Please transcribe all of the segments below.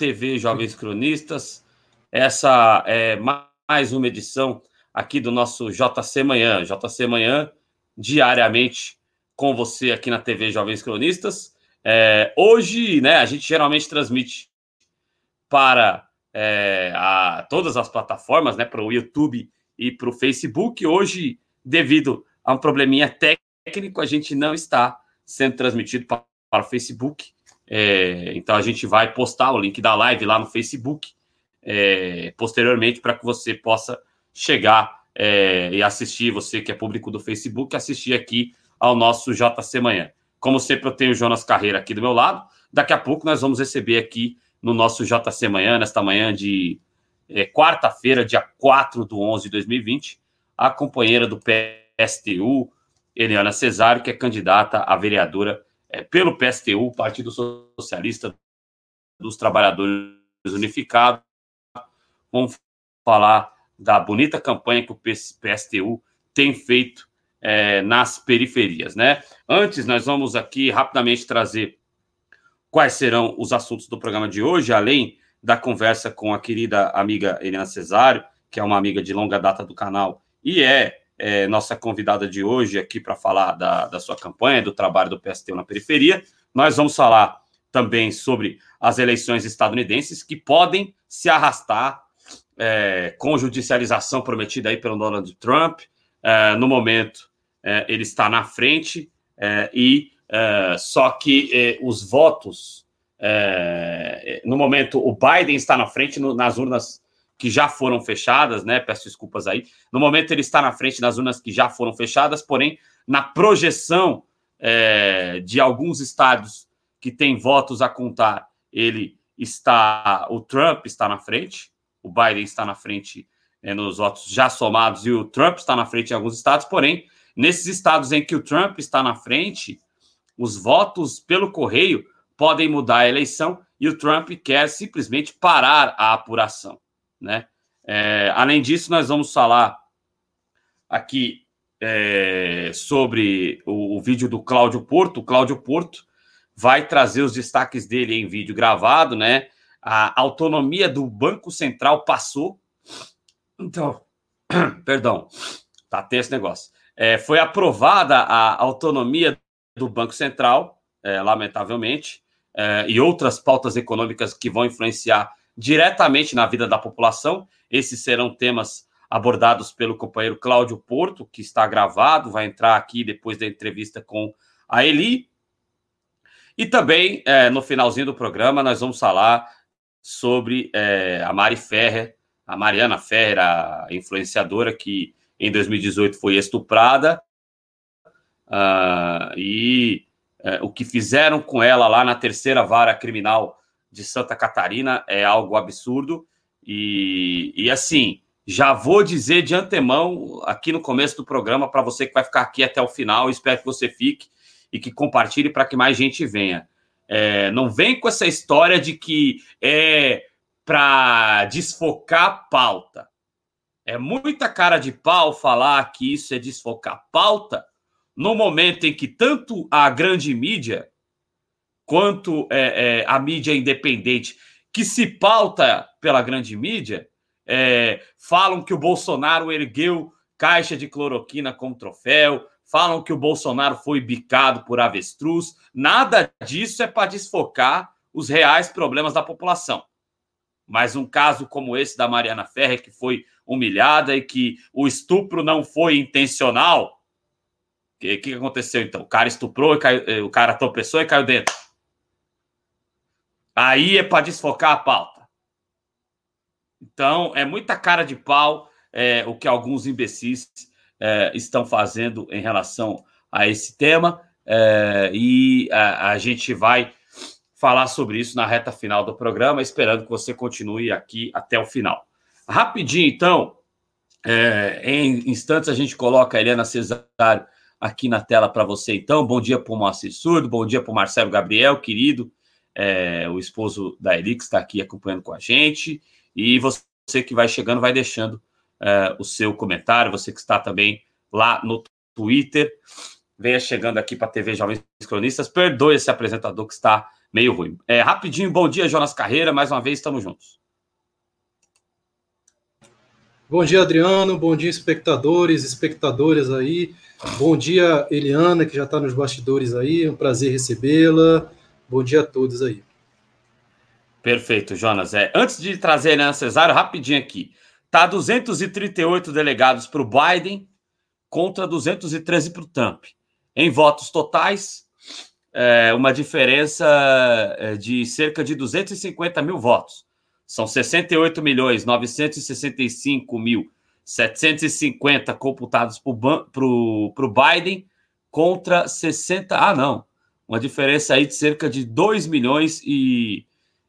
TV Jovens Cronistas. Essa é mais uma edição aqui do nosso JC Manhã. JC Manhã, diariamente com você aqui na TV Jovens Cronistas. É, hoje, né, a gente geralmente transmite para é, a, todas as plataformas, né, para o YouTube e para o Facebook. Hoje, devido a um probleminha técnico, a gente não está sendo transmitido para, para o Facebook. É, então a gente vai postar o link da live lá no Facebook é, posteriormente para que você possa chegar é, e assistir, você que é público do Facebook, assistir aqui ao nosso JC Manhã. Como sempre, eu tenho o Jonas Carreira aqui do meu lado. Daqui a pouco nós vamos receber aqui no nosso JC Manhã, nesta manhã de é, quarta-feira, dia 4 do 11 de 2020, a companheira do PSTU, Eliana Cesário, que é candidata a vereadora é, pelo PSTU, Partido Socialista dos Trabalhadores Unificados. Vamos falar da bonita campanha que o PSTU tem feito é, nas periferias, né? Antes, nós vamos aqui rapidamente trazer quais serão os assuntos do programa de hoje, além da conversa com a querida amiga Helena Cesário, que é uma amiga de longa data do canal e é, é nossa convidada de hoje aqui para falar da, da sua campanha, do trabalho do PSTU na periferia. Nós vamos falar também sobre as eleições estadunidenses que podem se arrastar é, com judicialização prometida aí pelo Donald Trump. É, no momento, é, ele está na frente é, e é, só que os votos no momento o Biden está na frente no, nas urnas que já foram fechadas, né? Peço desculpas aí. No momento ele está na frente nas urnas que já foram fechadas, porém na projeção de alguns estados que têm votos a contar, ele está, o Trump está na frente, o Biden está na frente nos votos já somados e o Trump está na frente em alguns estados, porém Nesses estados em que o Trump está na frente, os votos pelo correio podem mudar a eleição e o Trump quer simplesmente parar a apuração, né? É, além disso, nós vamos falar aqui é, sobre o, o, vídeo do Cláudio Porto. O Cláudio Porto vai trazer os destaques dele em vídeo gravado, né? A autonomia do Banco Central passou. Então, perdão, tá tenso esse negócio. É, foi aprovada a autonomia do Banco Central, é, lamentavelmente, é, e outras pautas econômicas que vão influenciar diretamente na vida da população. Esses serão temas abordados pelo companheiro Cláudio Porto, que está gravado, vai entrar aqui depois da entrevista com a Eli. E também, é, no finalzinho do programa, nós vamos falar sobre é, a Mari Ferrer, a Mariana Ferrer, a influenciadora que em 2018 foi estuprada. Uh, e uh, o que fizeram com ela lá na terceira vara criminal de Santa Catarina é algo absurdo. E, e assim, já vou dizer de antemão, aqui no começo do programa, para você que vai ficar aqui até o final, espero que você fique e que compartilhe para que mais gente venha. É, não vem com essa história de que é para desfocar a pauta. É muita cara de pau falar que isso é desfocar pauta no momento em que tanto a grande mídia quanto é, é, a mídia independente, que se pauta pela grande mídia, é, falam que o Bolsonaro ergueu caixa de cloroquina como troféu, falam que o Bolsonaro foi bicado por avestruz. Nada disso é para desfocar os reais problemas da população. Mas um caso como esse da Mariana Ferrer, que foi humilhada e que o estupro não foi intencional. O que, que aconteceu então? O cara estuprou, caiu, eh, o cara tropeçou e caiu dentro. Aí é para desfocar a pauta. Então, é muita cara de pau é, o que alguns imbecis é, estão fazendo em relação a esse tema. É, e a, a, gente vai falar sobre isso na reta final do programa, esperando que você continue aqui até o final. Rapidinho, então, é, em instantes a gente coloca a Helena Cesário aqui na tela para você, então. Bom dia para o Moacir Surdo, bom dia para o Marcelo Gabriel, querido, é, o esposo da que está aqui acompanhando com a gente. E você que vai chegando, vai deixando é, o seu comentário, você que está também lá no Twitter. Venha chegando aqui para a TV Jovens Cronistas. Perdoe esse apresentador que está meio ruim. É, rapidinho, bom dia, Jonas Carreira. Mais uma vez, estamos juntos. Bom dia, Adriano. Bom dia, espectadores, espectadoras aí. Bom dia, Eliana, que já está nos bastidores aí. É um prazer recebê-la. Bom dia a todos aí. Perfeito, Jonas. É, antes de trazer a Eliana Cesário, rapidinho aqui. Tá 238 delegados para o Biden contra 213 para o Trump. Em votos totais, é, uma diferença é, de cerca de 250 mil votos. São 68 milhões 965 mil 750 computados para o Biden contra 60. Ah, não. Uma diferença aí de cerca de 2 milhões e,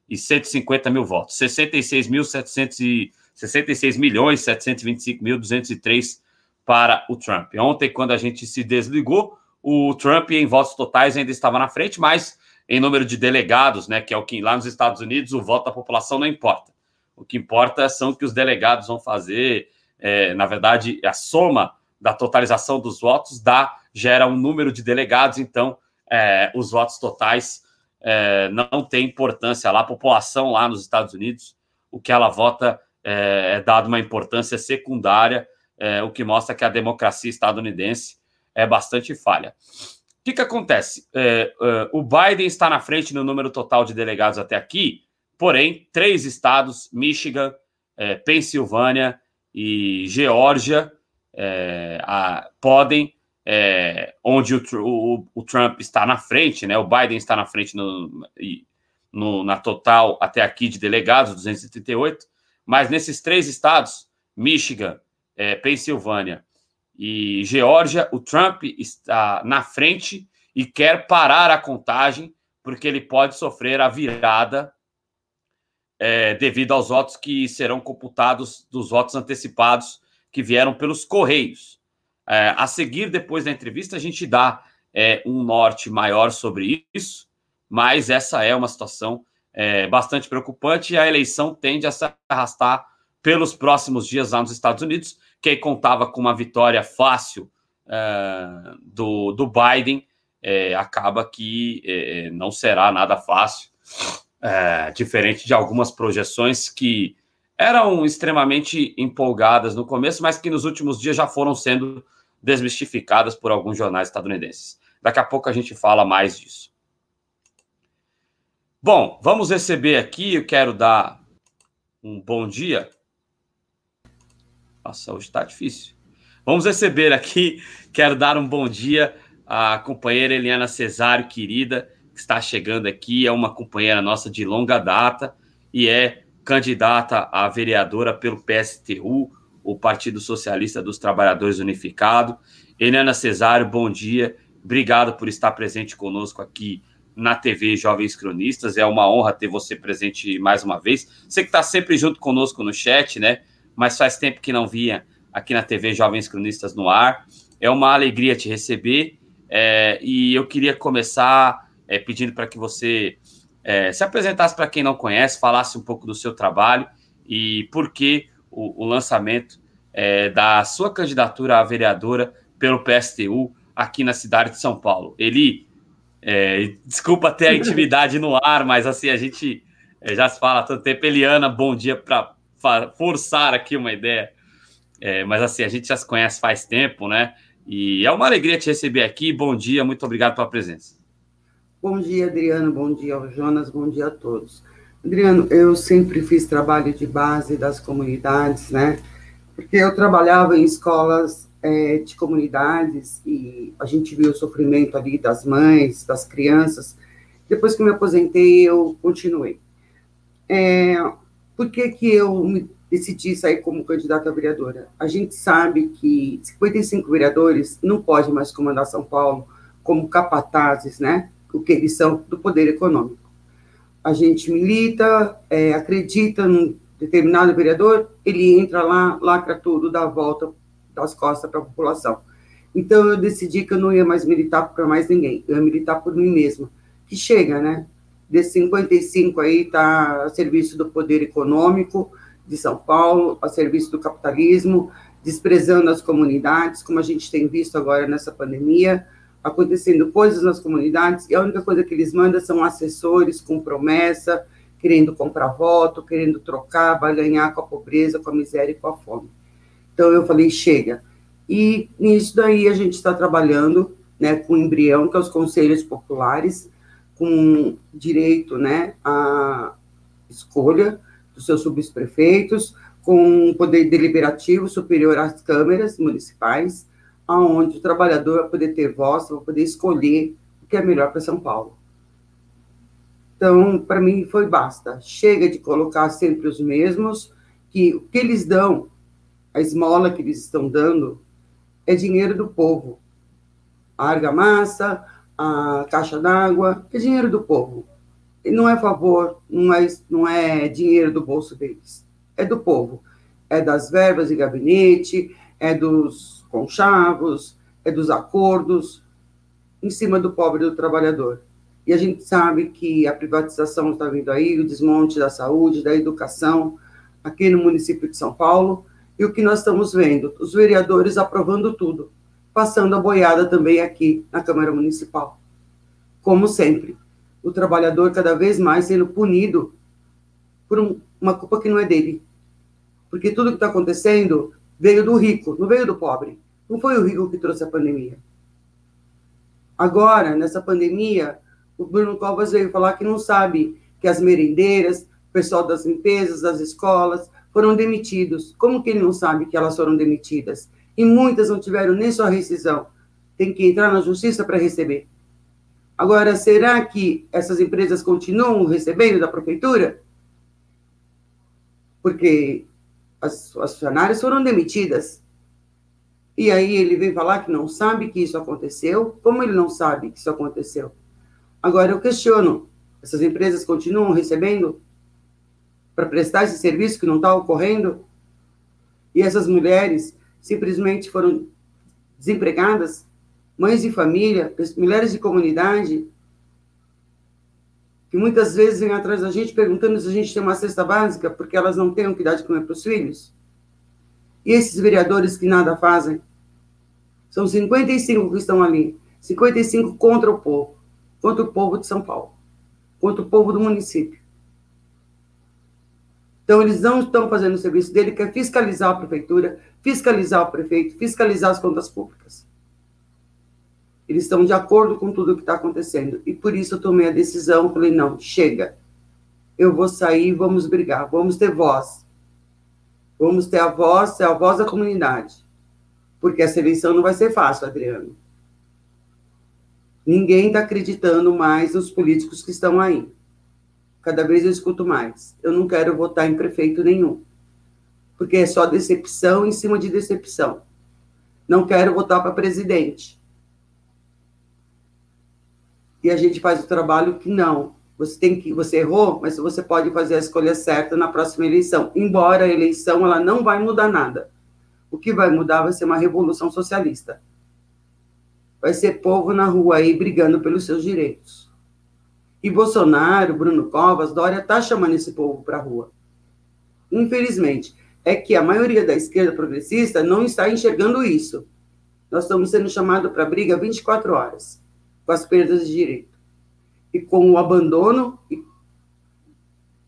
e 150 mil votos. 66 mil 66 milhões 725 mil 203 para o Trump. Ontem, quando a gente se desligou, o Trump em votos totais ainda estava na frente, mas em número de delegados, né, que é o que lá nos Estados Unidos o voto da população não importa. O que importa são que os delegados vão fazer, é, na verdade, a soma da totalização dos votos dá gera um número de delegados, então é, os votos totais é, não tem importância lá. A população lá nos Estados Unidos, o que ela vota é, é dado uma importância secundária, é, o que mostra que a democracia estadunidense é bastante falha. O que, que acontece? É, é, o Biden está na frente no número total de delegados até aqui, porém, três estados, Michigan, Pensilvânia e Geórgia, podem, é, onde o, o, o, Trump está na frente, né? O Biden está na frente no, no, na total até aqui de delegados, 238, mas nesses três estados, Michigan, é, Pensilvânia e Geórgia, o Trump está na frente e quer parar a contagem, porque ele pode sofrer a virada é, devido aos votos que serão computados dos votos antecipados que vieram pelos Correios. É, a seguir, depois da entrevista, a gente dá é, um norte maior sobre isso, mas essa é uma situação é, bastante preocupante e a eleição tende a se arrastar pelos próximos dias lá nos Estados Unidos. Quem contava com uma vitória fácil uh, do, do Biden, é, acaba que é, não será nada fácil, é, diferente de algumas projeções que eram extremamente empolgadas no começo, mas que nos últimos dias já foram sendo desmistificadas por alguns jornais estadunidenses. Daqui a pouco a gente fala mais disso. Bom, vamos receber aqui, eu quero dar um bom dia nossa, hoje está difícil. Vamos receber aqui, quero dar um bom dia à companheira Eliana Cesário, querida, que está chegando aqui, é uma companheira nossa de longa data e é candidata a vereadora pelo PSTU, o Partido Socialista dos Trabalhadores Unificado. Eliana Cesário, bom dia, obrigado por estar presente conosco aqui na TV Jovens Cronistas, é uma honra ter você presente mais uma vez. Você que está sempre junto conosco no chat, né? mas faz tempo que não via aqui na TV Jovens Cronistas no ar. É uma alegria te receber é, e eu queria começar é, pedindo para que você é, se apresentasse para quem não conhece, falasse um pouco do seu trabalho e por que o, o lançamento é, da sua candidatura à vereadora pelo PSTU aqui na cidade de São Paulo. Eli, é, desculpa ter a intimidade no ar, mas assim, a gente é, já se fala há tanto tempo. Eliana, bom dia para forçar aqui uma ideia. É, mas assim, a gente já se conhece faz tempo, né? E é uma alegria te receber aqui. Bom dia, muito obrigado pela presença. Bom dia, Adriano. Bom dia Jonas. Bom dia a todos. Adriano, eu sempre fiz trabalho de base das comunidades, né? Porque eu trabalhava em escolas é, de comunidades e a gente viu o sofrimento ali das mães, das crianças. Depois que me aposentei, eu continuei. É, por que, que eu me decidi sair como candidata a vereadora? A gente sabe que 55 vereadores não podem mais comandar São Paulo como capatazes, né? O que eles são do poder econômico. A gente milita, é, acredita num determinado vereador, ele entra lá, lacra tudo, dá a volta das costas para a população. Então eu decidi que eu não ia mais militar para mais ninguém, eu ia militar por mim mesma. Que chega, né? desses 55 aí está a serviço do poder econômico de São Paulo, a serviço do capitalismo, desprezando as comunidades, como a gente tem visto agora nessa pandemia, acontecendo coisas nas comunidades e a única coisa que eles mandam são assessores com promessa, querendo comprar voto, querendo trocar, vai ganhar com a pobreza, com a miséria e com a fome. Então eu falei, chega. E nisso daí a gente está trabalhando né, com o embrião, que é os conselhos populares, com direito né, à escolha dos seus subprefeitos, com poder deliberativo superior às câmeras municipais, aonde o trabalhador vai poder ter voz, vai poder escolher o que é melhor para São Paulo. Então, para mim, foi basta. Chega de colocar sempre os mesmos, que o que eles dão, a esmola que eles estão dando, é dinheiro do povo. A argamassa, a caixa d'água, é dinheiro do povo. E não é favor, não é, não é dinheiro do bolso deles. É do povo. É das verbas de gabinete, é dos conchavos, é dos acordos, em cima do pobre do trabalhador. E a gente sabe que a privatização está vindo aí, o desmonte da saúde, da educação, aqui no município de São Paulo. E o que nós estamos vendo? Os vereadores aprovando tudo, passando a boiada também aqui na Câmara Municipal. Como sempre, o trabalhador cada vez mais sendo punido por um, uma culpa que não é dele. Porque tudo que está acontecendo veio do rico, não veio do pobre. Não foi o rico que trouxe a pandemia. Agora, nessa pandemia, o Bruno Covas veio falar que não sabe que as merendeiras, o pessoal das limpezas, das escolas, foram demitidos. Como que ele não sabe que elas foram demitidas? E muitas não tiveram nem sua rescisão. Tem que entrar na justiça para receber. Agora, será que essas empresas continuam recebendo da prefeitura? Porque as, as funcionárias foram demitidas. E aí ele vem falar que não sabe que isso aconteceu. Como ele não sabe que isso aconteceu? Agora, eu questiono: essas empresas continuam recebendo para prestar esse serviço que não está ocorrendo? E essas mulheres simplesmente foram desempregadas? Mães de família, mulheres de comunidade, que muitas vezes vêm atrás da gente perguntando se a gente tem uma cesta básica porque elas não têm o que dar de comer para os filhos? E esses vereadores que nada fazem? São 55 que estão ali, 55 contra o povo contra o povo de São Paulo, contra o povo do município. Então, eles não estão fazendo o serviço dele, que é fiscalizar a prefeitura, fiscalizar o prefeito, fiscalizar as contas públicas. Eles estão de acordo com tudo o que está acontecendo. E por isso eu tomei a decisão, falei, não, chega. Eu vou sair, vamos brigar, vamos ter voz. Vamos ter a voz, a voz da comunidade. Porque essa eleição não vai ser fácil, Adriano. Ninguém está acreditando mais nos políticos que estão aí. Cada vez eu escuto mais. Eu não quero votar em prefeito nenhum. Porque é só decepção em cima de decepção. Não quero votar para presidente. E a gente faz o trabalho que não. Você tem que, você errou, mas você pode fazer a escolha certa na próxima eleição. Embora a eleição ela não vai mudar nada. O que vai mudar vai ser uma revolução socialista vai ser povo na rua aí brigando pelos seus direitos. E Bolsonaro, Bruno Covas, Dória tá chamando esse povo para a rua. Infelizmente, é que a maioria da esquerda progressista não está enxergando isso. Nós estamos sendo chamados para briga 24 horas, com as perdas de direito. E com o abandono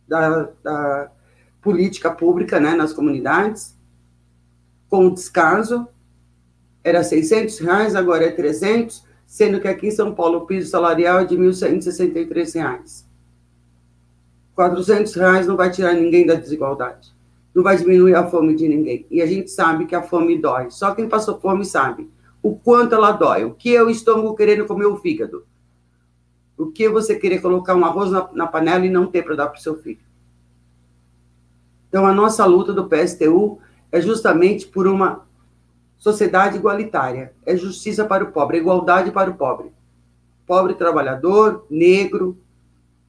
da, da política pública né, nas comunidades, com o descaso era 600 reais, agora é 300, sendo que aqui em São Paulo o piso salarial é de 1.163 reais. 400 reais não vai tirar ninguém da desigualdade. Não vai diminuir a fome de ninguém. E a gente sabe que a fome dói. Só quem passou fome sabe o quanto ela dói. O que é o estômago querendo comer o fígado. O que você querer colocar um arroz na, na panela e não ter para dar para o seu filho. Então, a nossa luta do PSTU é justamente por uma Sociedade igualitária é justiça para o pobre, é igualdade para o pobre. Pobre trabalhador, negro,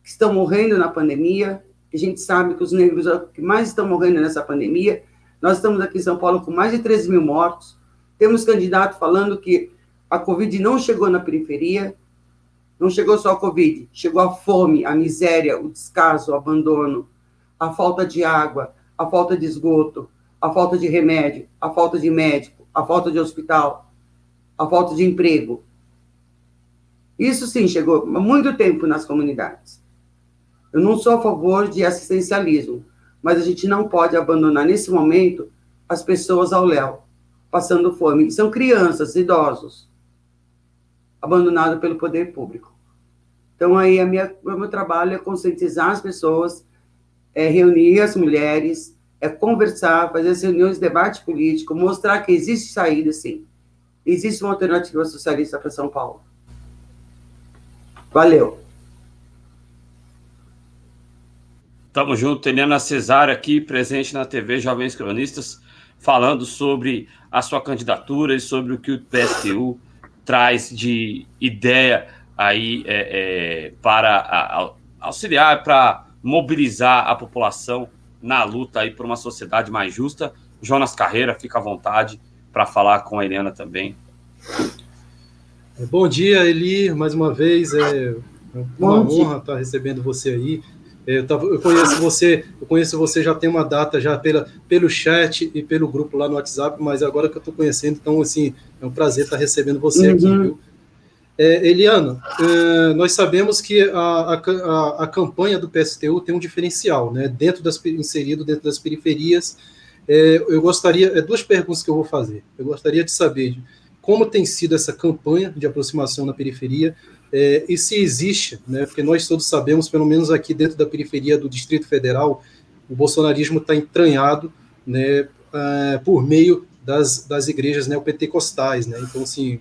que estão morrendo na pandemia, a gente sabe que os negros que mais estão morrendo nessa pandemia. Nós estamos aqui em São Paulo com mais de 13 mil mortos. Temos candidato falando que a Covid não chegou na periferia, não chegou só a Covid, chegou a fome, a miséria, o descaso, o abandono, a falta de água, a falta de esgoto, a falta de remédio, a falta de médico, a falta de hospital, a falta de emprego. Isso sim chegou há muito tempo nas comunidades. Eu não sou a favor de assistencialismo, mas a gente não pode abandonar nesse momento as pessoas ao léu, passando fome. São crianças, idosos, abandonados pelo poder público. Então, aí, a minha, o meu trabalho é conscientizar as pessoas, é reunir as mulheres, é conversar, fazer as reuniões de debate político, mostrar que existe saída, sim. Existe uma alternativa socialista para São Paulo. Valeu. Tamo junto, Eliana Cesário aqui, presente na TV Jovens Cronistas, falando sobre a sua candidatura e sobre o que o PSTU traz de ideia aí é, é, para a, auxiliar, para mobilizar a população na luta aí por uma sociedade mais justa. Jonas Carreira, fica à vontade para falar com a Eliana também. Bom dia, Eli, mais uma vez, é uma honra estar recebendo você aí. Eu, tava, eu, conheço você, eu conheço você já tem uma data já pela, pelo chat e pelo grupo lá no WhatsApp, mas agora que eu estou conhecendo, então assim é um prazer estar recebendo você uhum. aqui, viu? É, Eliana, é, nós sabemos que a, a, a, campanha do PSTU tem um diferencial, né? Dentro das inserido dentro das periferias. É, eu gostaria, é duas perguntas que eu vou fazer. Eu gostaria de saber como tem sido essa campanha de aproximação na periferia é, e se existe, né? Porque nós todos sabemos, pelo menos aqui dentro da periferia do Distrito Federal, o bolsonarismo está entranhado, né? É, por meio das, das igrejas neopentecostais, né? Então, assim,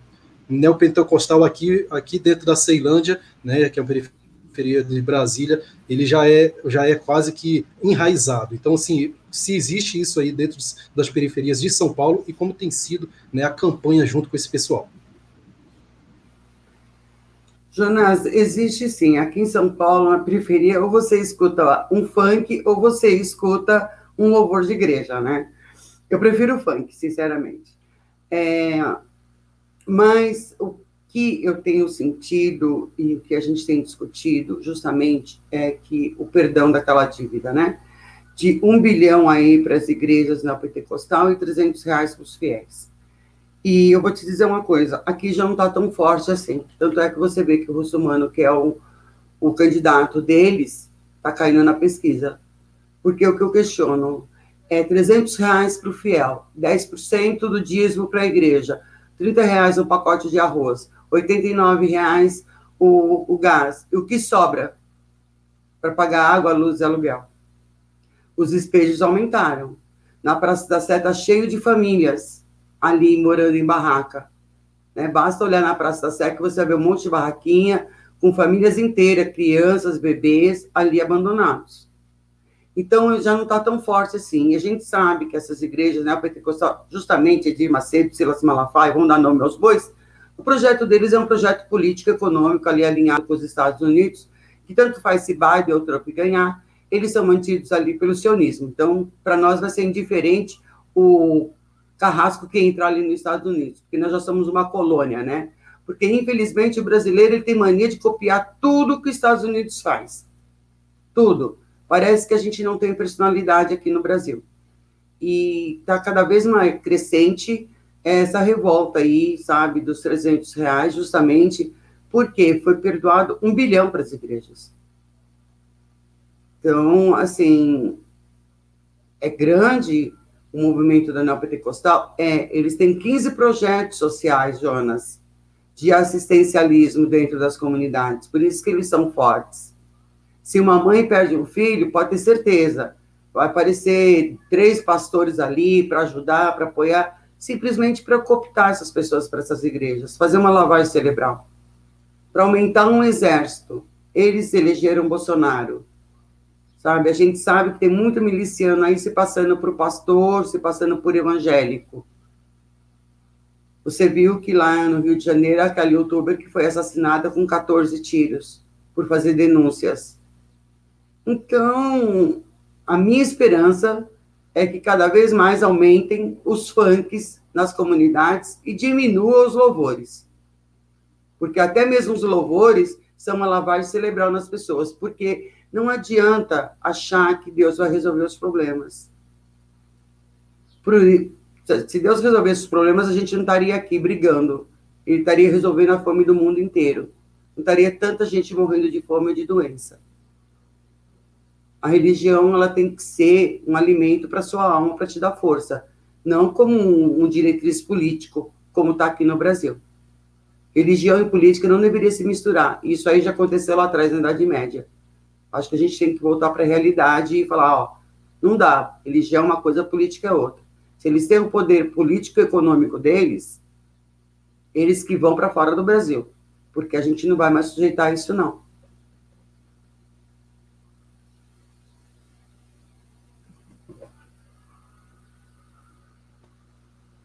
neopentecostal aqui, aqui dentro da Ceilândia, né, que é uma periferia de Brasília, ele já é, já é quase que enraizado. Então, assim, se existe isso aí dentro das periferias de São Paulo e como tem sido né, a campanha junto com esse pessoal. Jonas, existe sim. Aqui em São Paulo, na periferia, ou você escuta um funk ou você escuta um louvor de igreja, né? Eu prefiro funk, sinceramente. É, mas o que eu tenho sentido e o que a gente tem discutido justamente é que o perdão daquela dívida, né? De um bilhão aí para as igrejas na Pentecostal e 300 reais para os fiéis. E eu vou te dizer uma coisa, aqui já não está tão forte assim. Tanto é que você vê que o Russomano, que é o, o candidato deles, está caindo na pesquisa. Porque o que eu questiono é 300 reais para o fiel, 10% do dízimo para a igreja, 30 reais o pacote de arroz, 89 reais o, o gás. E o que sobra para pagar água, luz e aluguel? Os despejos aumentaram. Na Praça da Sé está cheio de famílias ali morando em barraca. Né? Basta olhar na Praça da Sé que você vê um monte de barraquinha com famílias inteiras, crianças, bebês ali abandonados. Então, já não está tão forte assim. E a gente sabe que essas igrejas, né, Pentecostal, justamente Edir Macedo, Silas Malafaia, vão dar nome aos bois, o projeto deles é um projeto político econômico ali alinhado com os Estados Unidos, que tanto faz se Biden ou Trump ganhar, eles são mantidos ali pelo sionismo. Então, para nós vai ser indiferente o carrasco que entrar ali nos Estados Unidos, porque nós já somos uma colônia, né? Porque, infelizmente, o brasileiro ele tem mania de copiar tudo que os Estados Unidos faz. Tudo. Parece que a gente não tem personalidade aqui no Brasil. E está cada vez mais crescente essa revolta aí, sabe, dos 300 reais, justamente porque foi perdoado um bilhão para as igrejas. Então, assim, é grande o movimento da neopentecostal? É, eles têm 15 projetos sociais, Jonas, de assistencialismo dentro das comunidades, por isso que eles são fortes. Se uma mãe perde um filho, pode ter certeza, vai aparecer três pastores ali para ajudar, para apoiar, simplesmente para cooptar essas pessoas para essas igrejas, fazer uma lavagem cerebral, para aumentar um exército. Eles elegeram Bolsonaro, sabe? A gente sabe que tem muito miliciano aí se passando por pastor, se passando por evangélico. Você viu que lá no Rio de Janeiro, aquela youtuber que foi assassinada com 14 tiros por fazer denúncias. Então, a minha esperança é que cada vez mais aumentem os funks nas comunidades e diminuam os louvores. Porque até mesmo os louvores são uma lavagem cerebral nas pessoas, porque não adianta achar que Deus vai resolver os problemas. Se Deus resolvesse os problemas, a gente não estaria aqui brigando. Ele estaria resolvendo a fome do mundo inteiro. não estaria tanta gente morrendo de fome ou de doença. A religião ela tem que ser um alimento para sua alma, para te dar força, não como um, um diretriz político, como está aqui no Brasil. Religião e política não deveria se misturar. Isso aí já aconteceu lá atrás, na Idade Média. Acho que a gente tem que voltar para a realidade e falar, ó, não dá. Religião é uma coisa, política é outra. Se eles têm o poder político e econômico deles, eles que vão para fora do Brasil, porque a gente não vai mais sujeitar isso não.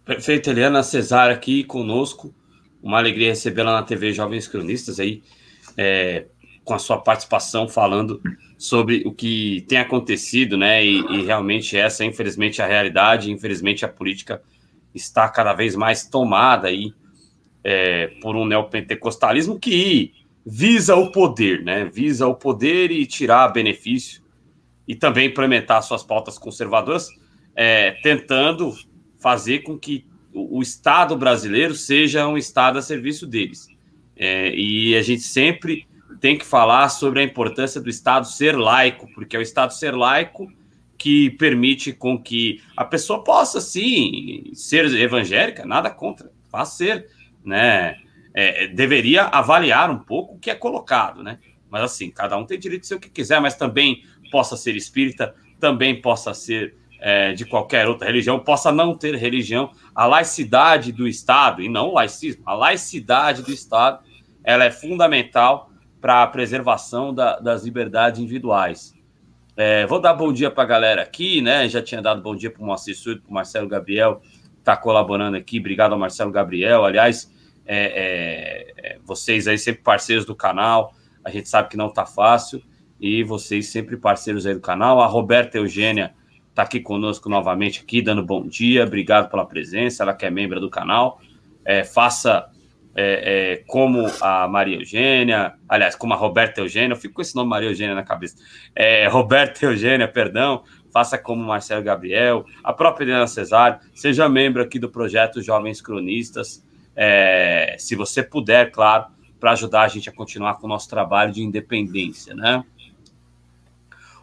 Perfeito, Eliana Cesar aqui conosco. Uma alegria recebê-la na TV Jovens Cronistas aí, é, com a sua participação falando sobre o que tem acontecido, né? E, e, realmente essa, infelizmente, a realidade, infelizmente, a política está cada vez mais tomada aí é, por um neopentecostalismo que visa o poder, né? Visa o poder e tirar benefício e também implementar suas pautas conservadoras, é, tentando fazer com que o, Estado brasileiro seja um Estado a serviço deles. É, e a gente sempre tem que falar sobre a importância do Estado ser laico, porque é o Estado ser laico que permite com que a pessoa possa, sim, ser evangélica, nada contra, vá ser, né? É, deveria avaliar um pouco o que é colocado, né? Mas assim, cada um tem direito de ser o que quiser, mas também possa ser espírita, também possa ser é, de qualquer outra religião, possa não ter religião, a laicidade do Estado, e não o laicismo, a laicidade do Estado, ela é fundamental para a preservação da, das liberdades individuais. É, vou dar bom dia para a galera aqui, né? Já tinha dado bom dia para o Moacir Surdo, para o Marcelo Gabriel, está colaborando aqui. Obrigado ao Marcelo Gabriel. Aliás, é, é, é, vocês aí sempre parceiros do canal. A gente sabe que não está fácil. E vocês sempre parceiros aí do canal. A Roberta Eugênia está aqui conosco novamente, aqui, dando bom dia. Obrigado pela presença. Ela que é membro do canal. É, faça é, é, como a Maria Eugênia, aliás, como a Roberta Eugênia, eu fico com esse nome Maria Eugênia na cabeça. É, Roberta Eugênia, perdão, faça como Marcelo Gabriel, a própria Helena Cesário, seja membro aqui do projeto Jovens Cronistas, é, se você puder, claro, para ajudar a gente a continuar com o nosso trabalho de independência, né?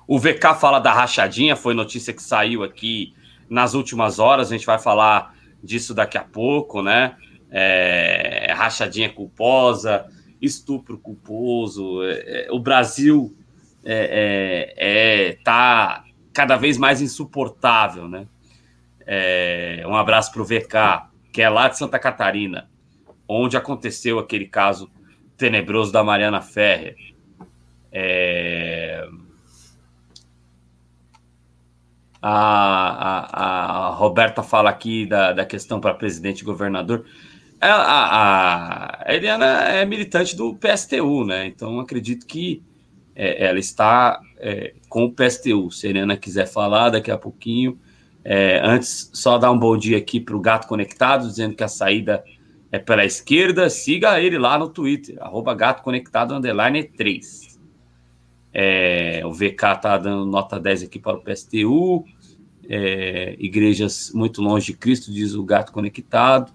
O VK fala da rachadinha, foi notícia que saiu aqui nas últimas horas, a gente vai falar disso daqui a pouco, né? É, rachadinha culposa, estupro culposo. É, é o Brasil é, é, é, cada vez mais insuportável, né? um abraço para o VK, que é lá de Santa Catarina, onde aconteceu aquele caso tenebroso da Mariana Ferrer. É, A, a, a Roberta fala aqui da, da questão para presidente e governador. A, a, a, Eliana é militante do PSTU, né? Então acredito que é, ela está é, com o PSTU. Se a Eliana quiser falar daqui a pouquinho. É, antes, só dar um bom dia aqui para o Gato Conectado, dizendo que a saída é pela esquerda. Siga ele lá no Twitter, arroba Gato Conectado underline 3. É, o VK está dando nota 10 aqui para o PSTU é, igrejas muito longe de Cristo, diz o Gato Conectado.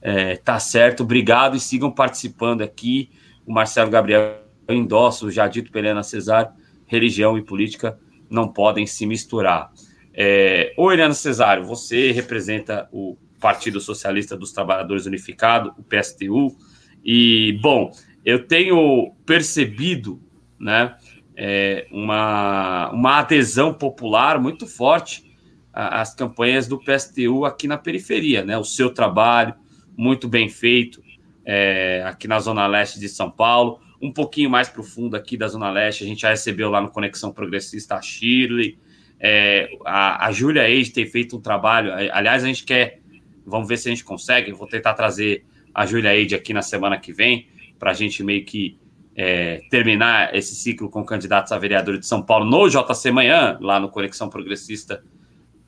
É, tá certo, obrigado e sigam participando aqui. O Marcelo Gabriel endossa já dito Helena Cesar, religião e política não podem se misturar. É, ô Helena Cesário, você representa o Partido Socialista dos Trabalhadores Unificado, o PSTU, e, bom, eu tenho percebido, né, é, uma, uma adesão popular muito forte as campanhas do PSTU aqui na periferia, né? O seu trabalho, muito bem feito, é, aqui na Zona Leste de São Paulo, um pouquinho mais profundo aqui da Zona Leste, a gente já recebeu lá no Conexão Progressista a Shirley, é, a, a Júlia Eide tem feito um trabalho, aliás, a gente quer, vamos ver se a gente consegue, vou tentar trazer a Júlia Eide aqui na semana que vem, para a gente meio que é, terminar esse ciclo com candidatos a vereador de São Paulo no JC Manhã, lá no Conexão Progressista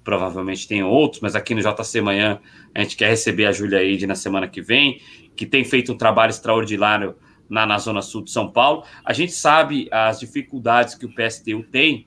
provavelmente tem outros, mas aqui no JC Manhã a gente quer receber a Júlia Eide na semana que vem, que tem feito um trabalho extraordinário na, na Zona Sul de São Paulo. A gente sabe as dificuldades que o PSTU tem,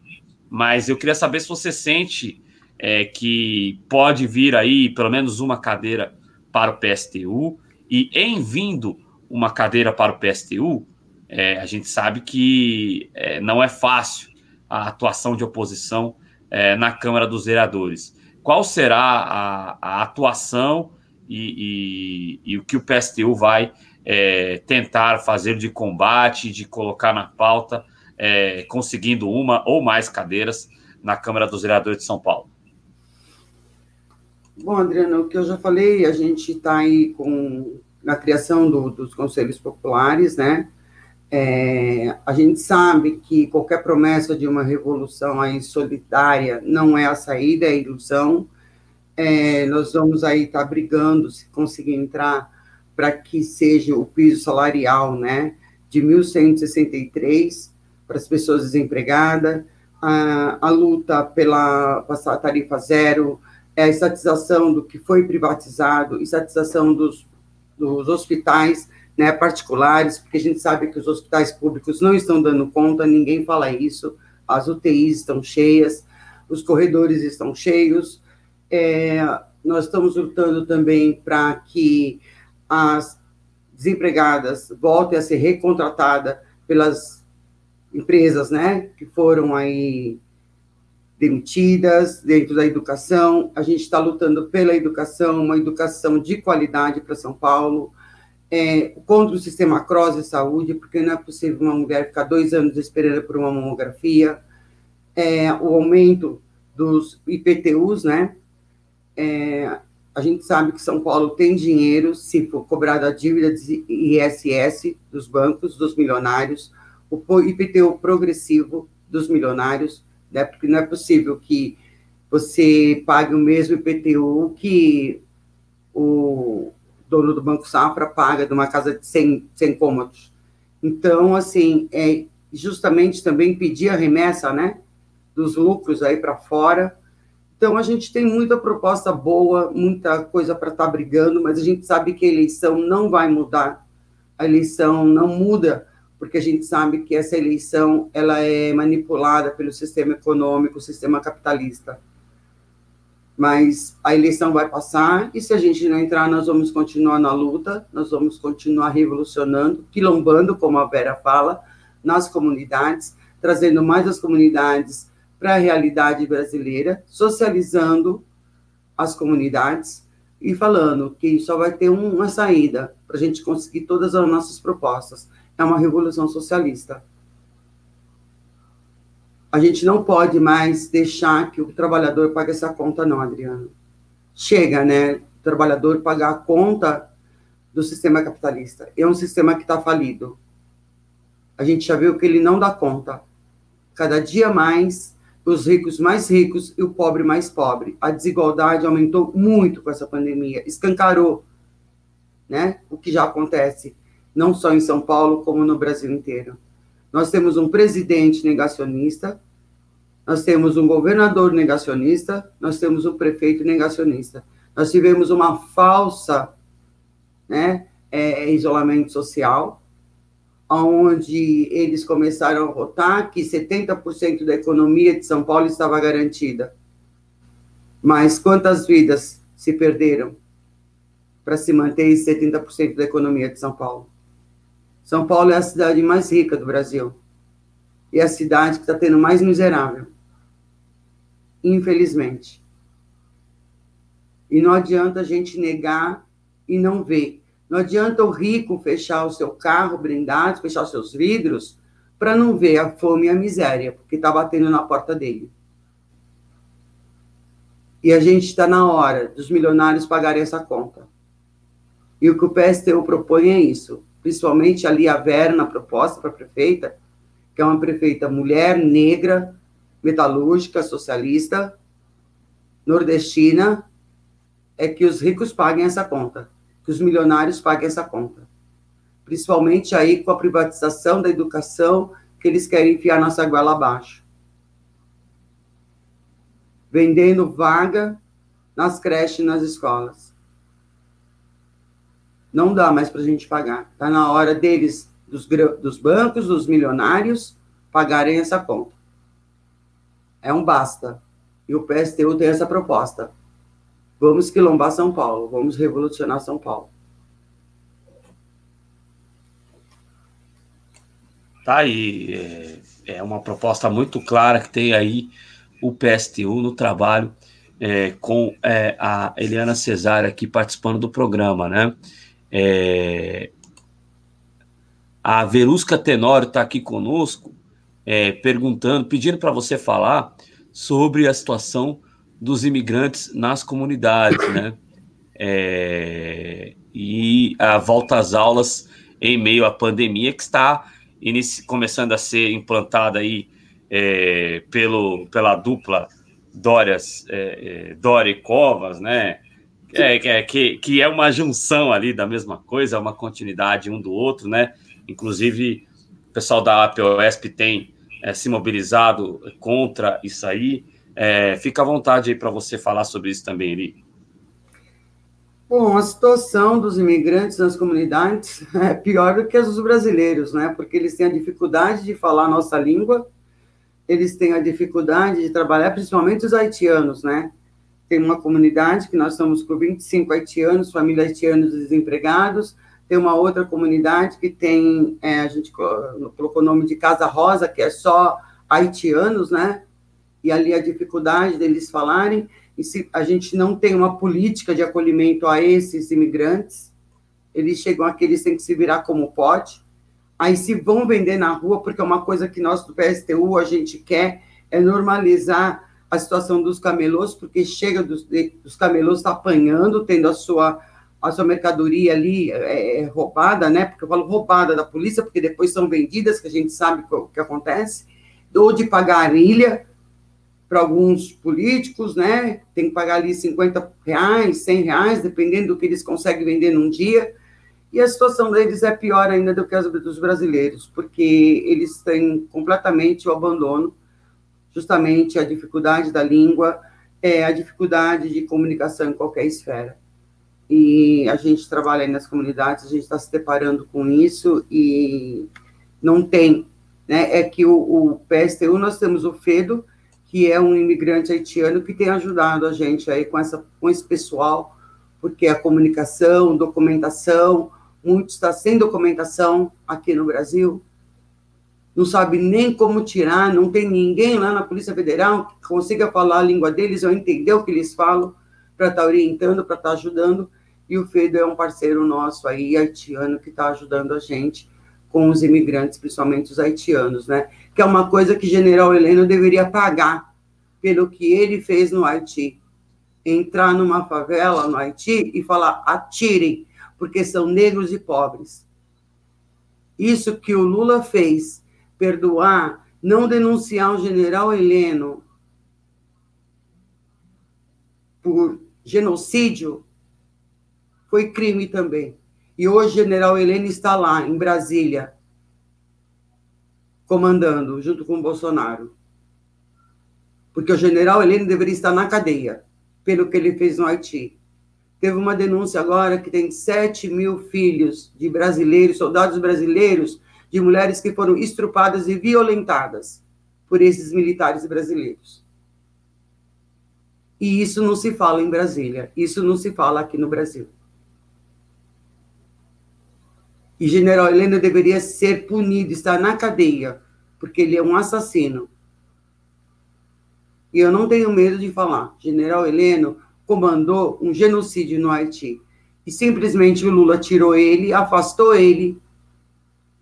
mas eu queria saber se você sente é, que pode vir aí pelo menos uma cadeira para o PSTU, e em vindo uma cadeira para o PSTU, É, a gente sabe que é, não é fácil a atuação de oposição é, na Câmara dos Vereadores. Qual será a, a atuação e, e, e, o que o PSTU vai é, tentar fazer de combate, de colocar na pauta, é, conseguindo uma ou mais cadeiras na Câmara dos Vereadores de São Paulo? Bom, Adriano, o que eu já falei, a gente está aí com na criação do, dos conselhos populares, né? É, a gente sabe que qualquer promessa de uma revolução aí solitária não é a saída, é ilusão. É, nós vamos aí estar tá brigando, se conseguir entrar, para que seja o piso salarial, né, de 1.163 para as pessoas desempregadas, a, a luta pela passar tarifa zero, é a estatização do que foi privatizado, estatização dos, dos hospitais, né, particulares, porque a gente sabe que os hospitais públicos não estão dando conta, ninguém fala isso, as UTIs estão cheias, os corredores estão cheios, é, nós estamos lutando também para que as desempregadas voltem a ser recontratadas pelas empresas, né, que foram aí demitidas dentro da educação. A gente está lutando pela educação, uma educação de qualidade para São Paulo é, contra o sistema CROSS de saúde, porque não é possível uma mulher ficar dois anos esperando por uma mamografia, é, o aumento dos IPTUs, né? É, a gente sabe que São Paulo tem dinheiro, se for cobrada a dívida de ISS dos bancos, dos milionários, o IPTU progressivo dos milionários, né? Porque não é possível que você pague o mesmo IPTU que o dono do Banco Safra paga de uma casa de 100, 100 cômodos. Então, assim, é justamente também pedir a remessa, né, dos lucros aí para fora. Então, a gente tem muita proposta boa, muita coisa para estar tá brigando, mas a gente sabe que a eleição não vai mudar. A eleição não muda, porque a gente sabe que essa eleição ela é manipulada pelo sistema econômico, sistema capitalista mas a eleição vai passar e se a gente não entrar, nós vamos continuar na luta, nós vamos continuar revolucionando, quilombando, como a Vera fala, nas comunidades, trazendo mais as comunidades para a realidade brasileira, socializando as comunidades e falando que só vai ter uma saída para a gente conseguir todas as nossas propostas. É uma revolução socialista. A gente não pode mais deixar que o trabalhador pague essa conta, não, Adriano. Chega, né? O trabalhador pagar a conta do sistema capitalista. É um sistema que está falido. A gente já viu que ele não dá conta. Cada dia mais, os ricos mais ricos e o pobre mais pobre. A desigualdade aumentou muito com essa pandemia, escancarou, né? O que já acontece, não só em São Paulo, como no Brasil inteiro. Nós temos um presidente negacionista, nós temos um governador negacionista, nós temos um prefeito negacionista. Nós tivemos uma falsa né, é, isolamento social, onde eles começaram a votar que 70% da economia de São Paulo estava garantida. Mas quantas vidas se perderam para se manter 70% da economia de São Paulo? São Paulo é a cidade mais rica do Brasil. E é a cidade que está tendo mais miserável. Infelizmente. E não adianta a gente negar e não ver. Não adianta o rico fechar o seu carro blindado, fechar os seus vidros, para não ver a fome e a miséria, porque está batendo na porta dele. E a gente está na hora dos milionários pagarem essa conta. E o que o PSTU propõe é isso principalmente ali a Vera na proposta para prefeita, que é uma prefeita mulher, negra, metalúrgica, socialista, nordestina, é que os ricos paguem essa conta, que os milionários paguem essa conta. Principalmente aí com a privatização da educação, que eles querem enfiar nossa goela abaixo. Vendendo vaga nas creches e nas escolas não dá mais para a gente pagar. Está na hora deles, dos, dos bancos, dos milionários, pagarem essa conta. É um basta. E o PSTU tem essa proposta. Vamos quilombar São Paulo, vamos revolucionar São Paulo. Tá aí. É, é uma proposta muito clara que tem aí o PSTU no trabalho é, com é, a Eliana Cesária aqui participando do programa, né? É, a Verusca Tenório está aqui conosco, é, perguntando, pedindo para você falar sobre a situação dos imigrantes nas comunidades, né? É, e a volta às aulas em meio à pandemia que está começando a ser implantada aí é, pelo, pela dupla Dórias, é, é, Dória e Covas, né? É, é, que, que é uma junção ali da mesma coisa, uma continuidade um do outro, né? Inclusive, o pessoal da APOESP tem é, se mobilizado contra isso aí. É, fica à vontade aí para você falar sobre isso também, Eli. Bom, a situação dos imigrantes nas comunidades é pior do que as dos brasileiros, né? Porque eles têm a dificuldade de falar a nossa língua, eles têm a dificuldade de trabalhar, principalmente os haitianos, né? Tem uma comunidade que nós estamos com 25 haitianos, famílias haitianos desempregados, tem uma outra comunidade que tem, é, a gente colocou o nome de Casa Rosa, que é só haitianos, né? E ali a dificuldade deles falarem, e se a gente não tem uma política de acolhimento a esses imigrantes, eles chegam aqui, eles têm que se virar como pode, aí se vão vender na rua, porque é uma coisa que nós do PSTU a gente quer é normalizar a situação dos camelôs, porque chega dos, dos camelôs tá apanhando, tendo a sua a sua mercadoria ali é, é, roubada, né? Porque eu falo roubada da polícia, porque depois são vendidas, que a gente sabe o que acontece, ou de pagar ilha para alguns políticos, né? Tem que pagar ali 50 reais, 100 reais, dependendo do que eles conseguem vender num dia. E a situação deles é pior ainda do que a dos brasileiros, porque eles têm completamente o abandono, justamente a dificuldade da língua, é, a dificuldade de comunicação em qualquer esfera. E a gente trabalha aí nas comunidades, a gente está se deparando com isso e não tem. Né? É que o, o PSTU, nós temos o FEDO, que é um imigrante haitiano que tem ajudado a gente aí com, essa, com esse pessoal, porque a comunicação, documentação, muito está sem documentação aqui no Brasil, não sabe nem como tirar, não tem ninguém lá na Polícia Federal que consiga falar a língua deles ou entender o que eles falam para estar tá orientando, para estar tá ajudando. E o Fedo é um parceiro nosso aí, haitiano, que está ajudando a gente com os imigrantes, principalmente os haitianos, né? Que é uma coisa que General Heleno deveria pagar pelo que ele fez no Haiti. Entrar numa favela no Haiti e falar: atirem, porque são negros e pobres. Isso que o Lula fez, perdoar, não denunciar o general Heleno por genocídio, foi crime também. E hoje o general Heleno está lá, em Brasília, comandando, junto com o Bolsonaro. Porque o general Heleno deveria estar na cadeia, pelo que ele fez no Haiti. Teve uma denúncia agora que tem 7 mil filhos de brasileiros, soldados brasileiros, de mulheres que foram estrupadas e violentadas por esses militares brasileiros. E isso não se fala em Brasília, isso não se fala aqui no Brasil. E General Helena deveria ser punido, estar na cadeia, porque ele é um assassino. E eu não tenho medo de falar. General Heleno comandou um genocídio no Haiti. E simplesmente o Lula tirou ele, afastou ele,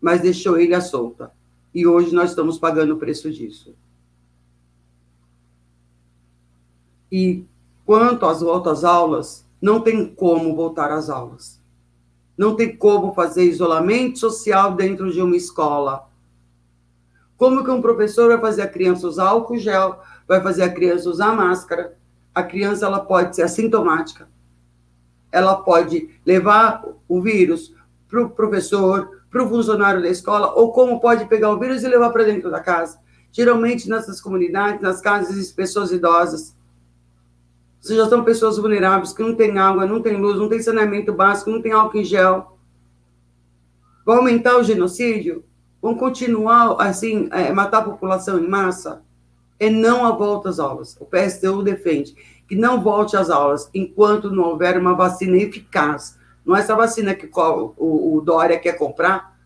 mas deixou ele à solta. E hoje nós estamos pagando o preço disso. E quanto às voltas aulas, não tem como voltar às aulas. Não tem como fazer isolamento social dentro de uma escola. Como que um professor vai fazer a criança usar álcool gel, vai fazer a criança usar máscara, a criança ela pode ser assintomática, ela pode levar o vírus para o professor, para o funcionário da escola, ou como pode pegar o vírus e levar para dentro da casa. Geralmente, nessas comunidades, nas casas de pessoas idosas, você já são pessoas vulneráveis que não têm água, não têm luz, não têm saneamento básico, não têm álcool em gel. Vai aumentar o genocídio? Vão continuar, assim, é, matar a população em massa? é não a volta às aulas. O PSTU defende que não volte às aulas enquanto não houver uma vacina eficaz. Não é essa vacina que o, o Dória quer comprar,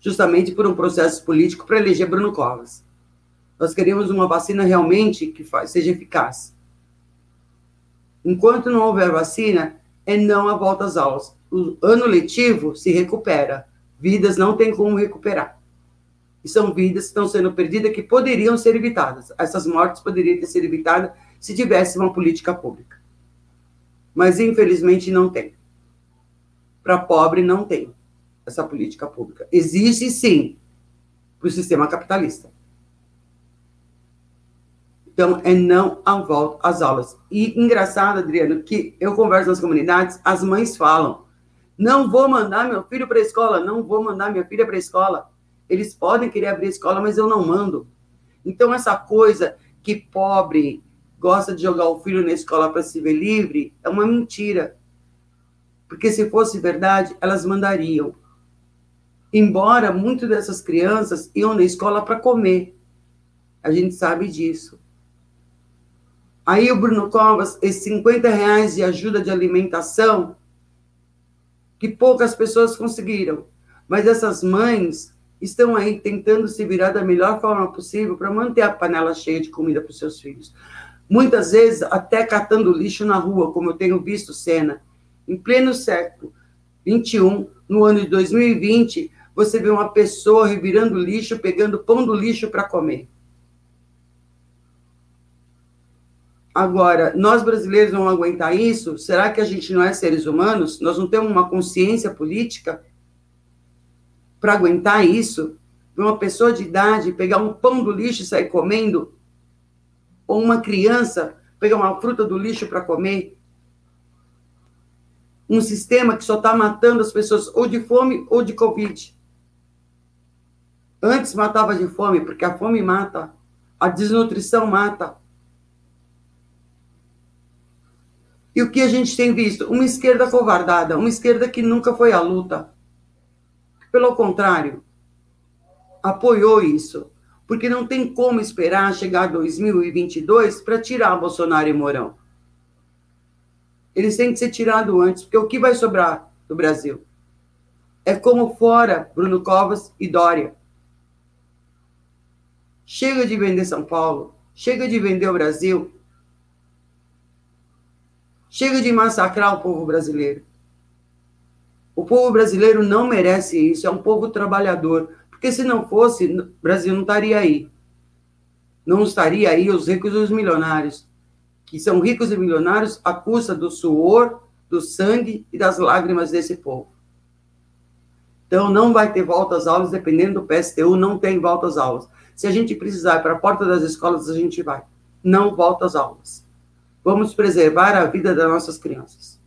justamente por um processo político para eleger Bruno Covas. Nós queremos uma vacina realmente que seja eficaz. Enquanto não houver vacina, é não a volta às aulas. O ano letivo se recupera. Vidas não tem como recuperar. E são vidas que estão sendo perdidas que poderiam ser evitadas. Essas mortes poderiam ter sido evitadas se tivesse uma política pública. Mas, infelizmente, não tem. Para pobre, não tem essa política pública. Existe, sim, para o sistema capitalista. Então, é não a volta às aulas. E engraçado, Adriano, que eu converso nas comunidades, as mães falam: não vou mandar meu filho para a escola, não vou mandar minha filha para a escola. Eles podem querer abrir a escola, mas eu não mando. Então, essa coisa que pobre gosta de jogar o filho na escola para se ver livre é uma mentira. Porque se fosse verdade, elas mandariam. Embora muitas dessas crianças iam na escola para comer. A gente sabe disso. Aí o Bruno Covas, esses 50 reais de ajuda de alimentação, que poucas pessoas conseguiram. Mas essas mães estão aí tentando se virar da melhor forma possível para manter a panela cheia de comida para os seus filhos. Muitas vezes até catando lixo na rua, como eu tenho visto cena. Em pleno século 21, no ano de 2020, você vê uma pessoa revirando lixo, pegando pão do lixo para comer. Agora, nós brasileiros vamos aguentar isso? Será que a gente não é seres humanos? Nós não temos uma consciência política para aguentar isso? Uma pessoa de idade pegar um pão do lixo e sair comendo? Ou uma criança pegar uma fruta do lixo para comer? Um sistema que só está matando as pessoas ou de fome ou de Covid. Antes matava de fome, porque a fome mata, a desnutrição mata, E o que a gente tem visto? Uma esquerda covardada, uma esquerda que nunca foi à luta. Pelo contrário, apoiou isso. Porque não tem como esperar chegar 2022 para tirar Bolsonaro e Mourão. Eles têm que ser tirados antes, porque o que vai sobrar do Brasil? É como fora Bruno Covas e Dória. Chega de vender São Paulo, chega de vender o Brasil, Chega de massacrar o povo brasileiro. O povo brasileiro não merece isso, é um povo trabalhador. Porque se não fosse, o Brasil não estaria aí. Não estaria aí os ricos e os milionários, que são ricos e milionários à custa do suor, do sangue e das lágrimas desse povo. Então, não vai ter volta às aulas, dependendo do PSTU, não tem volta às aulas. Se a gente precisar ir para a porta das escolas, a gente vai. Não volta às aulas. Vamos preservar a vida das nossas crianças.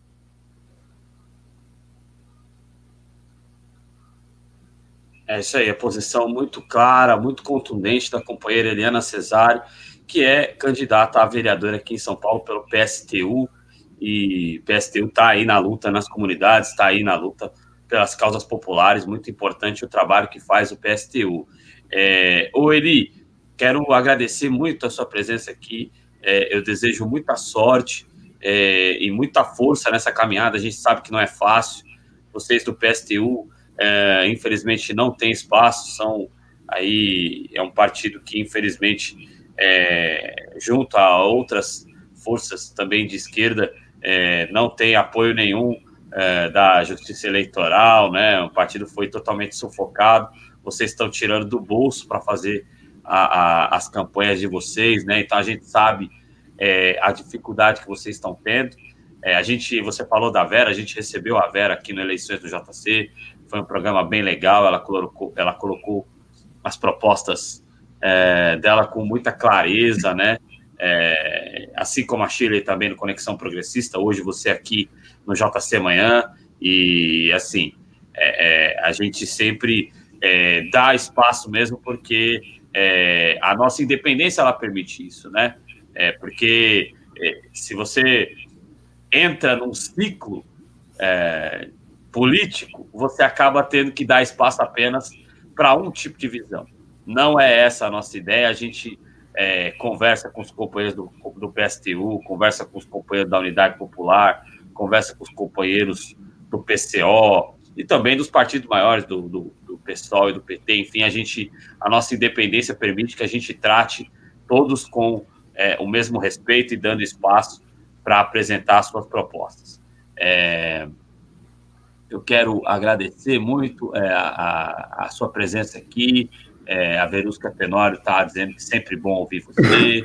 É isso aí, a posição muito clara, muito contundente da companheira Eliana Cesário, que é candidata a vereadora aqui em São Paulo pelo PSTU, e PSTU está aí na luta nas comunidades, está aí na luta pelas causas populares, muito importante o trabalho que faz o PSTU. É, ô Eli, quero agradecer muito a sua presença aqui, é, eu desejo muita sorte é, e muita força nessa caminhada. A gente sabe que não é fácil. Vocês do PSTU, é, infelizmente, não têm espaço. São aí é um partido que, infelizmente, é, junto a outras forças também de esquerda, é, não tem apoio nenhum é, da Justiça Eleitoral, né? O partido foi totalmente sufocado. Vocês estão tirando do bolso para fazer a, a, as campanhas de vocês, né? Então a gente sabe é, a dificuldade que vocês estão tendo. É, a gente, você falou da Vera, a gente recebeu a Vera aqui no Eleições do JC, foi um programa bem legal, ela colocou, ela colocou as propostas é, dela com muita clareza, né? É, assim como a Chile também no Conexão Progressista, hoje você aqui no JC Manhã, e assim, é, é, a gente sempre é, dá espaço mesmo porque é, a nossa independência ela permite isso, né? É, porque se você entra num ciclo político, você acaba tendo que dar espaço apenas para um tipo de visão. Não é essa a nossa ideia. A gente é, conversa com os companheiros do, do PSTU, conversa com os companheiros da Unidade Popular, conversa com os companheiros do PCO, e também dos partidos maiores, do, do, do PSOL e do PT. Enfim, a gente, a nossa independência permite que a gente trate todos com é, o mesmo respeito e dando espaço para apresentar suas propostas. É, eu quero agradecer muito é, a, a, sua presença aqui. É, a Verusca Tenório está dizendo que sempre bom ouvir você.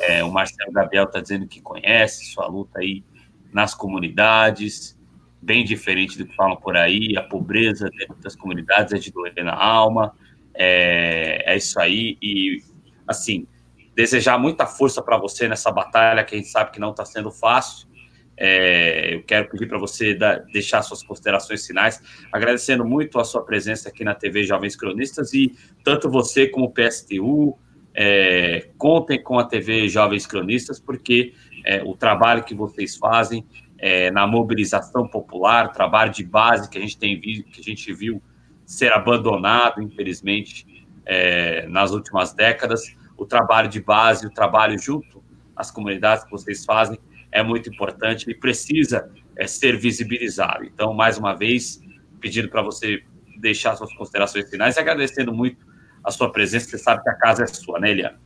É, o Marcelo Gabriel está dizendo que conhece sua luta aí nas comunidades, bem diferente do que falam por aí. A pobreza dentro das comunidades é de doer na alma. É, é isso aí. E, assim, desejar muita força para você nessa batalha que a gente sabe que não está sendo fácil. É, eu quero pedir para você deixar suas considerações finais, agradecendo muito a sua presença aqui na TV Jovens Cronistas e tanto você como o PSTU, é, contem com a TV Jovens Cronistas, porque é, o trabalho que vocês fazem é, na mobilização popular, trabalho de base que a gente tem visto, que a gente viu ser abandonado, infelizmente, é, nas últimas décadas, o trabalho de base, o trabalho junto às comunidades que vocês fazem é muito importante e precisa é, ser visibilizado. Então, mais uma vez, pedindo para você deixar suas considerações finais e agradecendo muito a sua presença, você sabe que a casa é sua, né, Eliana?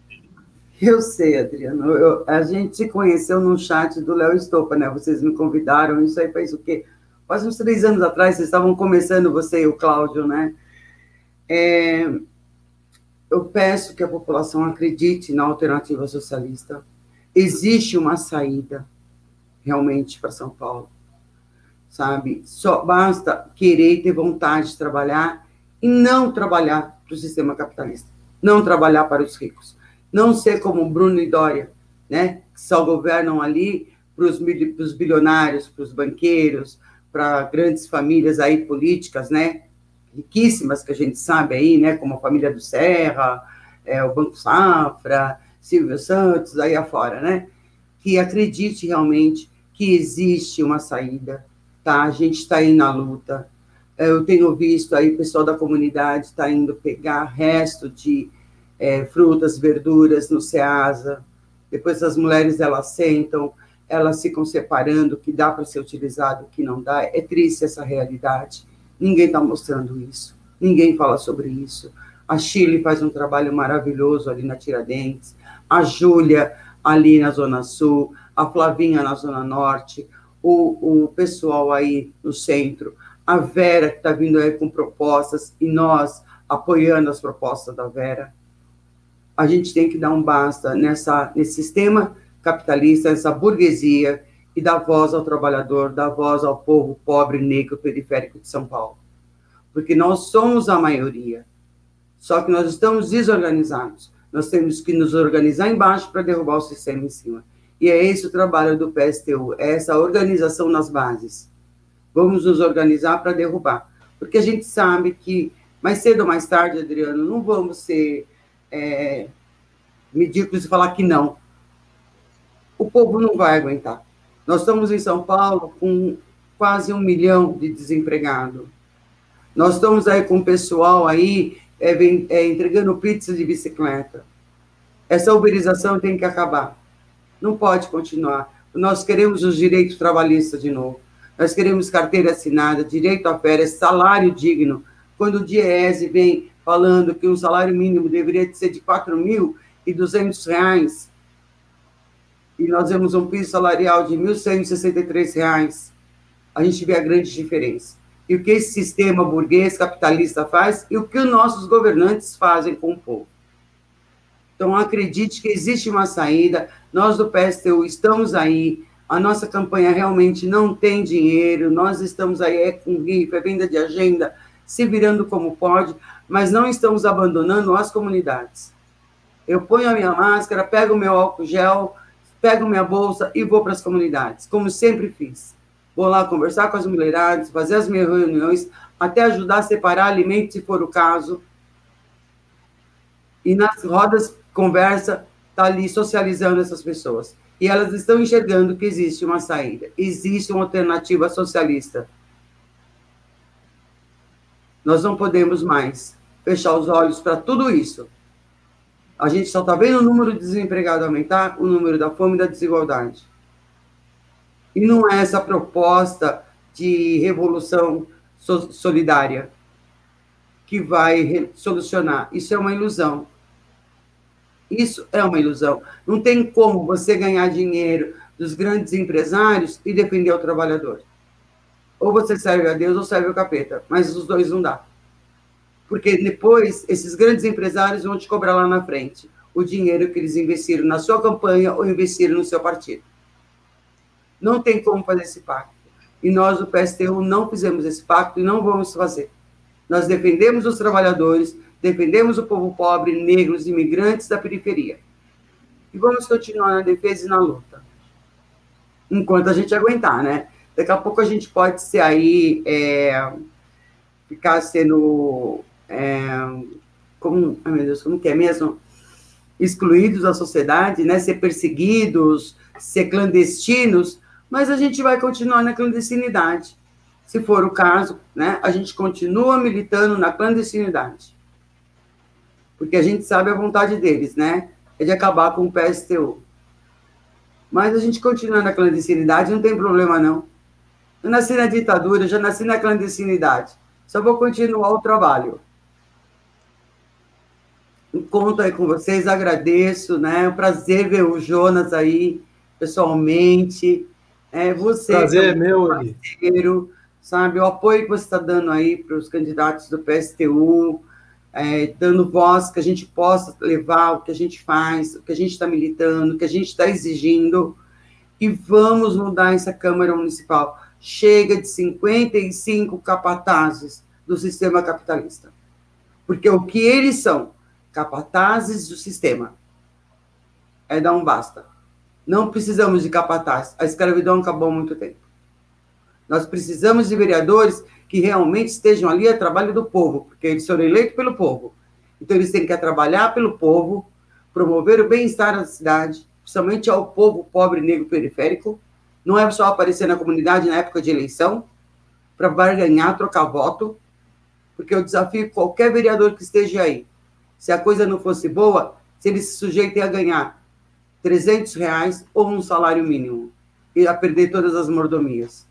Eu sei, Adriano. Eu, a gente se conheceu no chat do Léo Estopa, né? Vocês me convidaram, isso aí faz o quê? Quase uns três anos atrás, vocês estavam começando, você e o Cláudio, né? É, eu peço que a população acredite na alternativa socialista. Existe uma saída, realmente, para São Paulo, sabe? Só basta querer ter vontade de trabalhar e não trabalhar para o sistema capitalista, não trabalhar para os ricos, não ser como Bruno e Dória, né? Que só governam ali para os bilionários, para os banqueiros, para grandes famílias aí políticas, né? riquíssimas que a gente sabe aí, né, como a família do Serra, é, o Banco Safra, Silvio Santos, aí afora, né, que acredite realmente que existe uma saída, tá? A gente está aí na luta. Eu tenho visto aí o pessoal da comunidade está indo pegar resto de é, frutas, verduras no Ceasa. Depois as mulheres elas sentam, elas ficam separando o que dá para ser utilizado, o que não dá. É triste essa realidade. Ninguém está mostrando isso, ninguém fala sobre isso. A Chile faz um trabalho maravilhoso ali na Tiradentes, a Júlia ali na Zona Sul, a Flavinha na Zona Norte, o, o pessoal aí no centro, a Vera que está vindo aí com propostas e nós apoiando as propostas da Vera. A gente tem que dar um basta nessa, nesse sistema capitalista, essa burguesia e dar voz ao trabalhador, dar voz ao povo pobre, negro, periférico de São Paulo. Porque nós somos a maioria, só que nós estamos desorganizados. Nós temos que nos organizar embaixo para derrubar o sistema em cima. E é esse o trabalho do PSTU, é essa organização nas bases. Vamos nos organizar para derrubar. Porque a gente sabe que, mais cedo ou mais tarde, Adriano, não vamos ser é, medíocres e falar que não. O povo não vai aguentar. Nós estamos em São Paulo com quase um milhão de desempregados. Nós estamos aí com o pessoal aí é, é, entregando pizza de bicicleta. Essa uberização tem que acabar. Não pode continuar. Nós queremos os direitos trabalhistas de novo. Nós queremos carteira assinada, direito a férias, salário digno. Quando o DIEESE vem falando que um salário mínimo deveria ser de R$ 4.200, e nós vemos um piso salarial de R$ 1.163, a gente vê a grande diferença. E o que esse sistema burguês capitalista faz e o que os nossos governantes fazem com o povo. Então, acredite que existe uma saída, nós do PSTU estamos aí, a nossa campanha realmente não tem dinheiro, nós estamos aí é com rifa, é venda de agenda, se virando como pode, mas não estamos abandonando as comunidades. Eu ponho a minha máscara, pego o meu álcool gel, pego minha bolsa e vou para as comunidades, como sempre fiz. Vou lá conversar com as mulheradas, fazer as minhas reuniões, até ajudar a separar alimentos, se for o caso. E nas rodas conversa, está ali socializando essas pessoas. E elas estão enxergando que existe uma saída, existe uma alternativa socialista. Nós não podemos mais fechar os olhos para tudo isso a gente só está vendo o número de desempregados aumentar, o número da fome e da desigualdade. E não é essa proposta de revolução solidária que vai solucionar. Isso é uma ilusão. Isso é uma ilusão. Não tem como você ganhar dinheiro dos grandes empresários e defender o trabalhador. Ou você serve a Deus ou serve o capeta, mas os dois não dá. Porque depois esses grandes empresários vão te cobrar lá na frente o dinheiro que eles investiram na sua campanha ou investiram no seu partido. Não tem como fazer esse pacto. E nós, do PSTU, não fizemos esse pacto e não vamos fazer. Nós defendemos os trabalhadores, defendemos o povo pobre, negros, imigrantes da periferia. E vamos continuar na defesa e na luta. Enquanto a gente aguentar, né? Daqui a pouco a gente pode ser aí, é, ficar sendo, é, como, ai meu Deus, como que é mesmo? Excluídos da sociedade, né? Ser perseguidos, ser clandestinos, mas a gente vai continuar na clandestinidade. Se for o caso, né, a gente continua militando na clandestinidade. Porque a gente sabe a vontade deles, né? É de acabar com o PSTU. Mas a gente continua na clandestinidade, não tem problema não. Eu nasci na ditadura, já nasci na clandestinidade. Só vou continuar o trabalho. Conto aí com vocês, agradeço, né? É um prazer ver o Jonas aí pessoalmente. É, você prazer é meu, parceiro, sabe? O apoio que você está dando aí para os candidatos do PSTU, é, dando voz que a gente possa levar o que a gente faz, o que a gente está militando, o que a gente está exigindo, e vamos mudar essa Câmara Municipal. Chega de 55 capatazes do sistema capitalista. Porque o que eles são? Capatazes do sistema. É dar um basta. Não precisamos de capataz. A escravidão acabou há muito tempo. Nós precisamos de vereadores que realmente estejam ali a trabalho do povo, porque eles foram eleitos pelo povo. Então, eles têm que trabalhar pelo povo, promover o bem-estar da cidade, principalmente ao povo pobre, negro, periférico. Não é só aparecer na comunidade na época de eleição, para barganhar, trocar voto, porque eu desafio qualquer vereador que esteja aí. Se a coisa não fosse boa, se ele se sujeita a ganhar 300 reais ou um salário mínimo e a perder todas as mordomias.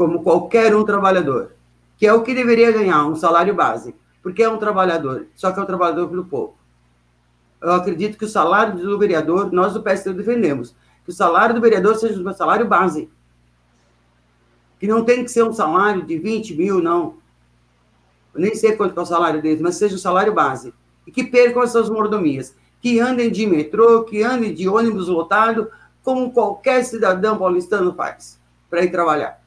Como qualquer um trabalhador, que é o que deveria ganhar, um salário base, porque é um trabalhador, só que é um trabalhador pelo povo. Eu acredito que o salário do vereador, nós do PST defendemos, que o salário do vereador seja um salário base. Que não tem que ser um salário de 20 mil, não. Eu nem sei quanto é o salário deles, mas seja um salário base. E que percam essas mordomias que andem de metrô, que andem de ônibus lotado, como qualquer cidadão paulistano faz para ir trabalhar.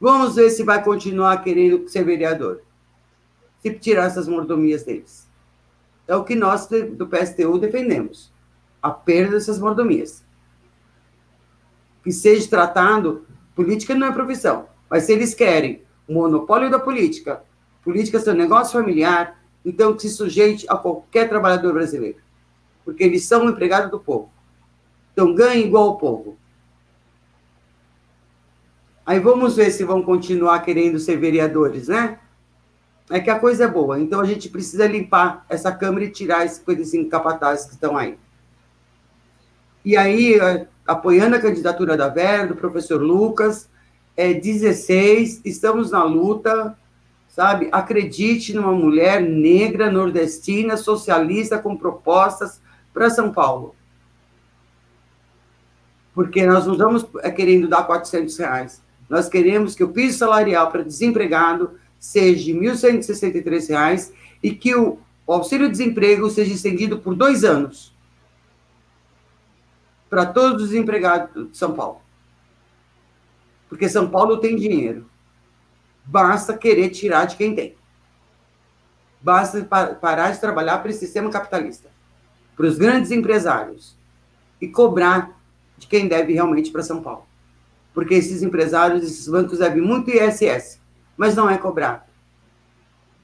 Vamos ver se vai continuar querendo ser vereador. Se tirar essas mordomias deles. É o que nós do PSTU defendemos. A perda dessas mordomias. Que seja tratado, política não é profissão, mas se eles querem o monopólio da política, política é seu negócio familiar, então que se sujeite a qualquer trabalhador brasileiro, porque eles são empregados do povo. Então ganhem igual ao povo. Aí vamos ver se vão continuar querendo ser vereadores, né? É que a coisa é boa. Então a gente precisa limpar essa Câmara e tirar esses 55 capatazes que estão aí. E aí, eh, apoiando a candidatura da Vera, do professor Lucas, é 16, estamos na luta, sabe? Acredite numa mulher negra, nordestina, socialista, com propostas para São Paulo. Porque nós não estamos é, querendo dar 400 reais. Nós queremos que o piso salarial para desempregado seja de R$ 1.163 e que o auxílio-desemprego seja estendido por dois anos para todos os empregados de São Paulo. Porque São Paulo tem dinheiro. Basta querer tirar de quem tem. Basta parar de trabalhar para esse sistema capitalista, para os grandes empresários, e cobrar de quem deve realmente para São Paulo. Porque esses empresários, esses bancos devem muito ISS, mas não é cobrado.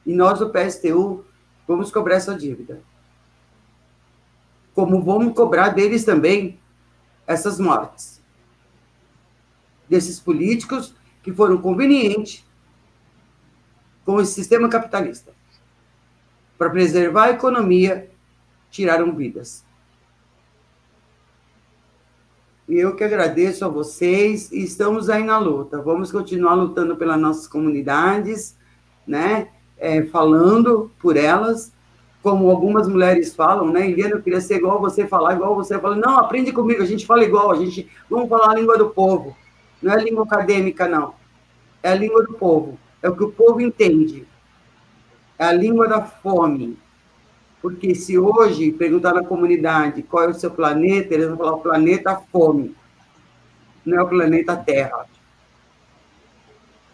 E nós, do PSTU, vamos cobrar essa dívida. Como vamos cobrar deles também essas mortes. Desses políticos que foram convenientes com esse sistema capitalista. Para preservar a economia, tiraram vidas. Eu que agradeço a vocês e estamos aí na luta. Vamos continuar lutando pelas nossas comunidades, né? É, falando por elas, como algumas mulheres falam, né? Eliana, eu queria ser igual você, falar igual você. Fala, não, aprende comigo, a gente fala igual, a gente vamos falar a língua do povo. Não é língua acadêmica, não. É a língua do povo. É o que o povo entende. É a língua da fome. Porque se hoje perguntar na comunidade qual é o seu planeta, eles vão falar o planeta fome. Não é o planeta Terra.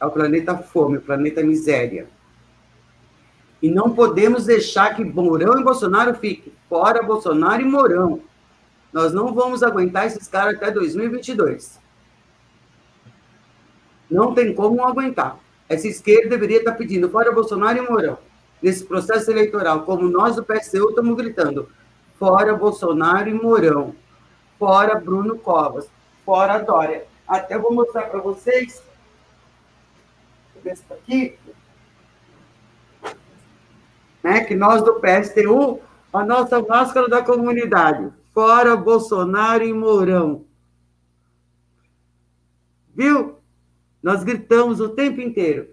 É o planeta fome, o planeta miséria. E não podemos deixar que Mourão e Bolsonaro fiquem. Fora Bolsonaro e Mourão. Nós não vamos aguentar esses caras até 2022. Não tem como aguentar. Essa esquerda deveria estar pedindo fora Bolsonaro e Mourão nesse processo eleitoral, como nós do PSU estamos gritando, fora Bolsonaro e Mourão, fora Bruno Covas, fora Dória. Até vou mostrar para vocês, aqui, né, que nós do PSTU, a nossa máscara da comunidade, fora Bolsonaro e Mourão. Viu? Nós gritamos o tempo inteiro.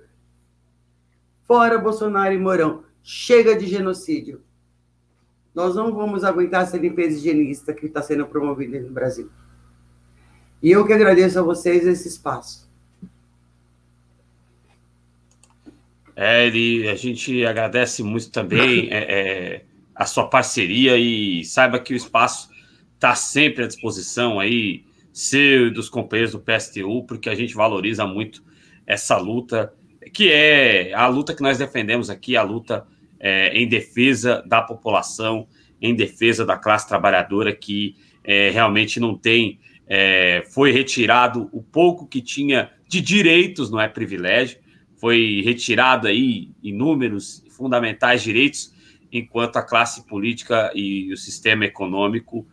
Fora Bolsonaro e Mourão. Chega de genocídio. Nós não vamos aguentar essa limpeza higienista que está sendo promovida no Brasil. E eu que agradeço a vocês esse espaço. É, ele, a gente agradece muito também é, é, a sua parceria e saiba que o espaço está sempre à disposição aí, seu e dos companheiros do PSTU, porque a gente valoriza muito essa luta que é a luta que nós defendemos aqui, a luta é, em defesa da população, em defesa da classe trabalhadora que é, realmente não tem, é, foi retirado o pouco que tinha de direitos, não é privilégio, foi retirado aí inúmeros fundamentais direitos, enquanto a classe política e o sistema econômico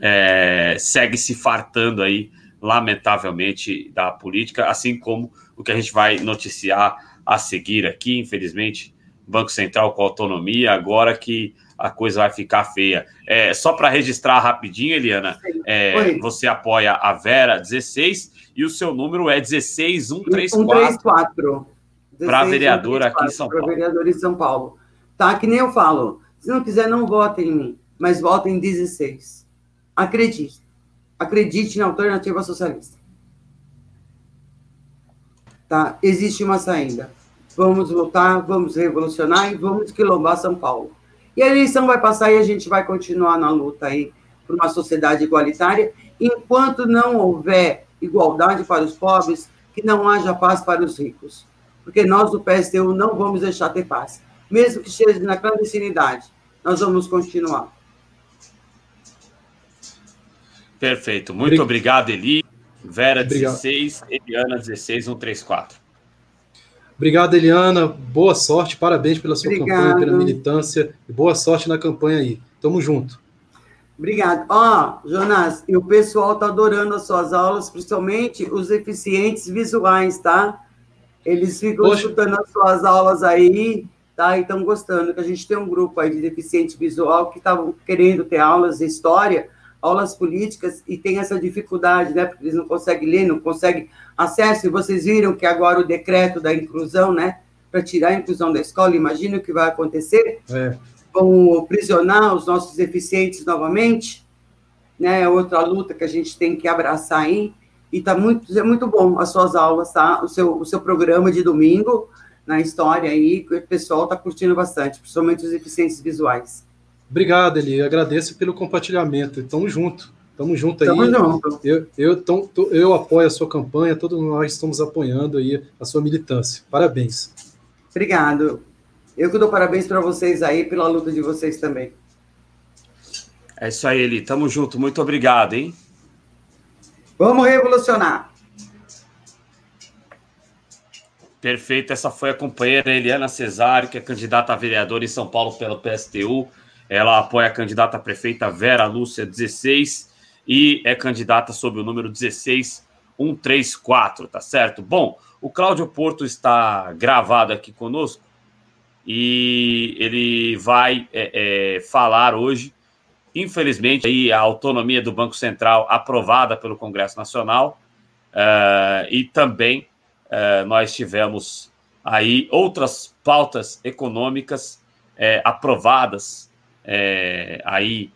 é, segue se fartando aí, lamentavelmente, da política, assim como o que a gente vai noticiar a seguir aqui, infelizmente, Banco Central com autonomia, agora que a coisa vai ficar feia. É, só para registrar rapidinho, Eliana, é, você apoia a Vera 16 e o seu número é 16134. Para vereador aqui em São Paulo. Para vereador em São Paulo. Tá, que nem eu falo. Se não quiser, não vote em mim, mas vote em 16. Acredite. Acredite na alternativa socialista. Tá? Existe uma saída. Vamos lutar, vamos revolucionar e vamos quilombar São Paulo. E a eleição vai passar e a gente vai continuar na luta aí por uma sociedade igualitária, enquanto não houver igualdade para os pobres, que não haja paz para os ricos. Porque nós do PSTU não vamos deixar ter paz. Mesmo que esteja na clandestinidade, nós vamos continuar. Perfeito. Muito obrigado, Eli. Vera Obrigado. 16, Eliana 16, 134. Obrigado, Eliana. Boa sorte, parabéns pela sua Obrigado. campanha, pela militância e boa sorte na campanha aí. Tamo junto. Obrigado. Ó, oh, Jonas, e o pessoal tá adorando as suas aulas, principalmente os deficientes visuais, tá? Eles ficam Poxa. escutando as suas aulas aí, tá? E estão gostando, que a gente tem um grupo aí de deficiente visual que estavam querendo ter aulas de história, aulas políticas e tem essa dificuldade, né? Porque eles não conseguem ler, não conseguem acesso. E vocês viram que agora o decreto da inclusão, né? Para tirar a inclusão da escola, imagina o que vai acontecer. É. Vão prisionar os nossos deficientes novamente, né? É outra luta que a gente tem que abraçar aí. E tá muito, é muito bom as suas aulas, tá? O seu, o seu programa de domingo na história aí, o pessoal está curtindo bastante, principalmente os deficientes visuais. Obrigado, Eli. Agradeço pelo compartilhamento. Tamo junto. Tamo junto aí. Tamo junto. Eu, eu, tô, eu apoio a sua campanha, todos nós estamos apoiando aí a sua militância. Parabéns. Obrigado. Eu que dou parabéns para vocês aí pela luta de vocês também. É isso aí, Eli. Tamo junto. Muito obrigado, hein? Vamos revolucionar. Perfeito. Essa foi a companheira Eliana Cesário, que é candidata a vereadora em São Paulo pelo PSTU. Ela apoia a candidata a prefeita Vera Lúcia 16 e é candidata sob o número 16134, tá certo? Bom, o Cláudio Porto está gravado aqui conosco e ele vai é, é, falar hoje infelizmente, aí a autonomia do Banco Central aprovada pelo Congresso Nacional uh, e também uh, nós tivemos aí outras pautas econômicas uh, aprovadas aí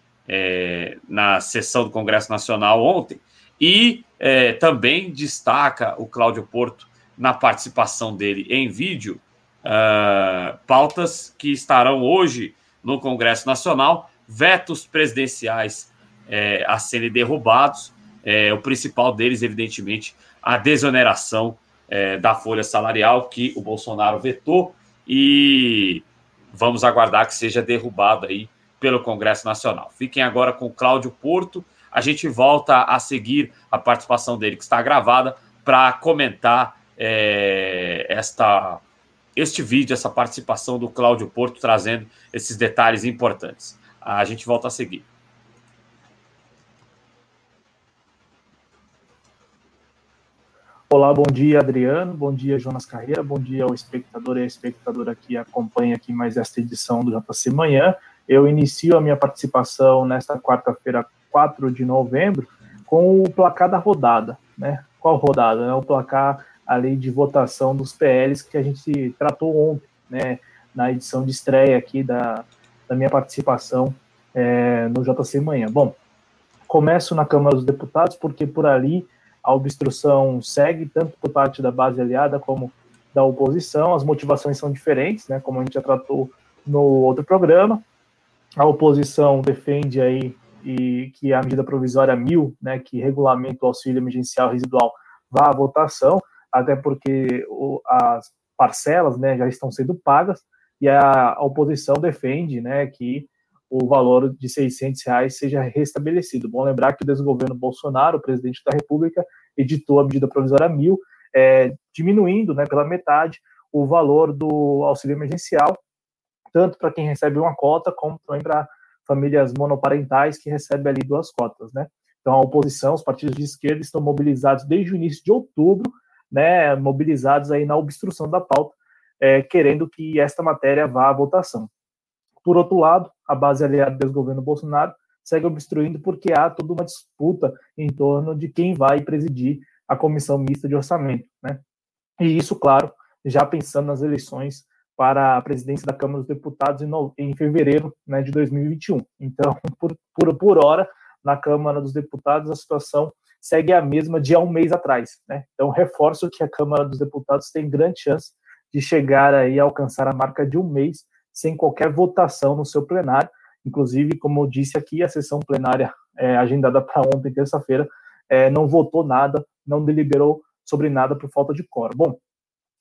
na sessão do Congresso Nacional ontem e também destaca o Cláudio Porto na participação dele em vídeo pautas que estarão hoje no Congresso Nacional vetos presidenciais é, a serem derrubados. É, o principal deles, evidentemente, a desoneração é, da folha salarial que o Bolsonaro vetou e vamos aguardar que seja derrubado aí pelo Congresso Nacional. Fiquem agora com Cláudio Porto. A gente volta a seguir a participação dele, que está gravada, para comentar é, esta, este vídeo, essa participação do Cláudio Porto, trazendo esses detalhes importantes. A gente volta a seguir. Olá, bom dia, Adriano. Bom dia, Jonas Carreira. Bom dia ao espectador e à espectadora que acompanha aqui mais esta edição do JC Manhã. Eu inicio a minha participação nesta quarta-feira, 4 de novembro, com o placar da rodada. Né? Qual rodada? É o placar ali de votação dos PLs que a gente tratou ontem, né? na edição de estreia aqui da, da minha participação é, no JC Manhã. Bom, começo na Câmara dos Deputados, porque por ali a obstrução segue, tanto por parte da base aliada como da oposição. As motivações são diferentes, né, como a gente já tratou no outro programa. A oposição defende aí e que a medida provisória 1000, né, que regulamenta o auxílio emergencial residual, vá à votação, até porque o, as parcelas né, já estão sendo pagas e a, oposição defende né, que o valor de 600 reais seja restabelecido. Bom lembrar que o desgoverno Bolsonaro, o presidente da República, editou a medida provisória mil, é, diminuindo né, pela metade o valor do auxílio emergencial, tanto para quem recebe uma cota, como também para famílias monoparentais que recebem ali duas cotas, né? Então, a oposição, os partidos de esquerda estão mobilizados desde o início de outubro, né, mobilizados aí na obstrução da pauta, é, querendo que esta matéria vá à votação. Por outro lado, a base aliada do governo Bolsonaro segue obstruindo porque há toda uma disputa em torno de quem vai presidir a comissão mista de orçamento, né? E isso, claro, já pensando nas eleições para a presidência da Câmara dos Deputados em, no, em fevereiro né, de 2021. Então, por, por, por hora, na Câmara dos Deputados, a situação segue a mesma de há um mês atrás. Né? Então, reforço que a Câmara dos Deputados tem grande chance de chegar aí a alcançar a marca de um mês sem qualquer votação no seu plenário. Inclusive, como eu disse aqui, a sessão plenária é, agendada para ontem, terça-feira, é, não votou nada, não deliberou sobre nada por falta de quórum. Bom,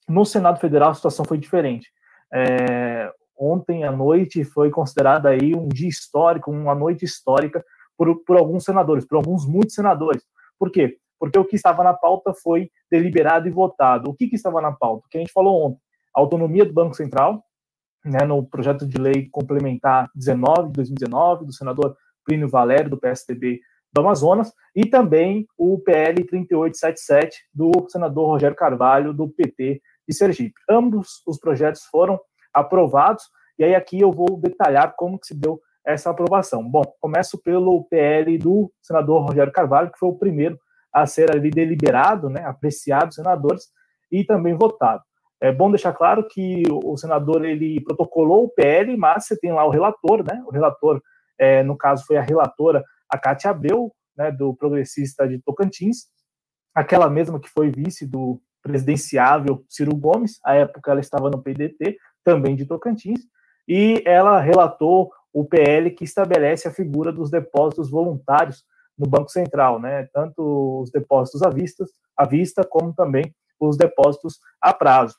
no Senado Federal a situação foi diferente. É, ontem à noite foi considerada aí um dia histórico, uma noite histórica por, por alguns senadores, por alguns muitos senadores. Por quê? porque o que estava na pauta foi deliberado e votado. O que, que estava na pauta? O que a gente falou ontem, a autonomia do Banco Central, né, no projeto de lei complementar 19 de 2019, do senador Plínio Valério, do PSDB do Amazonas, e também o PL 3877, do senador Rogério Carvalho, do PT de Sergipe. Ambos os projetos foram aprovados, e aí aqui eu vou detalhar como que se deu essa aprovação. Bom, começo pelo PL do senador Rogério Carvalho, que foi o primeiro a ser ali deliberado, né, apreciado senadores e também votado. É bom deixar claro que o senador ele protocolou o PL, mas você tem lá o relator, né? O relator, é, no caso, foi a relatora, a Cátia Abreu, né, do progressista de Tocantins, aquela mesma que foi vice do presidenciável Ciro Gomes, à época ela estava no PDT, também de Tocantins, e ela relatou o PL que estabelece a figura dos depósitos voluntários no Banco Central, né? Tanto os depósitos à vista, à vista como também os depósitos a prazo.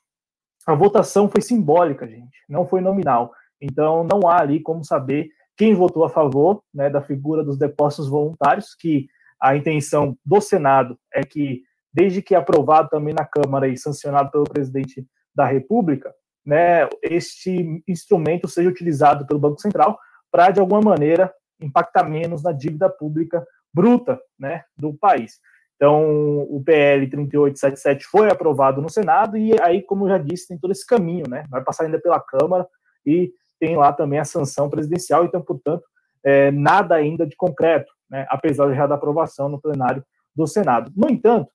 A votação foi simbólica, gente, não foi nominal. Então não há ali como saber quem votou a favor, né, da figura dos depósitos voluntários, que a intenção do Senado é que desde que aprovado também na Câmara e sancionado pelo presidente da República, né, este instrumento seja utilizado pelo Banco Central para de alguma maneira impactar menos na dívida pública bruta né, do país. Então, o PL 3877 foi aprovado no Senado e aí, como eu já disse, tem todo esse caminho, né? Vai passar ainda pela Câmara e tem lá também a sanção presidencial, então, portanto, é, nada ainda de concreto, né, apesar já da aprovação no plenário do Senado. No entanto,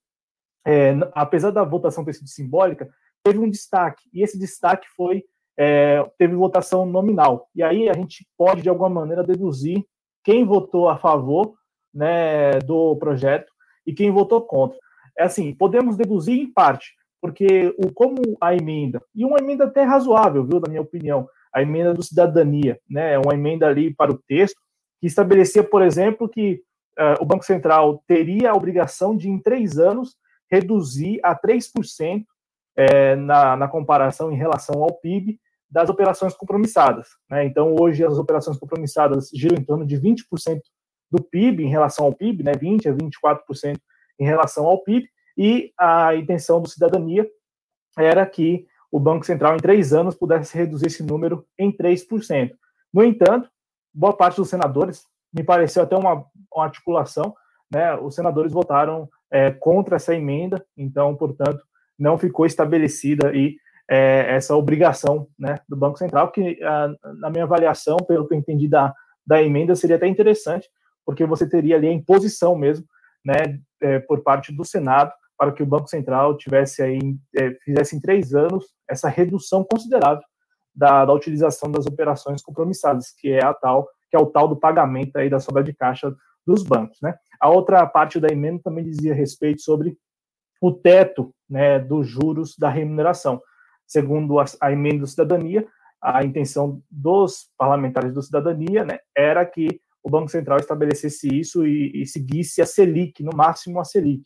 é, apesar da votação ter sido simbólica, teve um destaque, e esse destaque foi é, teve votação nominal. E aí a gente pode, de alguma maneira, deduzir quem votou a favor né, do projeto e quem votou contra. É assim, podemos deduzir em parte, porque o, como a emenda, e uma emenda até razoável, viu, na minha opinião, a emenda do cidadania, né, uma emenda ali para o texto, que estabelecia, por exemplo, que uh, o Banco Central teria a obrigação de, em três anos, reduzir a 3% é, na, na comparação em relação ao PIB das operações compromissadas. Né? Então, hoje, as operações compromissadas giram em torno de 20% do PIB em relação ao PIB, né? 20% a 24% em relação ao PIB, e a intenção do Cidadania era que o Banco Central, em três anos, pudesse reduzir esse número em 3%. No entanto, boa parte dos senadores, me pareceu até uma, uma articulação, né? os senadores votaram é, contra essa emenda, então, portanto, não ficou estabelecida aí é, essa obrigação né, do Banco Central, que a, na minha avaliação, pelo que eu entendi da, da emenda, seria até interessante, porque você teria ali a imposição mesmo, né, é, por parte do Senado, para que o Banco Central tivesse aí, é, fizesse em três anos essa redução considerável da, da utilização das operações compromissadas, que é a tal, que é o tal do pagamento aí da sobra de caixa dos bancos, né? A outra parte da emenda também dizia respeito sobre o teto, né, dos juros da remuneração. Segundo a, a emenda do cidadania, a intenção dos parlamentares do cidadania, né, era que o Banco Central estabelecesse isso e, e seguisse a Selic, no máximo a Selic.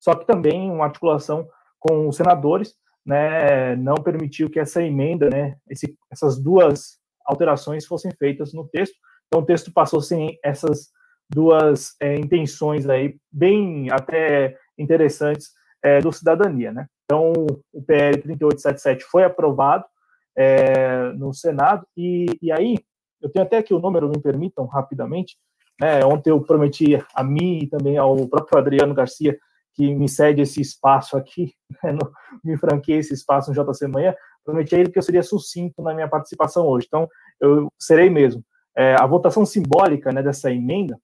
Só que também uma articulação com os senadores, né, não permitiu que essa emenda, né, esse, essas duas alterações fossem feitas no texto. Então o texto passou sem essas duas é, intenções aí bem até interessantes é, do cidadania, né? Então o PL 3877 foi aprovado é, no Senado e, e aí eu tenho até aqui o número, me permitam rapidamente. Né? Ontem eu prometi a mim e também ao próprio Adriano Garcia que me cede esse espaço aqui, né? no, me franqueia esse espaço no JC Manhã, prometi a ele que eu seria sucinto na minha participação hoje. Então, eu serei mesmo. É, a votação simbólica né, dessa emenda,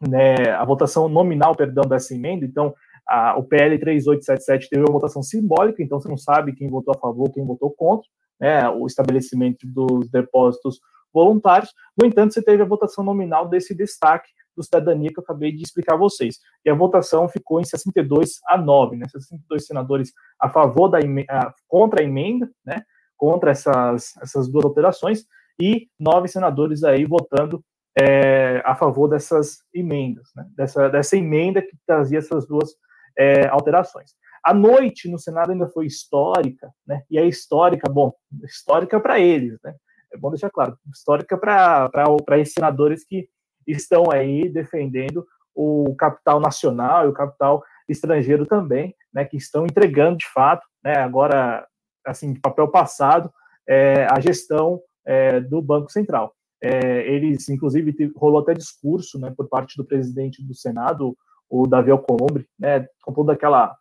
né, a votação nominal, perdão, dessa emenda, então, a, o PL 3877 teve uma votação simbólica, então você não sabe quem votou a favor, quem votou contra, né, o estabelecimento dos depósitos voluntários. No entanto, você teve a votação nominal desse destaque do cidadania que eu acabei de explicar a vocês. E a votação ficou em 62 a 9, né? 62 senadores a favor da emenda, contra a emenda, né? Contra essas, essas duas alterações e nove senadores aí votando é, a favor dessas emendas, né? dessa, dessa emenda que trazia essas duas é, alterações. A noite no Senado ainda foi histórica, né? E é histórica, bom, histórica para eles, né? É bom deixar claro, histórica para esses senadores que estão aí defendendo o capital nacional e o capital estrangeiro também, né, que estão entregando de fato, né, agora, assim, de papel passado, é, a gestão é, do Banco Central. É, eles, inclusive, rolou até discurso né, por parte do presidente do Senado, o Davi Alcolumbre, né, com toda aquela,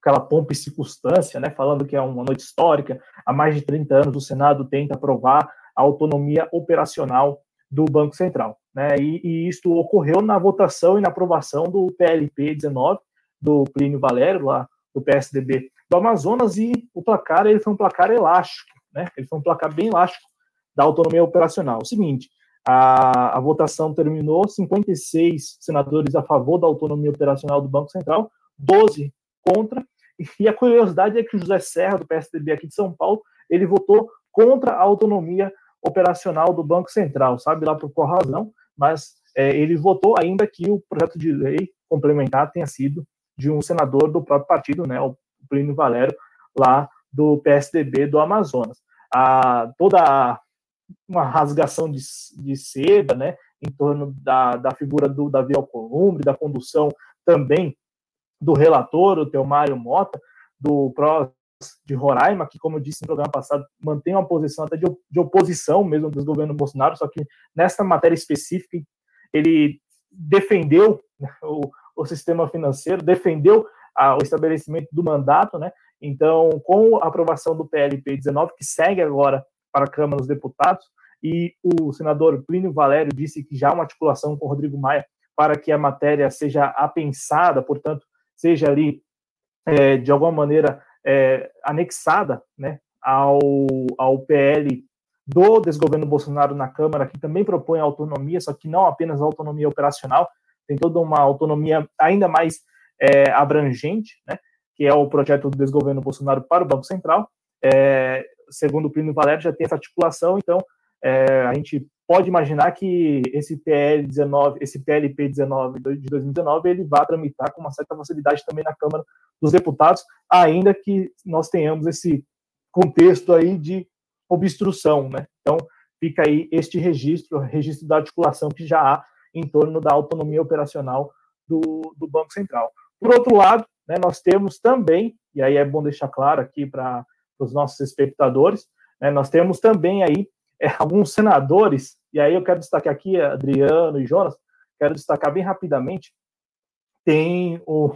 aquela pompa e circunstância, né, falando que é uma noite histórica, há mais de 30 anos o Senado tenta aprovar a autonomia operacional do Banco Central. Né? E, e ocorreu na votação e na aprovação do PLP 19, do Plínio Valério, lá do PSDB do Amazonas, e o placar ele foi um placar elástico, né? ele foi um placar bem elástico da autonomia operacional. O seguinte, a, a votação terminou, 56 senadores a favor da autonomia operacional do Banco Central, 12 contra, e a curiosidade é que o José Serra, do PSDB aqui de São Paulo, ele votou contra a autonomia operacional do Banco Central, sabe lá por qual razão, mas é, ele votou ainda que o projeto de lei complementar tenha sido de um senador do próprio partido, né, o Plínio Valério, lá do PSDB do Amazonas. A, toda uma rasgação de, de seda, né, em torno da, da figura do Davi Alcolumbre, da condução também do relator, o Teomário Mota, do pró de Roraima, que, como eu disse no programa passado, mantém uma posição até de, de oposição mesmo do governo Bolsonaro, só que nesta matéria específica ele defendeu né, o, o, sistema financeiro, defendeu a, o estabelecimento do mandato, né? Então, com a aprovação do PLP 19, que segue agora para a Câmara dos Deputados, e o senador Plínio Valério disse que já há uma articulação com o Rodrigo Maia para que a matéria seja apensada, portanto, seja ali, é, de alguma maneira, é, anexada né, ao, ao PL do desgoverno Bolsonaro na Câmara, que também propõe autonomia, só que não apenas autonomia operacional, tem toda uma autonomia ainda mais é, abrangente, né, que é o projeto do desgoverno Bolsonaro para o Banco Central. É, segundo o Plínio Valério, já tem essa articulação, então é, a gente pode imaginar que esse PL 19, esse PLP 19 de 2019, ele vá tramitar com uma certa facilidade também na Câmara dos Deputados, ainda que nós tenhamos esse contexto aí de obstrução, né? Então, fica aí este registro, registro da articulação que já há em torno da autonomia operacional do, do Banco Central. Por outro lado, né, nós temos também, e aí é bom deixar claro aqui para os nossos espectadores, né, nós temos também aí é, alguns senadores, e aí eu quero destacar aqui Adriano e Jonas, quero destacar bem rapidamente, tem um,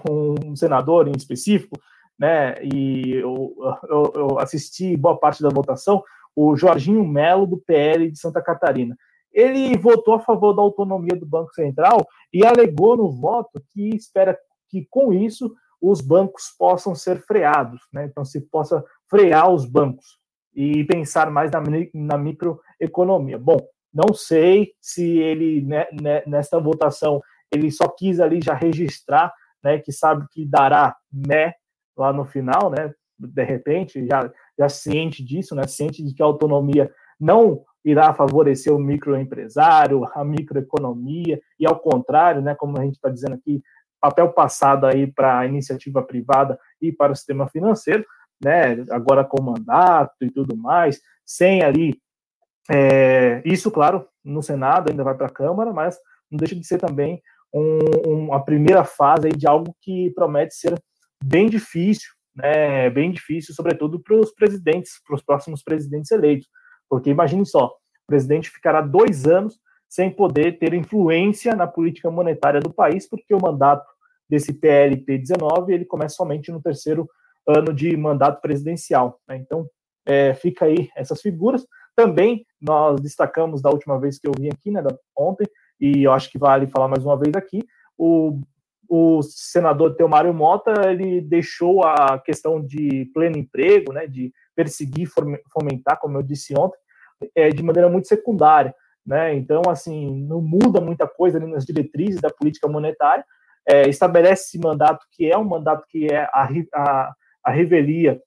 um senador em específico, né, e eu, eu, eu, assisti boa parte da votação, o Jorginho Melo, do PL de Santa Catarina. Ele votou a favor da autonomia do Banco Central e alegou no voto que espera que, com isso, os bancos possam ser freados, né? então se possa frear os bancos e pensar mais na, na microeconomia. Bom, não sei se ele, né, né, nesta votação, ele só quis ali já registrar, né, que sabe que dará né lá no final, né, de repente, já, já ciente disso, né, ciente de que a autonomia não irá favorecer o microempresário, a microeconomia, e ao contrário, né, como a gente está dizendo aqui, papel passado aí para a iniciativa privada e para o sistema financeiro, né, agora com mandato e tudo mais, sem ali, é, isso, claro, no Senado ainda vai para a Câmara, mas não deixa de ser também um, uma primeira fase de algo que promete ser bem difícil, né, bem difícil, sobretudo para os presidentes, para os próximos presidentes eleitos, porque imagine só, o presidente ficará dois anos sem poder ter influência na política monetária do país, porque o mandato desse PLP 19 ele começa somente no terceiro ano de mandato presidencial. Né? Então, é, fica aí essas figuras. Também nós destacamos da última vez que eu vim aqui, né, ontem, e eu acho que vale falar mais uma vez aqui, o, o senador Teomário Mota, ele deixou a questão de pleno emprego, né, de perseguir, fomentar, como eu disse ontem, é, de maneira muito secundária. Né? Então, assim, não muda muita coisa nas diretrizes da política monetária, é, estabelece esse mandato que é um mandato que é a, a, a revelia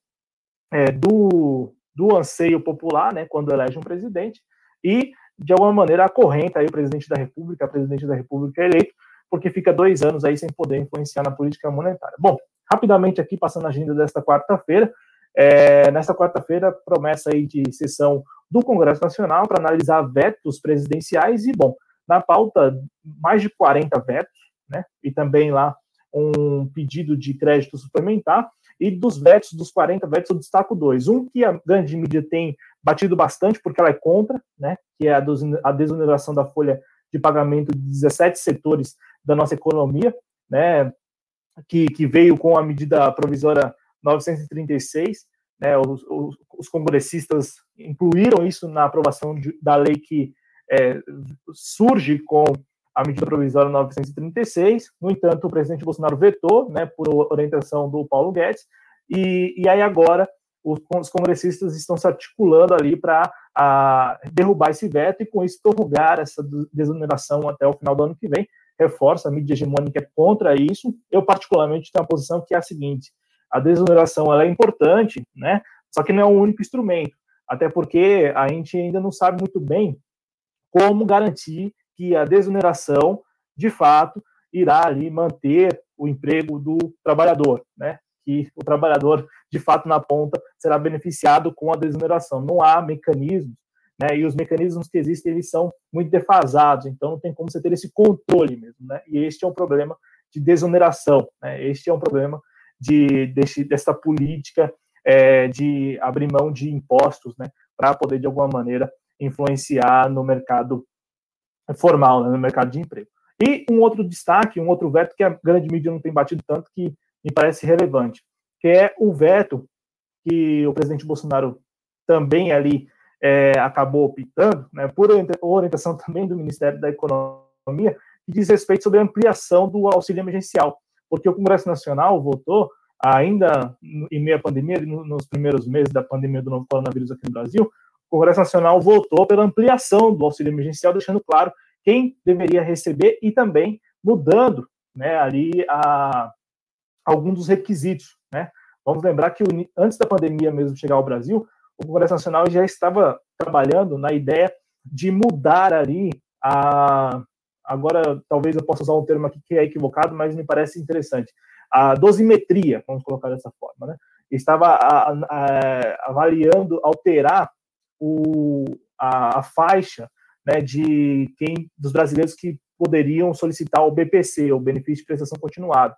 é, do, do anseio popular, né, quando elege um presidente, e, de alguma maneira, acorrenta aí o presidente da República, a presidente da República é eleito, porque fica dois anos aí sem poder influenciar na política monetária. Bom, rapidamente aqui, passando a agenda desta quarta-feira, é, nesta quarta-feira, promessa aí de sessão do Congresso Nacional para analisar vetos presidenciais e, bom, na pauta, mais de 40 vetos, né, e também lá um pedido de crédito suplementar, e dos vetos, dos 40 vetos, eu destaco dois. Um que a grande mídia tem batido bastante, porque ela é contra, né, que é a, desoneração da folha de pagamento de 17 setores da nossa economia, né, que, que veio com a medida provisória 936, né, os, os, os congressistas incluíram isso na aprovação de, da lei que é, surge com a medida provisória 936. No entanto, o presidente Bolsonaro vetou, né, por orientação do Paulo Guedes, e, e aí agora os, os congressistas estão se articulando ali para derrubar esse veto e, com isso, prorrogar essa desoneração até o final do ano que vem. Reforça, a mídia hegemônica é contra isso. Eu, particularmente, tenho a posição que é a seguinte: a desoneração ela é importante, né? Só que não é o único instrumento, até porque a gente ainda não sabe muito bem como garantir que a desoneração, de fato, irá ali manter o emprego do trabalhador, né? Que o trabalhador, de fato, na ponta, será beneficiado com a desoneração. Não há mecanismos, né? E os mecanismos que existem, eles são muito defasados, então não tem como você ter esse controle mesmo, né? E este é um problema de desoneração, né? Este é um problema de, desse, dessa política é, de abrir mão de impostos, né, para poder, de alguma maneira, influenciar no mercado formal, né, no mercado de emprego. E um outro destaque, um outro veto que a grande mídia não tem batido tanto, que me parece relevante, que é o veto que o presidente Bolsonaro também ali é, acabou optando, né, por orientação também do Ministério da Economia, que diz respeito sobre a ampliação do auxílio emergencial, porque o Congresso Nacional votou ainda em meio à pandemia, nos primeiros meses da pandemia do novo coronavírus aqui no Brasil, o Congresso Nacional votou pela ampliação do auxílio emergencial, deixando claro quem deveria receber e também mudando né, ali a, alguns dos requisitos. Né? Vamos lembrar que antes da pandemia mesmo chegar ao Brasil, o Congresso Nacional já estava trabalhando na ideia de mudar ali a. Agora, talvez eu possa usar um termo aqui que é equivocado, mas me parece interessante. A dosimetria, vamos colocar dessa forma, né? Estava a, a, avaliando alterar o, a, a faixa né, de quem dos brasileiros que poderiam solicitar o BPC, o benefício de prestação continuada.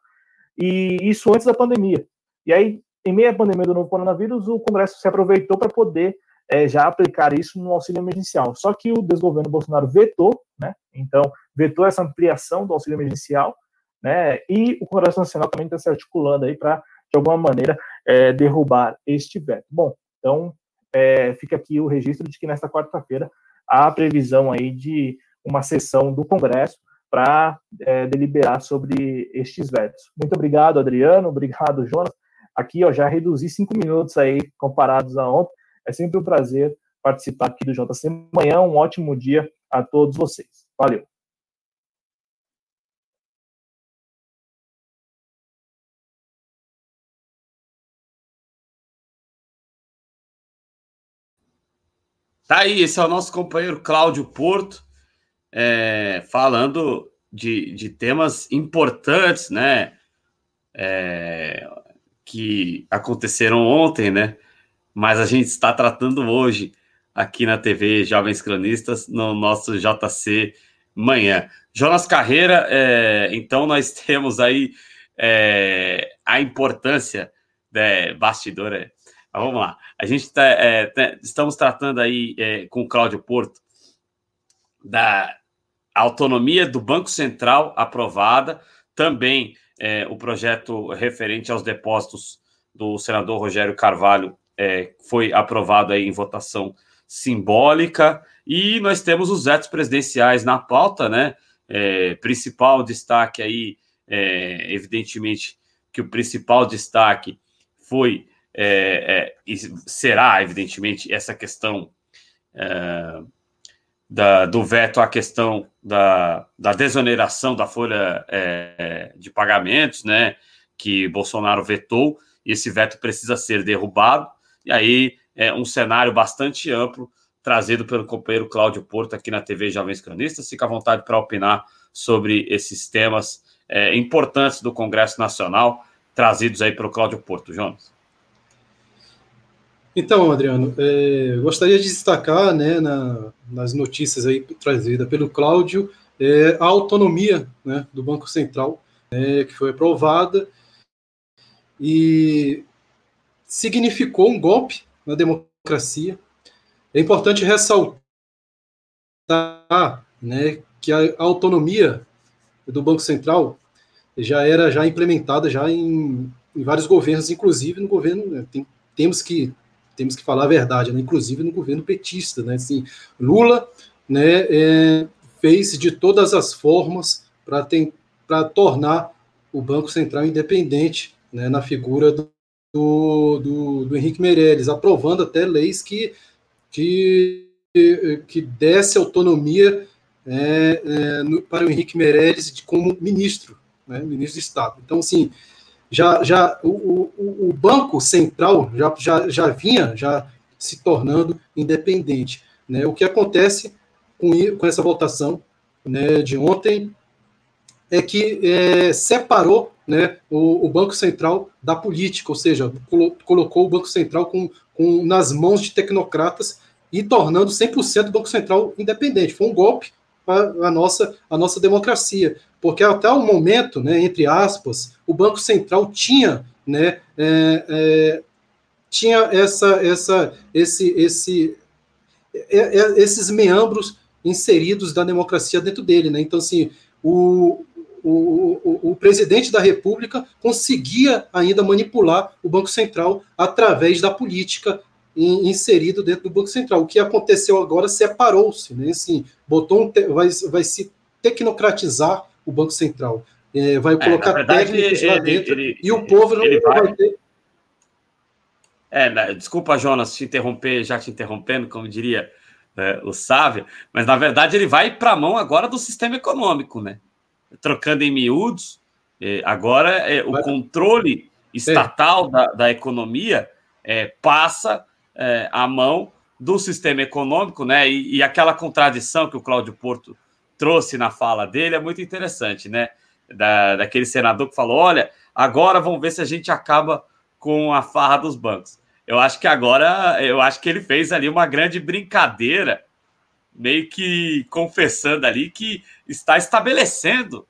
E isso antes da pandemia. E aí, em meio à pandemia do novo coronavírus, o Congresso se aproveitou para poder é, já aplicar isso no auxílio emergencial. Só que o desgoverno Bolsonaro vetou, né? Então, vetou essa ampliação do auxílio emergencial, né? E o Congresso Nacional também está se articulando aí para, de alguma maneira, é, derrubar este veto. Bom, então, é, fica aqui o registro de que nesta quarta-feira há a previsão aí de uma sessão do Congresso para é, deliberar sobre estes vetos. Muito obrigado, Adriano, obrigado, Jonas. Aqui, ó, já reduzi cinco minutos aí comparados a ontem. É sempre um prazer participar aqui do JC Manhã. Um ótimo dia a todos vocês. Valeu. Tá aí, esse é o nosso companheiro Cláudio Porto, é, falando de, de temas importantes, né? É, que aconteceram ontem, né? Mas a gente está tratando hoje aqui na TV Jovens Cronistas, no nosso JC Manhã. Jonas Carreira, é, então nós temos aí é, a importância, né, bastidor, é, vamos lá, a gente tá, é, tá, estamos tratando aí é, com o Cláudio Porto da autonomia do Banco Central aprovada, também é, o projeto referente aos depósitos do senador Rogério Carvalho é, foi aprovado aí em votação simbólica e nós temos os vetos presidenciais na pauta, né? É, principal destaque aí, é, evidentemente, que o principal destaque foi é, é, será, evidentemente, essa questão é, da, do veto à questão da, da desoneração da folha é, de pagamentos, né, que Bolsonaro vetou, e esse veto precisa ser derrubado, e aí é um cenário bastante amplo trazido pelo companheiro Cláudio Porto aqui na TV Jovens Cronistas. Fica à vontade para opinar sobre esses temas é, importantes do Congresso Nacional, trazidos aí pelo Cláudio Porto. Jonas. Então, Adriano, é, gostaria de destacar né, na, nas notícias aí trazidas pelo Cláudio é, a autonomia né, do Banco Central, né, que foi aprovada e significou um golpe na democracia. É importante ressaltar né, que a autonomia do Banco Central já era já implementada já em, em vários governos, inclusive no governo, né, tem, temos que temos que falar a verdade, né? inclusive no governo petista, né? Assim, Lula, né, é, fez de todas as formas para tornar o Banco Central independente, né, na figura do, do, do, Henrique Meirelles, aprovando até leis que que, que desse autonomia é, é, no, para o Henrique Meirelles como ministro, né, ministro de Estado. Então, assim, já, já o, o, o, Banco Central já, já, já vinha já se tornando independente. Né? O que acontece com, com essa votação né, de ontem é que é, separou né, o, o, Banco Central da política, ou seja, colo, colocou o Banco Central com, com, nas mãos de tecnocratas e tornando 100% o Banco Central independente. Foi um golpe a nossa, a nossa democracia porque até o momento, né, entre aspas, o Banco Central tinha, né, é, é, tinha essa, essa, esse, esse, é, é, esses meandros inseridos da democracia dentro dele, né? Então, assim, o, o, o, o, presidente da República conseguia ainda manipular o Banco Central através da política inserido dentro do Banco Central. O que aconteceu agora separou-se, né? Assim, botou um vai, vai se tecnocratizar o Banco Central. É, vai é, colocar é, verdade, técnicos ele, lá dentro ele, e o povo não vai, vai ter. É, desculpa, Jonas, te interromper, já te interrompendo, como diria é, o Sávio, mas na verdade ele vai para a mão agora do sistema econômico, né? Trocando em miúdos, é, agora é, o controle estatal da, da economia é, passa é, mão do sistema econômico, né? E, e, aquela contradição que o Cláudio Porto trouxe na fala dele é muito interessante, né? Da, daquele senador que falou: olha, agora vamos ver se a gente acaba com a farra dos bancos. Eu acho que agora, eu acho que ele fez ali uma grande brincadeira, meio que confessando ali que está estabelecendo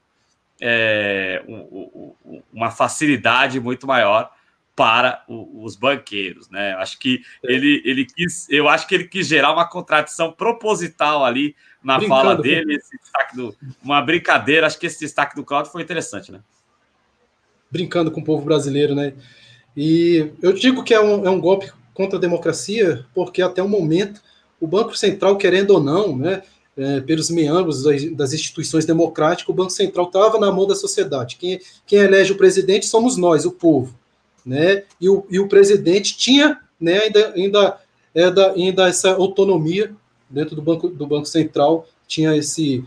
é, um, um, uma facilidade muito maior para o, os banqueiros, né? Acho que é. ele, ele quis, eu acho que ele quis gerar uma contradição proposital ali na Brincando, fala dele, esse destaque do, uma brincadeira. Acho que esse destaque do Claudio foi interessante, né? Brincando com o povo brasileiro, né? E eu digo que é um, é um golpe contra a democracia, porque até o momento o Banco Central, querendo ou não, né, é, pelos meandros das, das, instituições democráticas, o Banco Central estava na mão da sociedade. Quem, quem elege o presidente somos nós, o povo né? E o, e o presidente tinha, né, ainda, ainda, ainda, essa autonomia dentro do banco do banco central, tinha esse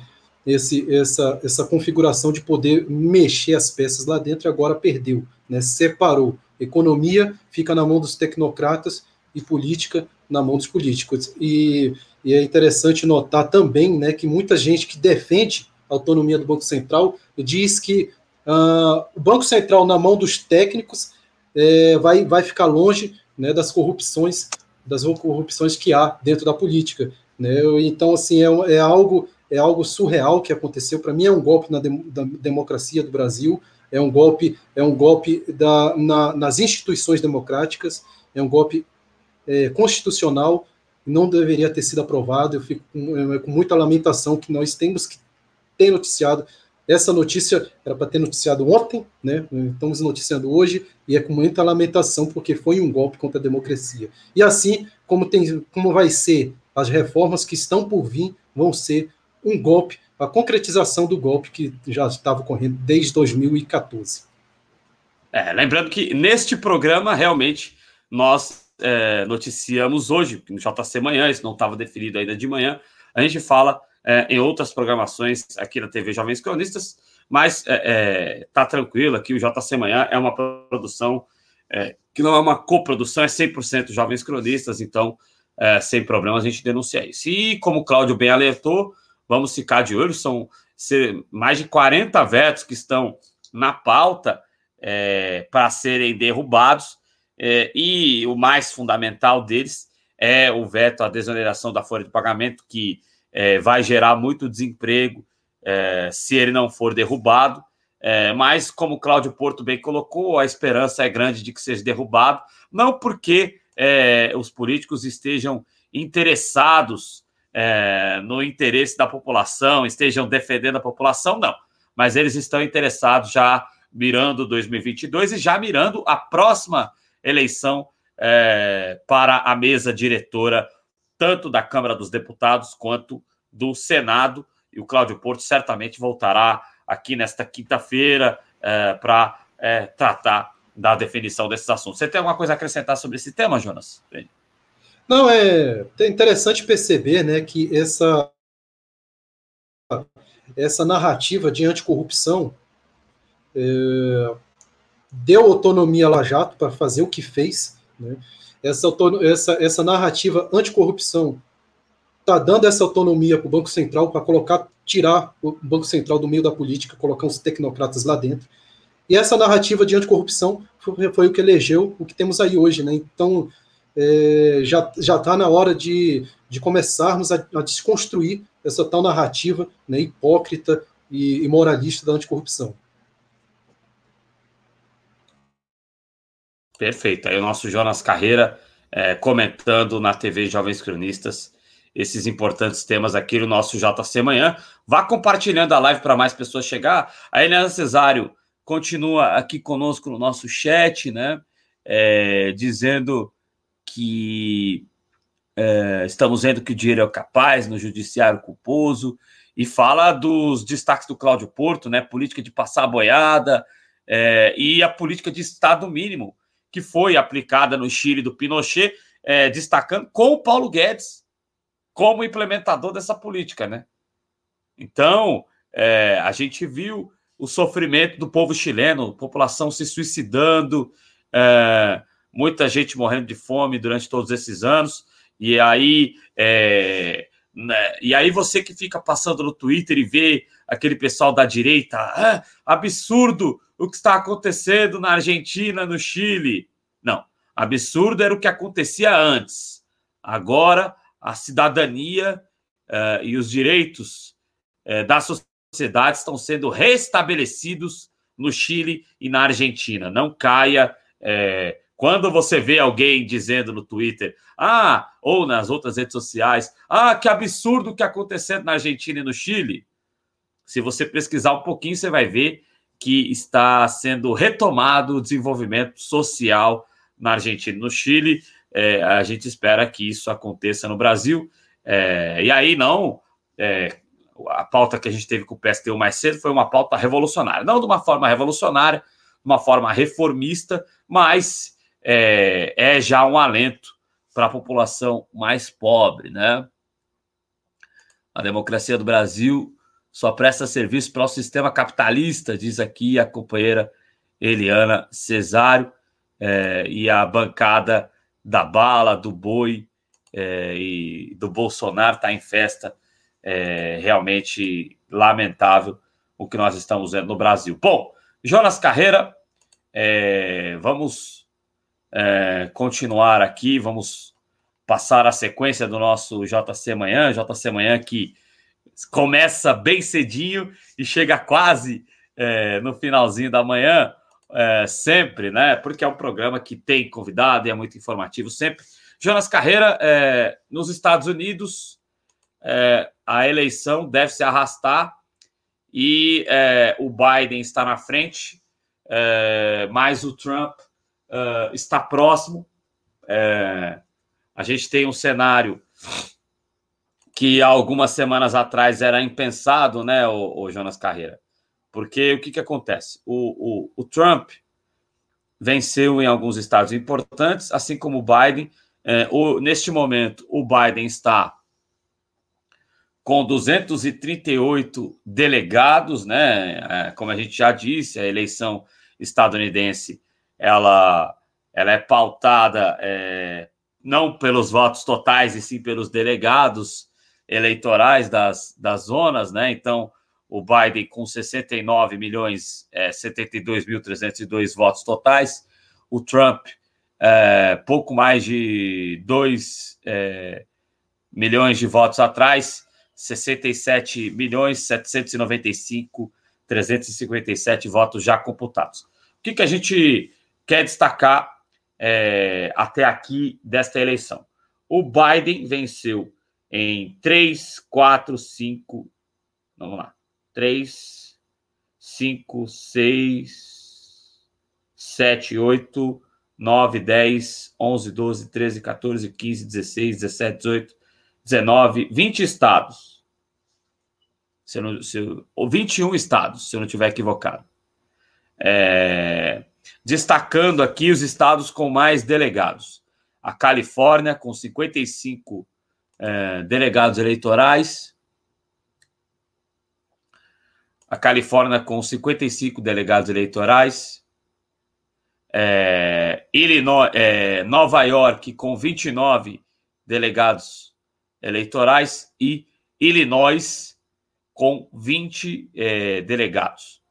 esse, essa, essa configuração de poder mexer as peças lá dentro, agora perdeu, né? separou. Economia fica na mão dos tecnocratas e política na mão dos políticos. E, e é interessante notar também né, que muita gente que defende a autonomia do Banco Central diz que uh, o Banco Central na mão dos técnicos é, vai, vai ficar longe né, das corrupções, das corrupções que há dentro da política. Né? Então, assim, é, é, algo, é algo surreal que aconteceu. Para mim, é um golpe na de, democracia do Brasil, é um golpe, é um golpe da, na, nas instituições democráticas, é um golpe é, constitucional, não deveria ter sido aprovado. Eu fico com, é, com muita lamentação que nós temos que ter noticiado essa notícia era para ter noticiado ontem, né? Estamos noticiando hoje e é com muita lamentação porque foi um golpe contra a democracia. E assim como tem, como vai ser as reformas que estão por vir, vão ser um golpe, a concretização do golpe que já estava ocorrendo desde 2014. É, lembrando que neste programa realmente nós é, noticiamos hoje, no JC Manhã, isso não estava definido ainda de manhã, a gente fala é, em outras programações aqui na TV Jovens Cronistas, mas é, é, tá tranquilo aqui, o JC Manhã é uma produção é, que não é uma coprodução, é 100% Jovens Cronistas, então é, sem problema a gente denuncia isso. E como o Cláudio bem alertou, vamos ficar de olho, são mais de 40 vetos que estão na pauta para serem derrubados, e o mais fundamental deles é o veto à desoneração da folha de pagamento, que é, vai gerar muito desemprego é, se ele não for derrubado. É, mas, como o Cláudio Porto bem colocou, a esperança é grande de que seja derrubado, não porque é, os políticos estejam interessados é, no interesse da população, estejam defendendo a população, não, mas eles estão interessados já mirando 2022 e já mirando a próxima eleição é, para a mesa diretora tanto da Câmara dos Deputados quanto do Senado. E o Cláudio Porto certamente voltará aqui nesta quinta-feira é, para é, tratar da definição desses assuntos. Você tem alguma coisa a acrescentar sobre esse tema, Jonas? Não, é, é interessante perceber né, que essa, essa narrativa de anticorrupção é, deu autonomia a Lajato para fazer o que fez, né? Essa, essa, essa narrativa anticorrupção está dando essa autonomia para o Banco Central para colocar, tirar o Banco Central do meio da política, colocar os tecnocratas lá dentro. E essa narrativa de anticorrupção foi, foi o que elegeu o que temos aí hoje, né? Então é, já já está na hora de, de começarmos a, a, desconstruir essa tal narrativa né, hipócrita e, e moralista da anticorrupção. Perfeito. Aí o nosso Jonas Carreira é, comentando na TV Jovens Cronistas esses importantes temas aqui no nosso JC Manhã. Vá compartilhando a live para mais pessoas chegar. A Helena Cesário continua aqui conosco no nosso chat, né? É, dizendo que é, estamos vendo que o dinheiro é capaz no judiciário culposo, e fala dos destaques do Cláudio Porto, né? Política de passar a boiada é, e a política de Estado mínimo, que foi aplicada no Chile do Pinochet, é, destacando com o Paulo Guedes como implementador dessa política, né? Então, é, a gente viu o sofrimento do povo chileno, população se suicidando, é, muita gente morrendo de fome durante todos esses anos, e aí é, né? E aí você que fica passando no Twitter e vê aquele pessoal da direita, ah, absurdo o que está acontecendo na Argentina, no Chile. Não, absurdo era o que acontecia antes. Agora a cidadania uh, e os direitos uh, da sociedade estão sendo restabelecidos no Chile e na Argentina. Não caia uh, quando você vê alguém dizendo no Twitter, ah, ou nas outras redes sociais, ah, que absurdo o que acontecendo na Argentina e no Chile. Se você pesquisar um pouquinho, você vai ver que está sendo retomado o desenvolvimento social na Argentina e no Chile. É, a gente espera que isso aconteça no Brasil. É, e aí, não. É, a pauta que a gente teve com o PSTU mais cedo foi uma pauta revolucionária. Não de uma forma revolucionária, de uma forma reformista, mas é, é já um alento para a população mais pobre, né? A democracia do Brasil só presta serviço para o sistema capitalista, diz aqui a companheira Eliana Cesário, é, e a bancada da bala, do boi é, e do Bolsonaro está em festa. É, realmente lamentável o que nós estamos vendo no Brasil. Bom, Jonas Carreira, é, vamos é, continuar aqui, vamos passar a sequência do nosso JC Manhã, JC Manhã que começa bem cedinho e chega quase é, no finalzinho da manhã, é, sempre, né? Porque é um programa que tem convidado e é muito informativo sempre. Jonas Carreira, é, nos Estados Unidos, é, a eleição deve se arrastar e é, o Biden está na frente, é, mas o Trump está próximo. A gente tem um cenário que algumas semanas atrás era impensado, né, o, o Jonas Carreira? Porque o que, que acontece? O, o, o, Trump venceu em alguns estados importantes, assim como o Biden. É, o, neste momento, o Biden está com 238 delegados, né? É, como a gente já disse, a eleição estadunidense ela, ela é pautada é, não pelos votos totais, e sim pelos delegados eleitorais das, das zonas, né? Então, o Biden com 69 milhões, é, 72.302 votos totais, o Trump é, pouco mais de 2 é, milhões de votos atrás, 67 milhões 795 357 votos já computados. O que, que a gente quer destacar é, até aqui desta eleição. O Biden venceu em 3, 4, 5. Vamos lá. 3, 5, 6, 7, 8, 9, 10, 11, 12, 13, 14, 15, 16, 17, 18, 19, 20 estados. Se eu não, se eu, ou 21 estados, se eu não estiver equivocado. É, destacando aqui os estados com mais delegados. A Califórnia, com 55 é, delegados eleitorais. A Califórnia, com 55 delegados eleitorais. É, Illinois, é, Nova York, com 29 delegados eleitorais. E Illinois, com 20 é, delegados.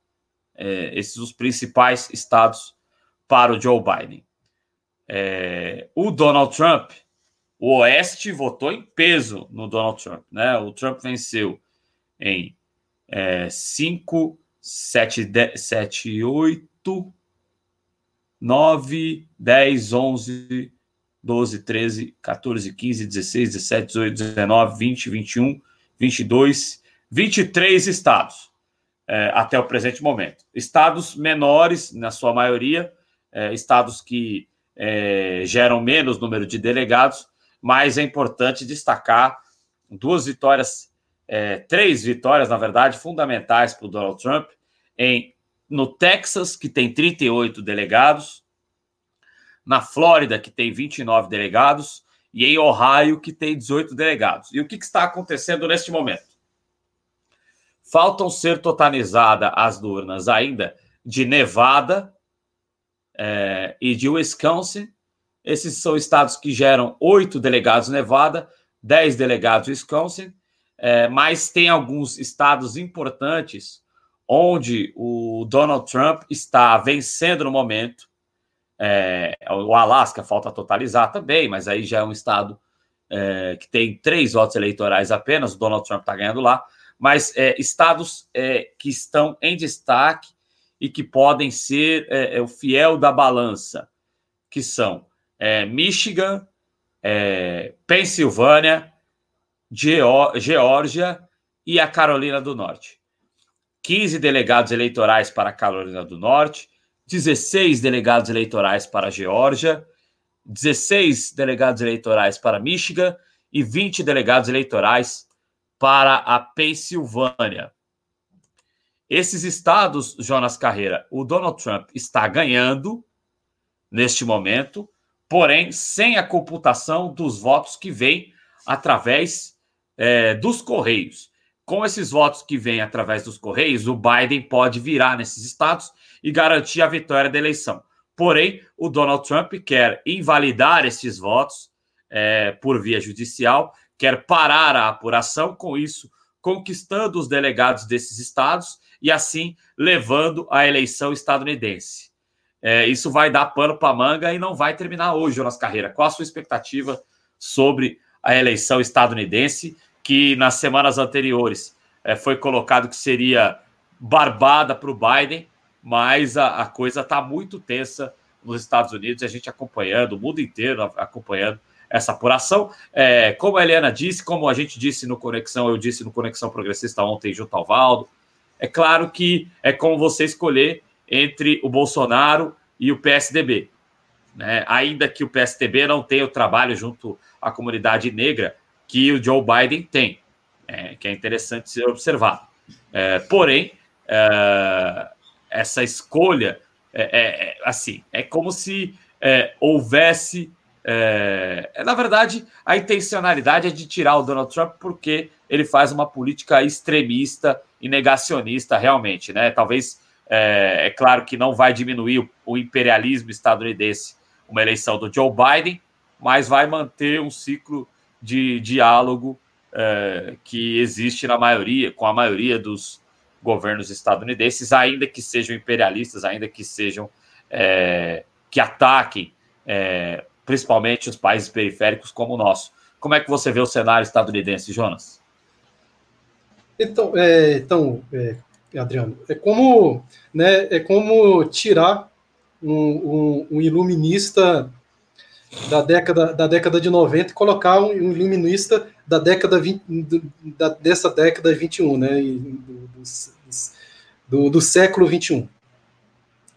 É, esses os principais estados para o Joe Biden. É, o Donald Trump, o Oeste votou em peso no Donald Trump. Né? O Trump venceu em é, 5, 7, 7, 8, 9, 10, 11, 12, 13, 14, 15, 16, 17, 18, 19, 20, 21, 22, 23 estados é, até o presente momento. Estados menores, na sua maioria, é, estados que é, geram menos número de delegados, mas é importante destacar duas vitórias, é, três vitórias, na verdade, fundamentais para o Donald Trump em no Texas, que tem 38 delegados, na Flórida, que tem 29 delegados, e em Ohio, que tem 18 delegados. E o que, que está acontecendo neste momento? Faltam ser totalizadas as urnas ainda de Nevada é, e de Wisconsin. Esses são estados que geram oito delegados Nevada, dez delegados Wisconsin, é, mas tem alguns estados importantes onde o Donald Trump está vencendo no momento. É, o Alasca falta totalizar também, mas aí já é um estado é, que tem três votos eleitorais apenas. O Donald Trump está ganhando lá, mas é, estados é, que estão em destaque e que podem ser é, o fiel da balança, que são Michigan, Pensilvânia, Geórgia e a Carolina do Norte. 15 delegados eleitorais para a Carolina do Norte, 16 delegados eleitorais para a Geórgia, 16 delegados eleitorais para Michigan e 20 delegados eleitorais para a Pensilvânia. Esses estados, Jonas Carreira, o Donald Trump está ganhando neste momento, porém sem a computação dos votos que vêm através é, dos Correios com esses votos que vêm através dos Correios, o Biden pode virar nesses estados e garantir a vitória da eleição. Porém, o Donald Trump quer invalidar esses votos é, por via judicial, quer parar a apuração, com isso, conquistando os delegados desses estados e, assim, levando a eleição estadunidense. É, isso vai dar pano para manga e não vai terminar hoje, Jonas Carreira. Qual a sua expectativa sobre a eleição estadunidense? que nas semanas anteriores é, foi colocado que seria barbada para o Biden, mas a, a coisa está muito tensa nos Estados Unidos, a gente acompanhando, o mundo inteiro acompanhando essa apuração. É, como a Helena disse, como a gente disse no Conexão, eu disse no Conexão Progressista ontem junto ao Valdo, é claro que é como você escolher entre o Bolsonaro e o PSDB. Né? Ainda que o PSDB não tenha o trabalho junto à comunidade negra, que o Joe Biden tem, é, que é interessante ser observado. É, porém, é, essa escolha é, é, é, assim, é como se houvesse. na verdade, a intencionalidade é de tirar o Donald Trump porque ele faz uma política extremista e negacionista realmente, né? Talvez é, claro que não vai diminuir o, o imperialismo estadunidense uma eleição do Joe Biden, mas vai manter um ciclo de diálogo é, que existe na maioria, com a maioria dos governos estadunidenses, ainda que sejam imperialistas, ainda que sejam é, que ataquem é, principalmente os países periféricos como o nosso. Como é que você vê o cenário estadunidense, Jonas? Então, é, então é, Adriano, é como, né, é como tirar um, um, um iluminista da década, da década de 90 e colocar um, um iluminista da década 20, da, dessa década 21, né, do, do, do século 21.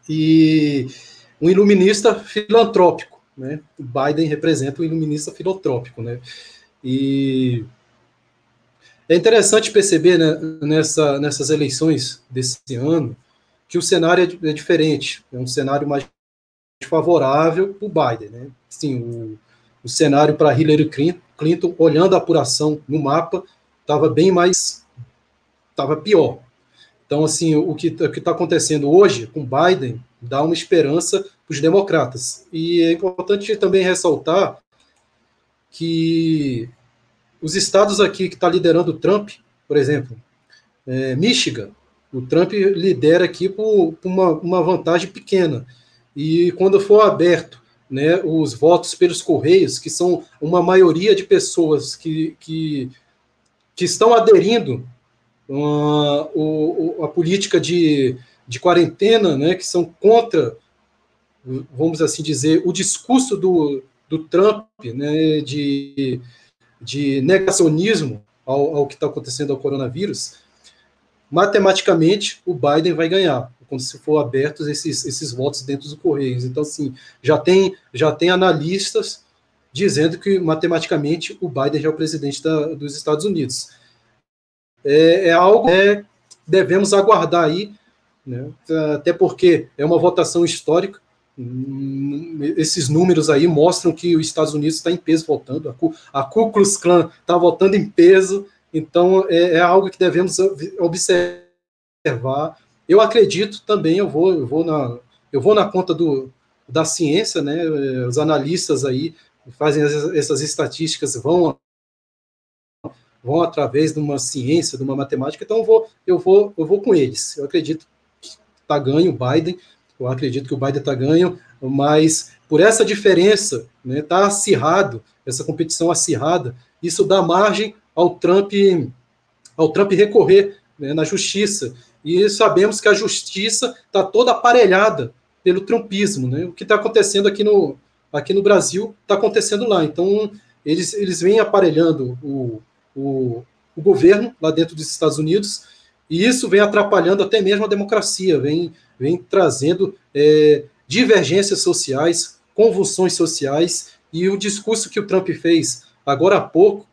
E um iluminista filantrópico, né? O Biden representa um iluminista filantrópico, né? E é interessante perceber né, nessa, nessas eleições desse ano que o cenário é, é diferente, é um cenário mais favorável para o Biden. Né? Sim, o, o cenário para Hillary Clinton, olhando a apuração no mapa, estava bem mais. estava pior. Então, assim, o que está acontecendo hoje com Biden dá uma esperança para os democratas. E é importante também ressaltar que os estados aqui que está liderando o Trump, por exemplo, é, Michigan, o Trump lidera aqui por, por uma, uma vantagem pequena. E quando for aberto né, os votos pelos Correios, que são uma maioria de pessoas que, que, que estão aderindo uh, o, a política de, de quarentena, né, que são contra, vamos assim dizer, o discurso do, do Trump né, de, de negacionismo ao, ao que está acontecendo ao coronavírus, matematicamente o Biden vai ganhar quando se for abertos esses, esses votos dentro dos Correios. Então, assim, já tem, já tem analistas dizendo que matematicamente o Biden já é o presidente da, dos Estados Unidos. É, é algo que devemos aguardar aí, né? até porque é uma votação histórica. Esses números aí mostram que os Estados Unidos está em peso voltando, a Ku, a Ku Klux Klan está voltando em peso, então é, é algo que devemos observar. Eu acredito também, eu vou, eu vou na, eu vou na conta do, da ciência, né? Os analistas aí fazem essas estatísticas vão vão através de uma ciência, de uma matemática, então eu vou eu vou eu vou com eles. Eu acredito que está ganho o Biden, eu acredito que o Biden está ganho, mas por essa diferença, né, tá acirrado, essa competição acirrada, isso dá margem ao Trump ao Trump recorrer né, na justiça. E sabemos que a justiça está toda aparelhada pelo trumpismo, né? O que está acontecendo aqui no, aqui no Brasil está acontecendo lá. Então, eles, eles vêm aparelhando o, o, o, governo lá dentro dos Estados Unidos, e isso vem atrapalhando até mesmo a democracia, vem, vem trazendo é, divergências sociais, convulsões sociais, e o discurso que o Trump fez agora há pouco,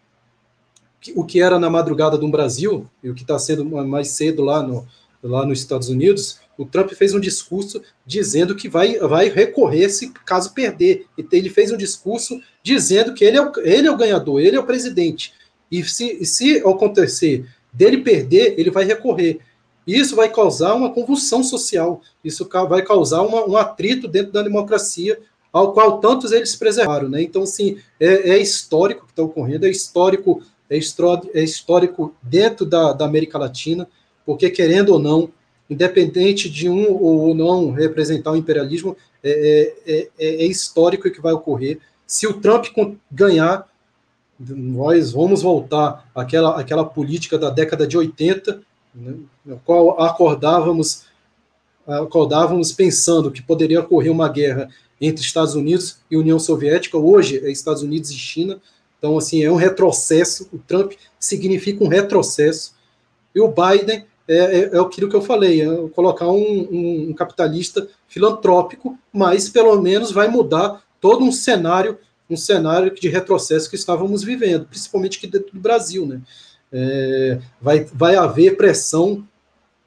o que era na madrugada do Brasil, e o que está sendo mais cedo lá, no, lá nos Estados Unidos, o Trump fez um discurso dizendo que vai, vai recorrer se caso perder. Ele fez um discurso dizendo que ele é o, ele é o ganhador, ele é o presidente. E se, se acontecer dele perder, ele vai recorrer. Isso vai causar uma convulsão social, isso vai causar uma, um atrito dentro da democracia, ao qual tantos eles preservaram. Né? Então, sim, é, é histórico o que está ocorrendo, é histórico, é, é histórico dentro da, da América Latina, porque, querendo ou não, independente de um ou não representar o imperialismo, é, é, é, é histórico que vai ocorrer. Se o Trump ganhar, nós vamos voltar àquela, àquela política da década de 80, né, qual acordávamos, acordávamos pensando que poderia ocorrer uma guerra entre Estados Unidos e União Soviética, hoje é Estados Unidos e China, então assim, é um retrocesso, o Trump significa um retrocesso, e o Biden é, é, é aquilo que eu falei, é colocar um, um, um, capitalista filantrópico, mas pelo menos vai mudar todo um cenário, um cenário de retrocesso que estávamos vivendo, principalmente aqui dentro do Brasil, né? É, vai, vai haver pressão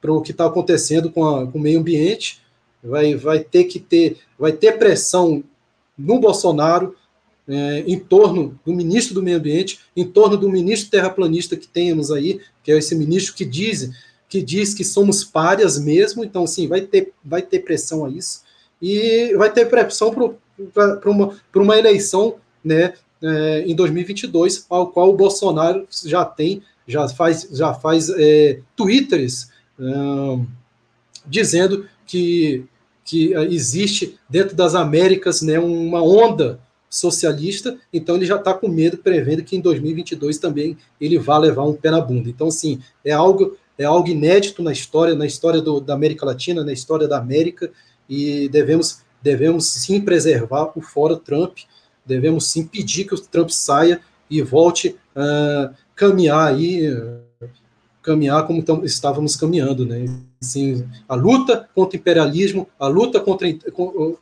para o que está acontecendo com, a, com o meio ambiente, vai, vai ter que ter, vai ter pressão no Bolsonaro, é, em torno do ministro do meio ambiente, em torno do ministro terraplanista que temos aí, que é esse ministro que diz que diz que somos párias mesmo, então, sim, vai ter, vai ter pressão a isso, e vai ter pressão para uma, uma eleição né, é, em 2022, ao qual o Bolsonaro já tem, já faz, já faz é, twitters é, dizendo que, que existe dentro das Américas né, uma onda socialista, então ele já está com medo, prevendo que em 2022 também ele vá levar um pé na bunda. Então, assim, é algo é algo inédito na história, na história do, da América Latina, na história da América, e devemos, devemos sim preservar o fora Trump, devemos sim pedir que o Trump saia e volte a caminhar aí, caminhar como estávamos caminhando, né? Assim, a luta contra o imperialismo, a luta contra,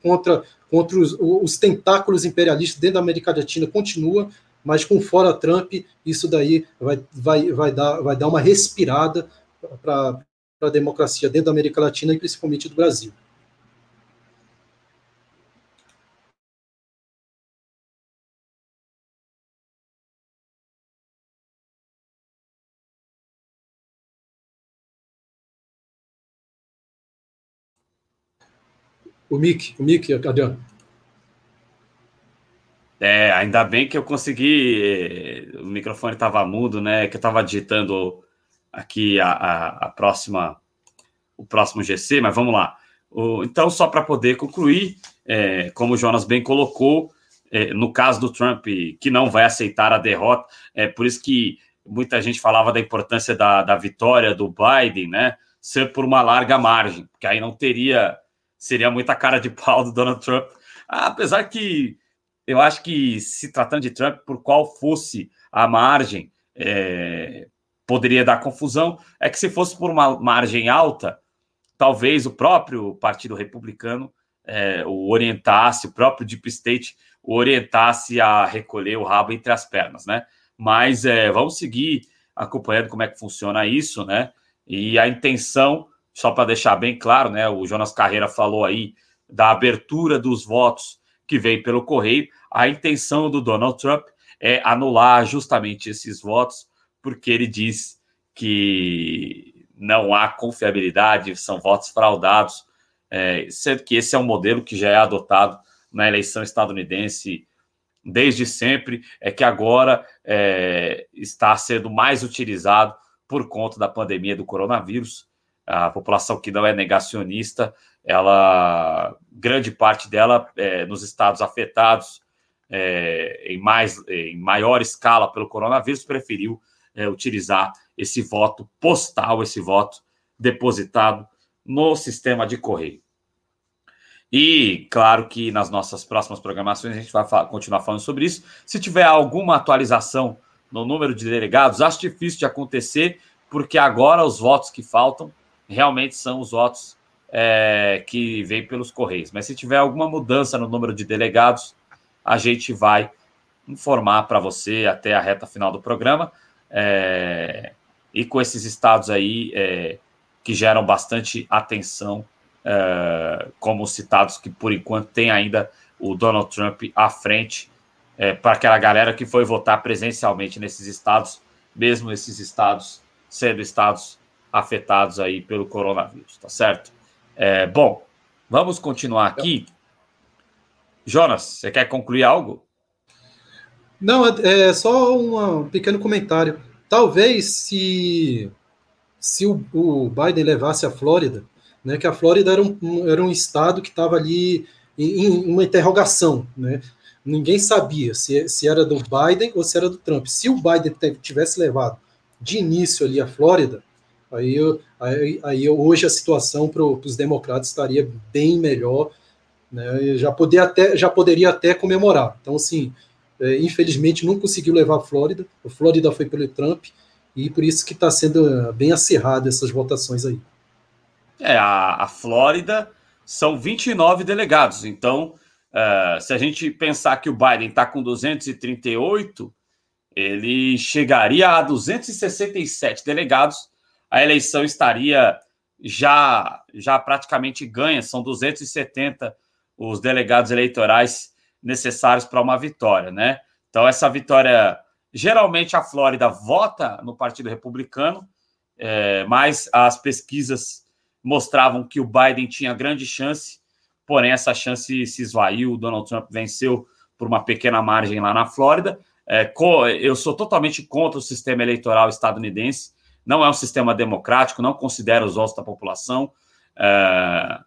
contra, contra os, os tentáculos imperialistas dentro da América Latina continua, mas com fora Trump, isso daí vai, vai, vai, dar, vai dar uma respirada para a democracia dentro da América Latina e principalmente do Brasil. O Mick, o Mick, Adriano. É, ainda bem que eu consegui. O microfone estava mudo, né? Que eu estava digitando aqui a, a, a, próxima, o próximo GC, mas vamos lá. O, então, só para poder concluir, é, como o Jonas bem colocou, é, no caso do Trump, que não vai aceitar a derrota, é por isso que muita gente falava da importância da, da vitória do Biden, né? Ser por uma larga margem, porque aí não teria, seria muita cara de pau do Donald Trump. Apesar que eu acho que se tratando de Trump, por qual fosse a margem, é, poderia dar confusão é que se fosse por uma margem alta, talvez o próprio Partido Republicano é, o orientasse, o próprio Deep State o orientasse a recolher o rabo entre as pernas, né? Mas é, vamos seguir acompanhando como é que funciona isso, né? E a intenção, só para deixar bem claro, né? O Jonas Carreira falou aí da abertura dos votos que veio pelo correio. A intenção do Donald Trump é anular justamente esses votos, porque ele diz que não há confiabilidade, são votos fraudados, é, sendo que esse é um modelo que já é adotado na eleição estadunidense desde sempre, é que agora é, está sendo mais utilizado por conta da pandemia do coronavírus. A população que não é negacionista, ela, grande parte dela é, nos estados afetados é, em, mais, em maior escala pelo coronavírus, preferiu é, utilizar esse voto postal, esse voto depositado no sistema de correio. E claro que nas nossas próximas programações a gente vai continuar falando sobre isso. Se tiver alguma atualização no número de delegados, acho difícil de acontecer, porque agora os votos que faltam realmente são os votos é, que vêm pelos Correios. Mas se tiver alguma mudança no número de delegados, a gente vai informar para você até a reta final do programa. É, e com esses estados aí é, que geram bastante atenção é, como citados, que por enquanto tem ainda o Donald Trump à frente é, para aquela galera que foi votar presencialmente nesses estados, mesmo esses estados sendo estados afetados aí pelo coronavírus, tá certo? É, bom, vamos continuar aqui. Jonas, você quer concluir algo? Não, é, é só um pequeno comentário. Talvez se, se o, o Biden levasse a Flórida, né, que a Flórida era um, era um estado que estava ali em, em, uma interrogação, né? Ninguém sabia se, se era do Biden ou se era do Trump. Se o Biden tivesse levado de início ali a Flórida, aí, aí, aí hoje a situação para os democratas estaria bem melhor, né? Já, poder até, já poderia até comemorar. Então, assim, é, infelizmente não conseguiu levar a Flórida. A Flórida foi pelo Trump e por isso que está sendo bem acirrado essas votações aí. É, a, a Flórida são 29 delegados. Então, uh, se a gente pensar que o Biden está com 238, ele chegaria a 267 delegados. A eleição estaria já, já praticamente ganha. São 270 os delegados eleitorais necessários para uma vitória, né? Então, essa vitória. Geralmente a Flórida vota no Partido Republicano, é, mas as pesquisas mostravam que o Biden tinha grande chance, porém essa chance se esvaiu. O Donald Trump venceu por uma pequena margem lá na Flórida. É, eu sou totalmente contra o sistema eleitoral estadunidense. Não é um sistema democrático, não considera os votos da população. É,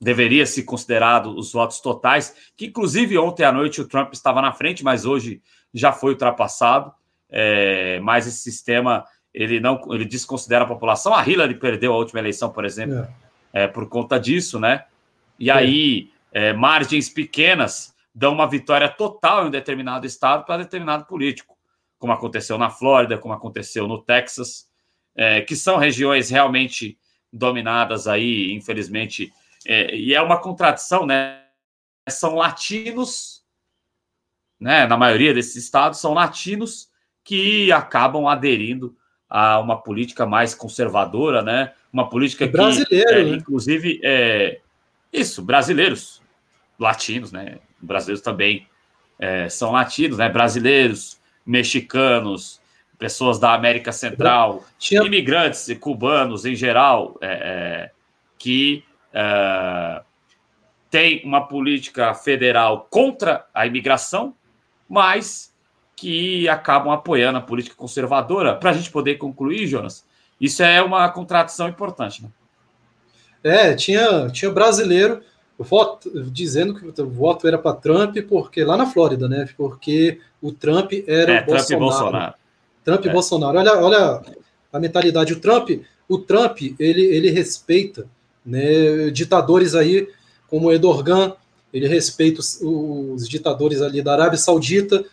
deveria ser considerado os votos totais, que inclusive ontem à noite o Trump estava na frente, mas hoje já foi ultrapassado. É, mas esse sistema ele não ele desconsidera a população. A Hillary perdeu a última eleição, por exemplo, é. é por conta disso, né? E é. aí, é, margens pequenas dão uma vitória total em um determinado estado para determinado político, como aconteceu na Flórida, como aconteceu no Texas, é, que são regiões realmente dominadas aí, infelizmente, é, e é uma contradição, né? São latinos, né? Na maioria desses estados são latinos que acabam aderindo a uma política mais conservadora, né? Uma política que, brasileiro, é, né? inclusive, é, isso, brasileiros, latinos, né? Brasileiros também é, são latinos, né? Brasileiros, mexicanos, pessoas da América Central, Tinha... imigrantes e cubanos em geral, é, é, que é, tem uma política federal contra a imigração, mas que acabam apoiando a política conservadora. Para a gente poder concluir, Jonas, isso é uma contradição importante. Né? É, tinha, tinha brasileiro voto, dizendo que o voto era para Trump, porque lá na Flórida, né? Porque o Trump era é, o Trump Bolsonaro. E Bolsonaro. Trump e é. Bolsonaro. Olha, olha a mentalidade. O Trump, o Trump ele, ele respeita né, ditadores aí como Erdogan, ele respeita os, os ditadores ali da Arábia Saudita,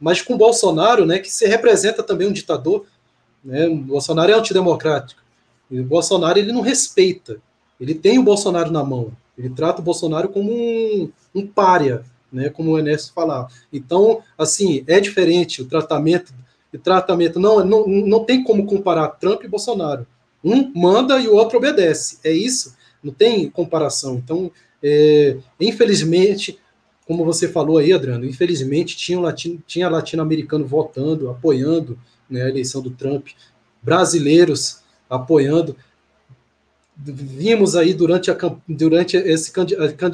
mas com Bolsonaro, né, que se representa também um ditador, né, Bolsonaro é antidemocrático, e o Bolsonaro ele não respeita ele tem o Bolsonaro na mão. Ele trata o Bolsonaro como um, um párea, né, como o Ernesto falava. Então, assim, é diferente o tratamento. O tratamento não, não, não tem como comparar Trump e Bolsonaro. Um manda e o outro obedece. É isso. Não tem comparação. Então, é, infelizmente, como você falou aí, Adriano, infelizmente tinha, latino, tinha latino-americano votando, apoiando né, a eleição do Trump, brasileiros apoiando vimos aí durante, a, durante esse,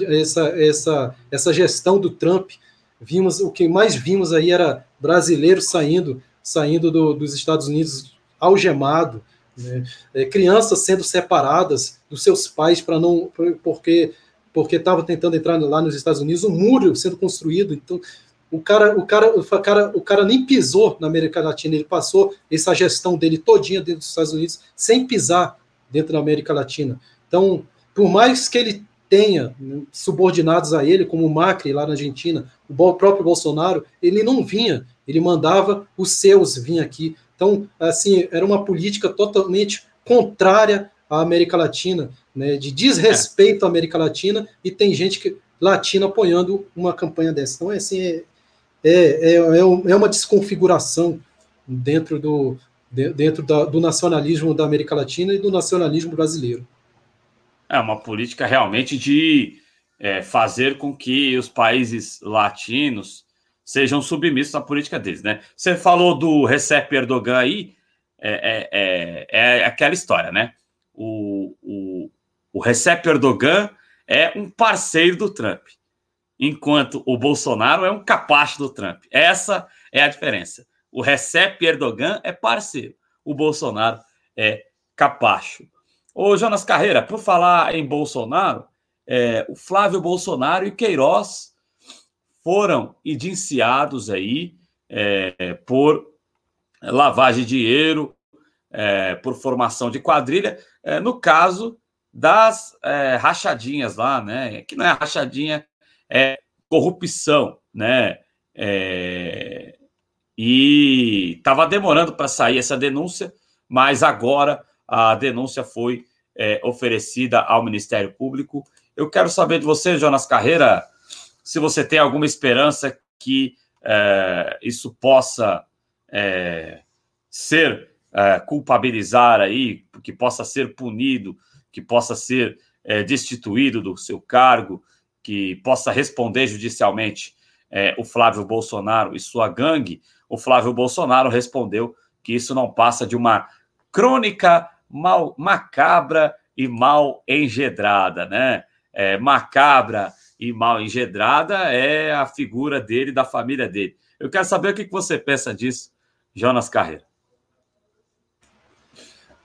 essa, essa, essa gestão do Trump, vimos o que mais vimos aí era brasileiros saindo saindo do, dos Estados Unidos algemado, né? é, crianças sendo separadas dos seus pais para não porque porque estava tentando entrar lá nos Estados Unidos, um muro sendo construído, então o cara, o cara, o cara, o cara nem pisou na América Latina, ele passou essa gestão dele todinha dentro dos Estados Unidos sem pisar dentro da América Latina. Então, por mais que ele tenha né, subordinados a ele, como o Macri lá na Argentina, o próprio Bolsonaro, ele não vinha, ele mandava os seus vir aqui. Então, assim, era uma política totalmente contrária à América Latina, né, de desrespeito à América Latina, e tem gente que, latina apoiando uma campanha dessa. Então, assim, é, é, é, é uma desconfiguração dentro do, dentro da, do nacionalismo da América Latina e do nacionalismo brasileiro. É uma política realmente de é, fazer com que os países latinos sejam submissos à política deles, né? Você falou do Recep Erdogan aí, é, é, é, é aquela história, né? O, o, o Recep Erdogan é um parceiro do Trump, enquanto o Bolsonaro é um capacho do Trump. Essa é a diferença. O Recep Erdogan é parceiro, o Bolsonaro é capacho. Ô, Jonas Carreira, por falar em Bolsonaro, é, o Flávio Bolsonaro e Queiroz foram indiciados aí é, por lavagem de dinheiro, é, por formação de quadrilha, é, no caso das é, rachadinhas lá, né? Que não é rachadinha, é corrupção, né? É, e estava demorando para sair essa denúncia, mas agora a denúncia foi é, oferecida ao Ministério Público. Eu quero saber de você, Jonas Carreira, se você tem alguma esperança que é, isso possa é, ser é, culpabilizar aí, que possa ser punido, que possa ser é, destituído do seu cargo, que possa responder judicialmente é, o Flávio Bolsonaro e sua gangue, o Flávio Bolsonaro respondeu que isso não passa de uma crônica mal, macabra e mal engedrada, né? É, macabra e mal engedrada é a figura dele, da família dele. Eu quero saber o que você pensa disso, Jonas Carreira.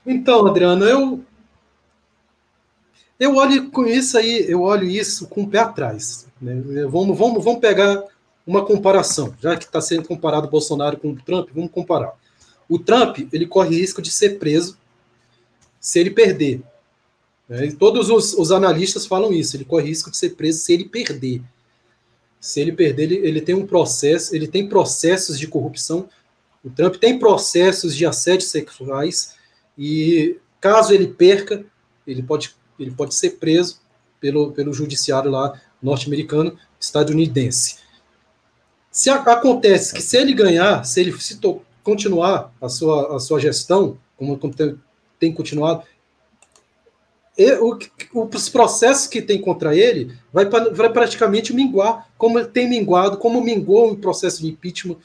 Então, Adriano, eu eu olho com isso aí, eu olho isso com o pé atrás. Né? Vamos, vamos, vamos pegar uma comparação, já que está sendo comparado o Bolsonaro com o Trump, vamos comparar. O Trump ele corre risco de ser preso se ele perder. Né? Todos os, os, analistas falam isso. Ele corre risco de ser preso se ele perder. Se ele perder, ele, ele tem um processo, ele tem processos de corrupção. O Trump tem processos de assédio sexuais e caso ele perca, ele pode, ele pode ser preso pelo, pelo judiciário lá norte-americano, estadunidense. Se a, acontece que se ele ganhar, se ele se to, continuar a sua, a sua gestão, como, como tem, tem, continuado, o, os processos que tem contra ele vai, vai praticamente minguar, como tem minguado, como minguou o processo de impeachment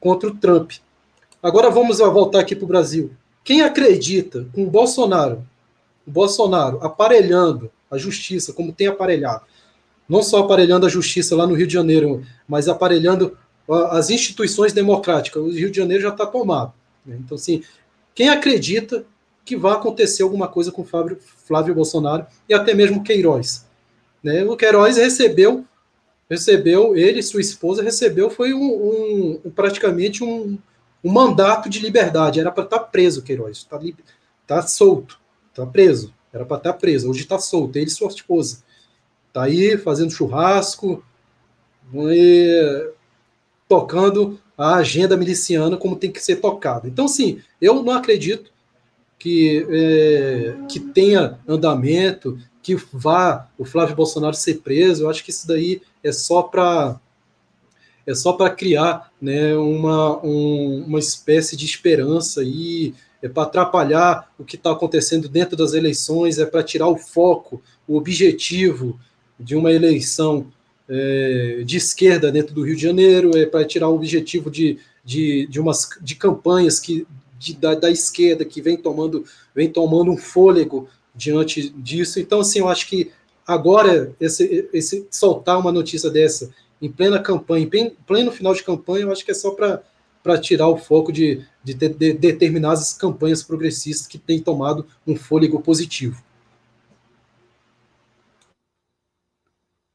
contra o Trump. Agora vamos voltar aqui para o Brasil. Quem acredita com o Bolsonaro, o Bolsonaro aparelhando a justiça, como tem aparelhado, não só aparelhando a justiça lá no Rio de Janeiro, mas aparelhando as instituições democráticas. O Rio de Janeiro já está tomado. Né? Então, assim, quem acredita que vai acontecer alguma coisa com Flávio, Flávio Bolsonaro e até mesmo Queiroz? Né? O Queiroz recebeu, recebeu, ele sua esposa recebeu, foi um, um praticamente um, um, mandato de liberdade. Era para estar tá preso, Queiroz. Está tá solto, está preso. Era para estar tá preso. Hoje está solto, ele e sua esposa. Tá aí fazendo churrasco, e, tocando a agenda miliciana como tem que ser tocada. Então, sim, eu não acredito que, é, que tenha andamento, que vá o Flávio Bolsonaro ser preso. Eu acho que isso daí é só para é só para criar né, uma, um, uma espécie de esperança e é para atrapalhar o que está acontecendo dentro das eleições, é para tirar o foco, o objetivo de uma eleição é, de esquerda dentro do Rio de Janeiro, é para tirar o objetivo de, de, de, umas, de campanhas que, de, da, da esquerda que vem tomando, vem tomando um fôlego diante disso. Então, assim, eu acho que agora esse, esse soltar uma notícia dessa em plena campanha, em pleno final de campanha, eu acho que é só para tirar o foco de, de, de, de determinadas campanhas progressistas que têm tomado um fôlego positivo.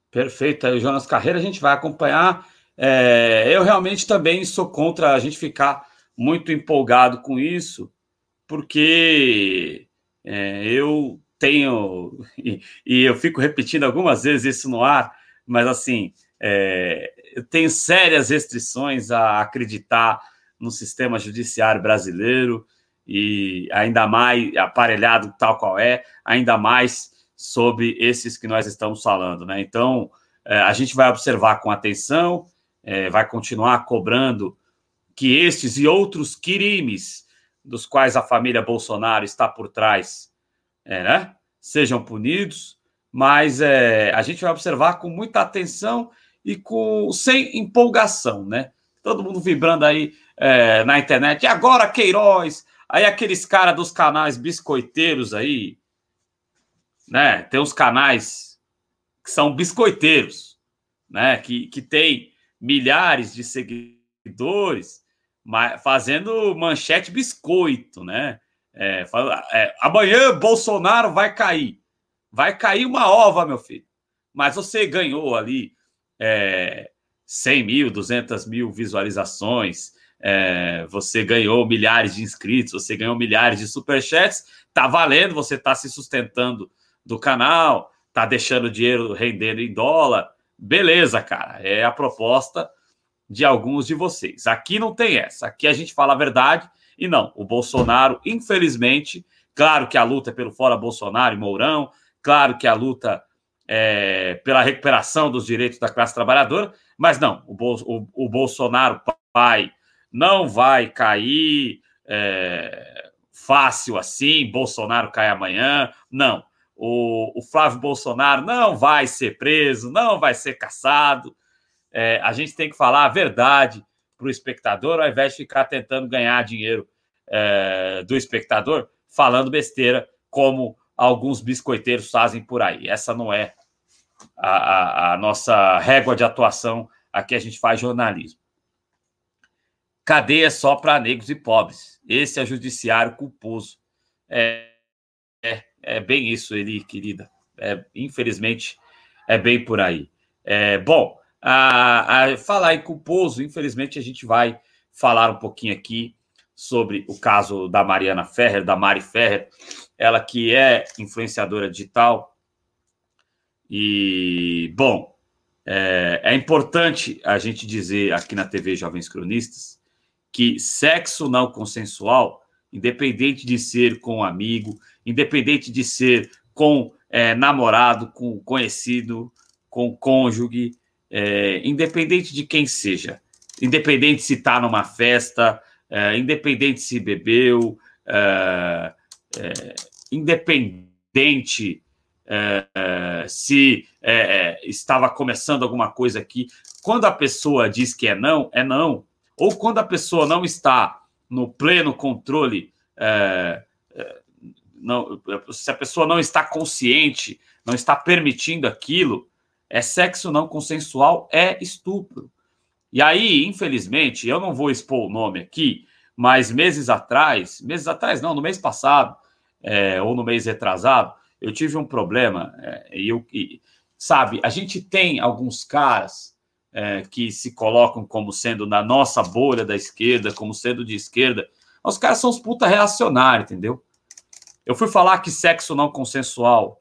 Perfeito. Aí, Jonas Carreira, a gente vai acompanhar. É, eu realmente também sou contra a gente ficar muito empolgado com isso, porque é, eu tenho, e, e, eu fico repetindo algumas vezes isso no ar, mas assim, é, eu tenho sérias restrições a acreditar no sistema judiciário brasileiro e ainda mais aparelhado tal qual é, ainda mais sobre esses que nós estamos falando, né? Então, é, a gente vai observar com atenção, é, vai continuar cobrando que estes e outros crimes dos quais a família Bolsonaro está por trás, é, né, sejam punidos, mas é, a gente vai observar com muita atenção e com sem empolgação, né? Todo mundo vibrando aí é, na internet. E agora Queiroz, aí aqueles caras dos canais biscoiteiros aí, né? Tem uns canais que são biscoiteiros, né? Que, que tem milhares de seguidores, mas fazendo manchete biscoito, né? É, é, amanhã Bolsonaro vai cair. Vai cair uma ova, meu filho. Mas você ganhou ali é, 100 mil, 200 mil visualizações, é, você ganhou milhares de inscritos, você ganhou milhares de superchats, tá valendo, você tá se sustentando do canal, tá deixando o dinheiro rendendo em dólar. Beleza, cara. É a proposta de alguns de vocês. Aqui não tem essa. Aqui a gente fala a verdade e não. O Bolsonaro, infelizmente, claro que a luta é pelo fora Bolsonaro e Mourão, claro que a luta é pela recuperação dos direitos da classe trabalhadora, mas não. O, o, o Bolsonaro pai não vai cair é, fácil assim. Bolsonaro cai amanhã. Não o, o Flávio Bolsonaro não vai ser preso, não vai ser caçado. É, a gente tem que falar a verdade para o espectador, ao invés de ficar tentando ganhar dinheiro é, do espectador, falando besteira, como alguns biscoiteiros fazem por aí. Essa não é a, a, a nossa régua de atuação. Aqui a gente faz jornalismo. Cadeia só para negros e pobres. Esse é judiciário culposo. É, é, é bem isso, Eli, querida. É, infelizmente, é bem por aí. É, bom, a, a falar em culposo, infelizmente, a gente vai falar um pouquinho aqui sobre o caso da Mariana Ferrer, da Mari Ferrer, ela que é influenciadora digital. E, bom, é, é, importante a gente dizer aqui na TV Jovens Cronistas que sexo não consensual, independente de ser com um amigo, independente de ser com é, namorado, com conhecido, com cônjuge, é, independente de quem seja, independente se está numa festa, é, independente se bebeu, é, é, independente é, se estava começando alguma coisa aqui, quando a pessoa diz que é não, é não. Ou quando a pessoa não está no pleno controle não, se a pessoa não está consciente, não está permitindo aquilo, é sexo não consensual, é estupro. E aí, infelizmente, eu não vou expor o nome aqui, mas meses atrás, meses atrás não, no mês passado, é, ou no mês retrasado, eu tive um problema, é, e eu, e, sabe, a gente tem alguns caras é, que se colocam como sendo na nossa bolha da esquerda, como sendo de esquerda, os caras são os puta reacionários, entendeu? Eu fui falar que sexo não consensual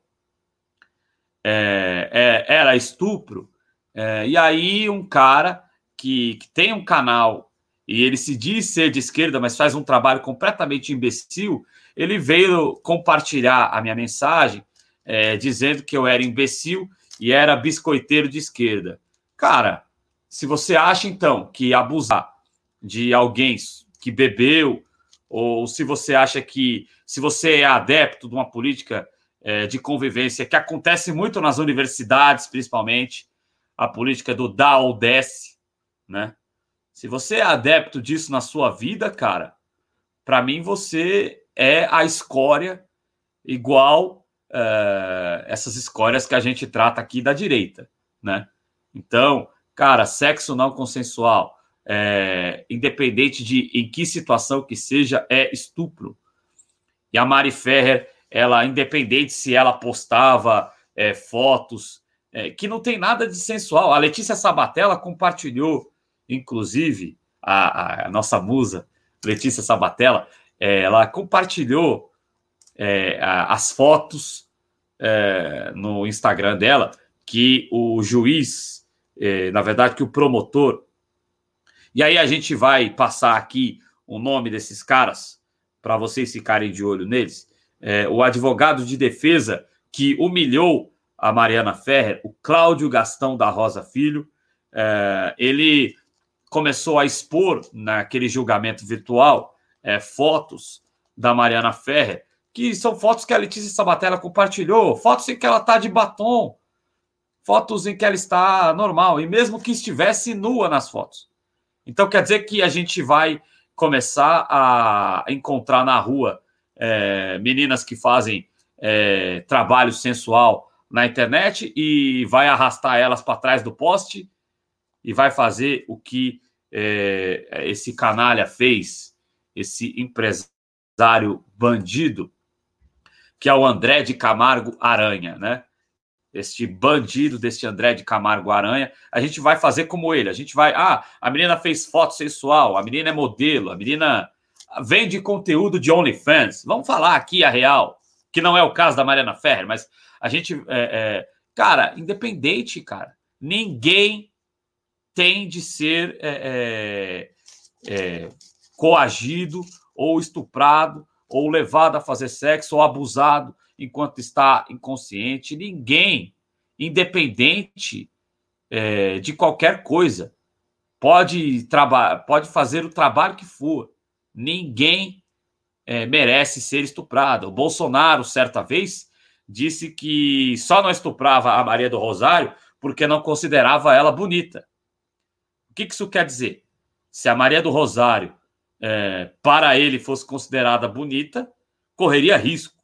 é, é, era estupro, é, e aí um cara que, que, tem um canal e ele se diz ser de esquerda, mas faz um trabalho completamente imbecil, ele veio compartilhar a minha mensagem é, dizendo que eu era imbecil e era biscoiteiro de esquerda. Cara, se você acha então que abusar de alguém que bebeu, ou se você acha que se você é adepto de uma política é, de convivência que acontece muito nas universidades, principalmente, a política do dá ou desce, né? Se você é adepto disso na sua vida, cara, para mim você é a escória igual uh, essas escórias que a gente trata aqui da direita, né? Então, cara, sexo não consensual, é, independente de em que situação que seja, é estupro. E a Mari Ferrer, ela, independente se ela postava é, fotos, é, que não tem nada de sensual. A Letícia Sabatella compartilhou, inclusive, a, a nossa musa, Letícia Sabatella, é, ela compartilhou é, as fotos é, no Instagram dela que o juiz, é, na verdade, que o promotor. E aí a gente vai passar aqui o nome desses caras para vocês ficarem de olho neles. É, o advogado de defesa que humilhou a Mariana Ferrer, o Cláudio Gastão da Rosa Filho, é, ele começou a expor naquele julgamento virtual é, fotos da Mariana Ferrer, que são fotos que a Letícia Sabatella compartilhou, fotos em que ela está de batom, fotos em que ela está normal, e mesmo que estivesse nua nas fotos. Então quer dizer que a gente vai começar a encontrar na rua é, meninas que fazem é, trabalho sensual na internet e vai arrastar elas para trás do poste e vai fazer o que é, esse canalha fez, esse empresário bandido, que é o André de Camargo Aranha, né? Este bandido deste André de Camargo Aranha, a gente vai fazer como ele. A gente vai, ah, a menina fez foto sensual, a menina é modelo, a menina vende conteúdo de OnlyFans. Vamos falar aqui a real, que não é o caso da Mariana Ferrer, mas a gente, é, é, cara, independente, cara, ninguém tem de ser é, é, é, coagido ou estuprado ou levado a fazer sexo ou abusado enquanto está inconsciente. Ninguém, independente é, de qualquer coisa, pode, pode fazer o trabalho que for. Ninguém é, merece ser estuprado. O Bolsonaro, certa vez, disse que só não estuprava a Maria do Rosário porque não considerava ela bonita. O que isso quer dizer? Se a Maria do Rosário, é, para ele, fosse considerada bonita, correria risco.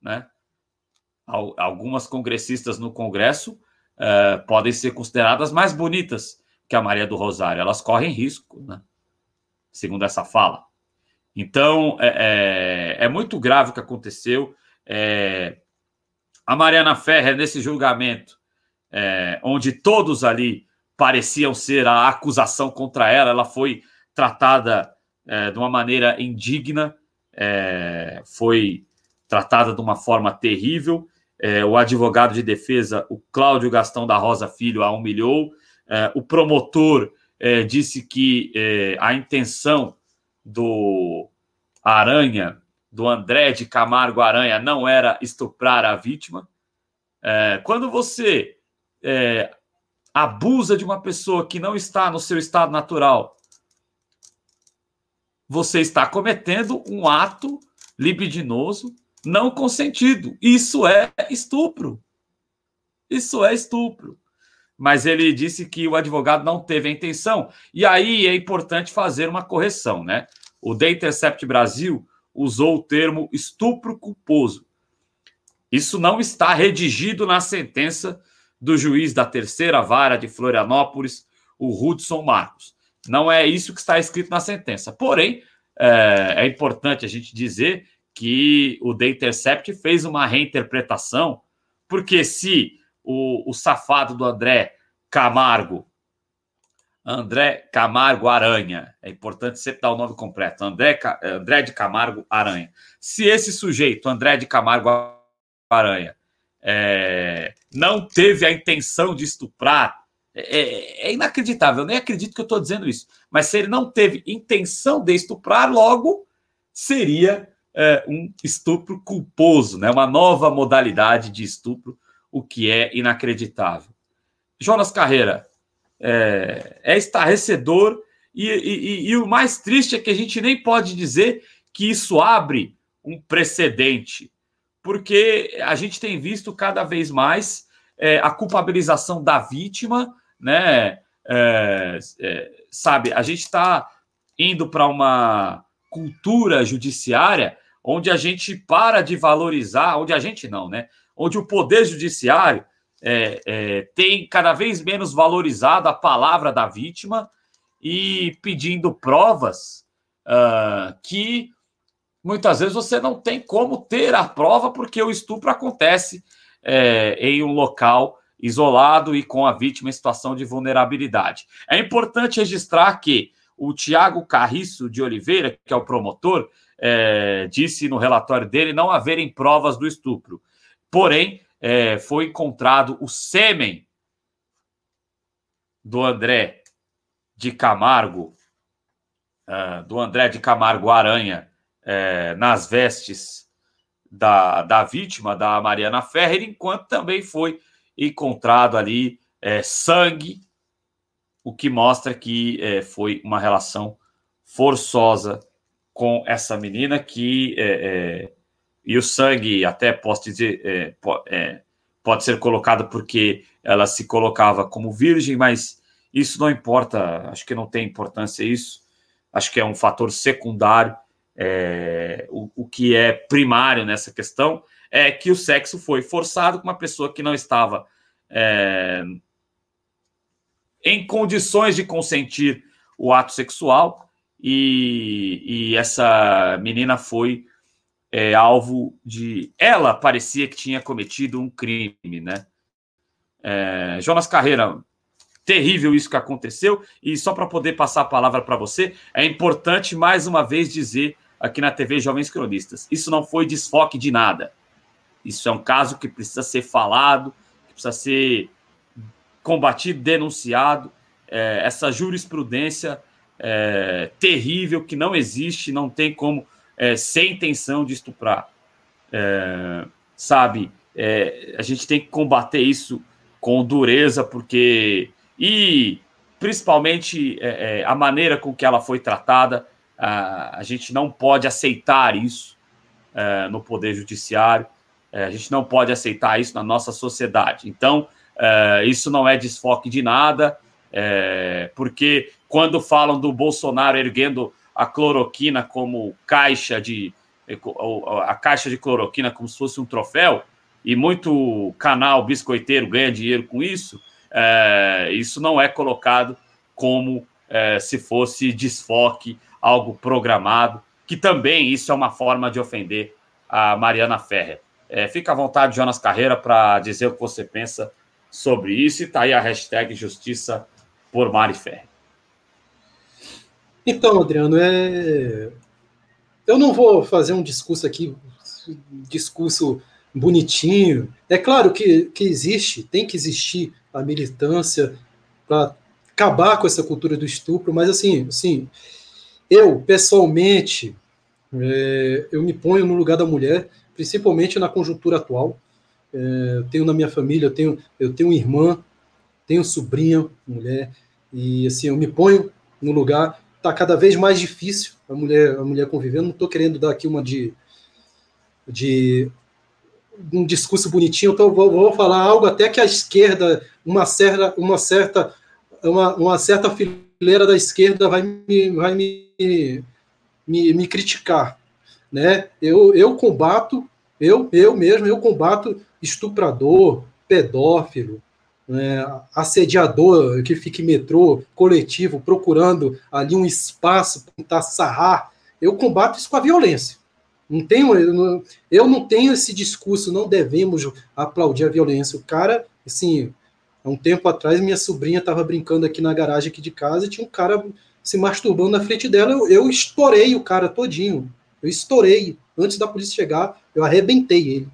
Né? Algumas congressistas no Congresso é, podem ser consideradas mais bonitas que a Maria do Rosário. Elas correm risco, né? segundo essa fala. Então, é, é, é muito grave o que aconteceu. É, a Mariana Ferrer, nesse julgamento, é, onde todos ali pareciam ser a acusação contra ela, ela foi tratada é, de uma maneira indigna, é, foi tratada de uma forma terrível. É, o advogado de defesa, o Cláudio Gastão da Rosa Filho, a humilhou. É, o promotor é, disse que a intenção do Aranha do André de Camargo Aranha não era estuprar a vítima. É, quando você é, abusa de uma pessoa que não está no seu estado natural, você está cometendo um ato libidinoso não consentido. Isso é estupro. Isso é estupro. Mas ele disse que o advogado não teve a intenção. E aí é importante fazer uma correção, né? O The Intercept Brasil usou o termo estupro culposo. Isso não está redigido na sentença do juiz da terceira vara de Florianópolis, o Hudson Marcos. Não é isso que está escrito na sentença. Porém, é, é importante a gente dizer que o The Intercept fez uma reinterpretação, porque se o, o safado do André Camargo André Camargo Aranha. É importante sempre dar o nome completo. André, André de Camargo Aranha. Se esse sujeito, André de Camargo Aranha, é, não teve a intenção de estuprar, é, é, é inacreditável. Eu nem acredito que eu estou dizendo isso. Mas se ele não teve intenção de estuprar, logo seria é, um estupro culposo, né? uma nova modalidade de estupro, o que é inacreditável. Jonas Carreira, é, é estarrecedor e, e, e, o mais triste é que a gente nem pode dizer que isso abre um precedente, porque a gente tem visto cada vez mais é, a culpabilização da vítima, né? É, é, sabe, a gente está indo para uma cultura judiciária onde a gente para de valorizar, onde a gente não, né? Onde o poder judiciário é, é, tem cada vez menos valorizado a palavra da vítima e pedindo provas uh, que muitas vezes você não tem como ter a prova porque o estupro acontece é, em um local isolado e com a vítima em situação de vulnerabilidade. É importante registrar que o Tiago Carriço de Oliveira, que é o promotor, é, disse no relatório dele não haverem provas do estupro. Porém, é, foi encontrado o sêmen do André de Camargo, uh, do André de Camargo Aranha, é, nas vestes da, da vítima, da Mariana Ferrer, enquanto também foi encontrado ali é, sangue, o que mostra que é, foi uma relação forçosa com essa menina que é, é, e o sangue até posso dizer é, é, pode ser colocado porque ela se colocava como virgem, mas isso não importa, acho que não tem importância isso, acho que é um fator secundário. É, o, o que é primário nessa questão é que o sexo foi forçado com uma pessoa que não estava é, em condições de consentir o ato sexual e, e essa menina foi é, alvo de. Ela parecia que tinha cometido um crime, né? É, Jonas Carreira, terrível isso que aconteceu. E só para poder passar a palavra para você, é importante mais uma vez dizer aqui na TV Jovens Cronistas: isso não foi desfoque de nada. Isso é um caso que precisa ser falado, que precisa ser combatido, denunciado. É, essa jurisprudência é, terrível que não existe, não tem como é, sem intenção de estuprar. É, sabe, é, a gente tem que combater isso com dureza, porque. E principalmente é, é, a maneira com que ela foi tratada, a, a gente não pode aceitar isso é, no Poder Judiciário, a gente não pode aceitar isso na nossa sociedade. Então, isso não é desfoque de nada, porque quando falam do Bolsonaro erguendo a cloroquina como caixa de a caixa de cloroquina como se fosse um troféu e muito canal biscoiteiro ganha dinheiro com isso, é, isso não é colocado como é, se fosse desfoque, algo programado, que também isso é uma forma de ofender a Mariana Ferrer. É, fica à vontade, Jonas Carreira, para dizer o que você pensa sobre isso e tá aí a hashtag Justiça por Mari Ferrer. Então, Adriano, é... eu não vou fazer um discurso aqui, discurso bonitinho. É claro que, que existe, tem que existir a militância para acabar com essa cultura do estupro, mas assim, assim eu, pessoalmente, é, eu me ponho no lugar da mulher, principalmente na conjuntura atual. É, eu tenho na minha família, eu tenho, eu tenho irmã, tenho sobrinha, mulher, e assim, eu me ponho no lugar está cada vez mais difícil a mulher, a mulher conviver. Eu não estou querendo dar aqui uma de, de um discurso bonitinho, tô, vou, vou, falar algo até que a esquerda, uma certa, uma certa, uma, uma certa fileira da esquerda vai me, vai me, me, me criticar. Né? Eu, eu combato, eu, eu mesmo, eu combato estuprador, pedófilo, é, assediador que fica em metrô, coletivo, procurando ali um espaço para tentar sarrar, eu combato isso com a violência. Não tenho, eu não, eu não tenho esse discurso, não devemos aplaudir a violência. O cara, assim, há um tempo atrás, minha sobrinha estava brincando aqui na garagem aqui de casa e tinha um cara se masturbando na frente dela. Eu, eu estourei o cara todinho. Eu estourei. Antes da polícia chegar, eu arrebentei ele.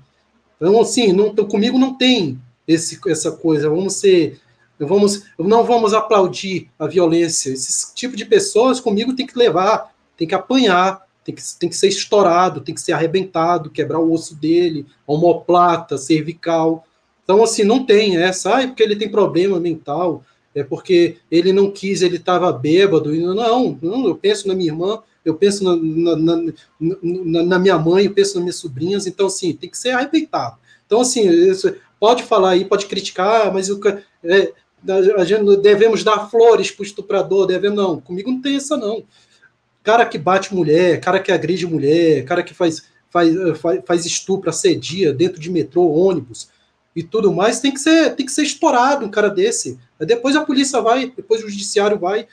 Então, assim, não, comigo não tem esse, essa coisa. Vamos ser. Vamos, não vamos aplaudir a violência. Esse tipo de pessoas comigo tem que levar, tem que apanhar, tem que, tem que ser estourado, tem que ser arrebentado, quebrar o osso dele, homoplata, cervical. Então, assim, não tem essa, ah, é porque ele tem problema mental, é porque ele não quis, ele estava bêbado. Não, não, eu penso na minha irmã, eu penso na, na, na, na, minha mãe, eu penso nas minhas sobrinhas, então, assim, tem que ser arrebentado. Então, assim, isso, pode falar aí, pode criticar, mas o, é, a gente devemos dar flores para o estuprador, devemos, não, comigo não tem essa, não. Cara que bate mulher, cara que agride mulher, cara que faz, faz, faz, faz estupro, assedia dentro de metrô, ônibus e tudo mais, tem que ser, tem que ser estourado um cara desse. Depois a polícia vai, depois o judiciário vai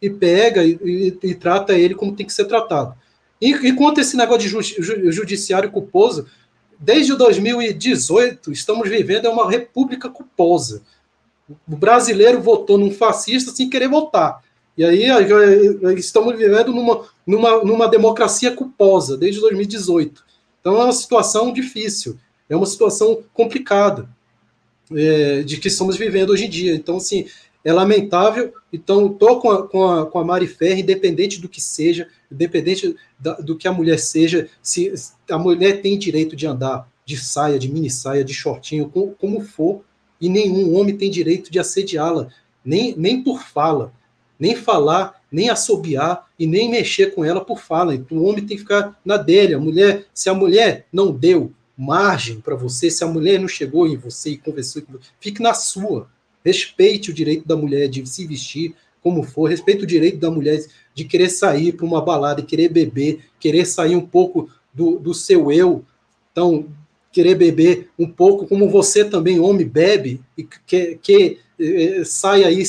e pega e, e, e trata ele como tem que ser tratado. Enquanto esse negócio de ju, ju, judiciário culposo, desde 2018 estamos vivendo uma república culposa. O brasileiro votou num fascista sem querer votar. E aí estamos vivendo numa, numa, numa democracia culposa desde 2018. Então é uma situação difícil, é uma situação complicada é, de que estamos vivendo hoje em dia. Então, assim, é lamentável. Então, estou com com, a, com a Mari Ferre, independente do que seja, independente da, do que a mulher seja, se a mulher tem direito de andar de saia, de mini saia, de shortinho, como, como for, e nenhum homem tem direito de assediá-la, nem, nem por fala, nem falar, nem assobiar e nem mexer com ela por fala. Então, o homem tem que ficar na dele. A mulher, se a mulher não deu margem para você, se a mulher não chegou em você e conversou com você, fique na sua. Respeite o direito da mulher de se vestir como for, respeite o direito da mulher de querer sair para uma balada, querer beber, querer sair um pouco do, do seu eu. Então, querer beber um pouco, como você também, homem, bebe e que, que eh, sai aí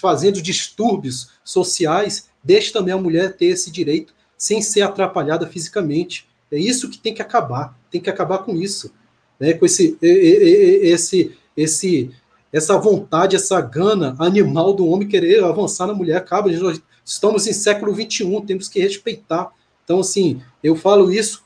fazendo distúrbios sociais, deixe também a mulher ter esse direito sem ser atrapalhada fisicamente. É isso que tem que acabar, tem que acabar com isso, né? com esse, esse, esse, essa vontade, essa gana animal do homem querer avançar na mulher. Acaba, nós estamos em século XXI, temos que respeitar. Então, assim, eu falo isso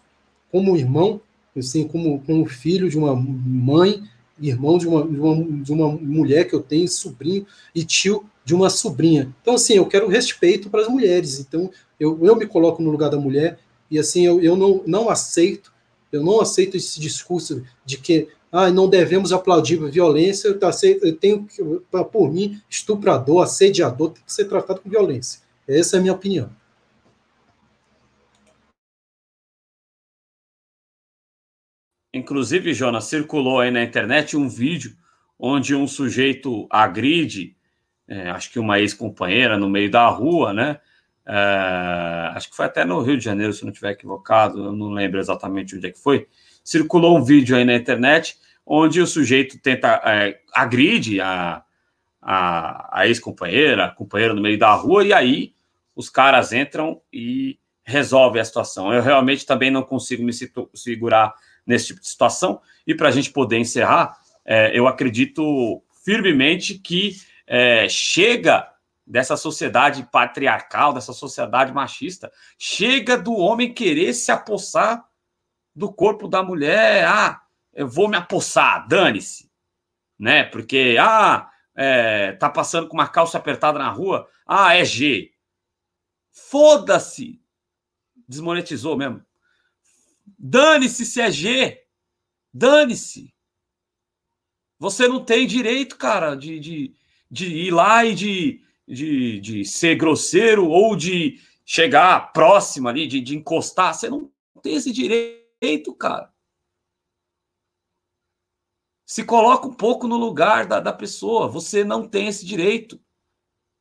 como irmão, assim, como, como filho de uma mãe, irmão de uma, de uma, de uma mulher que eu tenho, sobrinho e tio de uma sobrinha. Então, assim, eu quero respeito para as mulheres. Então, eu, eu me coloco no lugar da mulher e, assim, eu, eu não, não aceito, eu não aceito esse discurso de que ah, não devemos aplaudir violência, eu, eu tenho, por mim, estuprador, assediador, tem que ser tratado com violência. Essa é a minha opinião. Inclusive, Jonas, circulou aí na internet um vídeo onde um sujeito agride, é, acho que uma ex-companheira no meio da rua, né? É, acho que foi até no Rio de Janeiro, se não estiver equivocado, eu não lembro exatamente onde é que foi. Circulou um vídeo aí na internet onde o sujeito tenta é, agride a, a, a ex-companheira, a companheira no meio da rua, e aí os caras entram e resolvem a situação. Eu realmente também não consigo me segurar nesse tipo de situação. E para a gente poder encerrar, é, eu acredito firmemente que é, chega dessa sociedade patriarcal, dessa sociedade machista, chega do homem querer se apossar do corpo da mulher. Ah, eu vou me apossar, dane-se, né? Porque ah, é, tá passando com uma calça apertada na rua, ah, é G. Foda-se, desmonetizou mesmo. Dane-se se é G. Dane-se. Você não tem direito, cara, de, de, de ir lá e de, de, de ser grosseiro ou de chegar próximo ali, de, de encostar. Você não tem esse direito, cara. Se coloca um pouco no lugar da, da pessoa. Você não tem esse direito.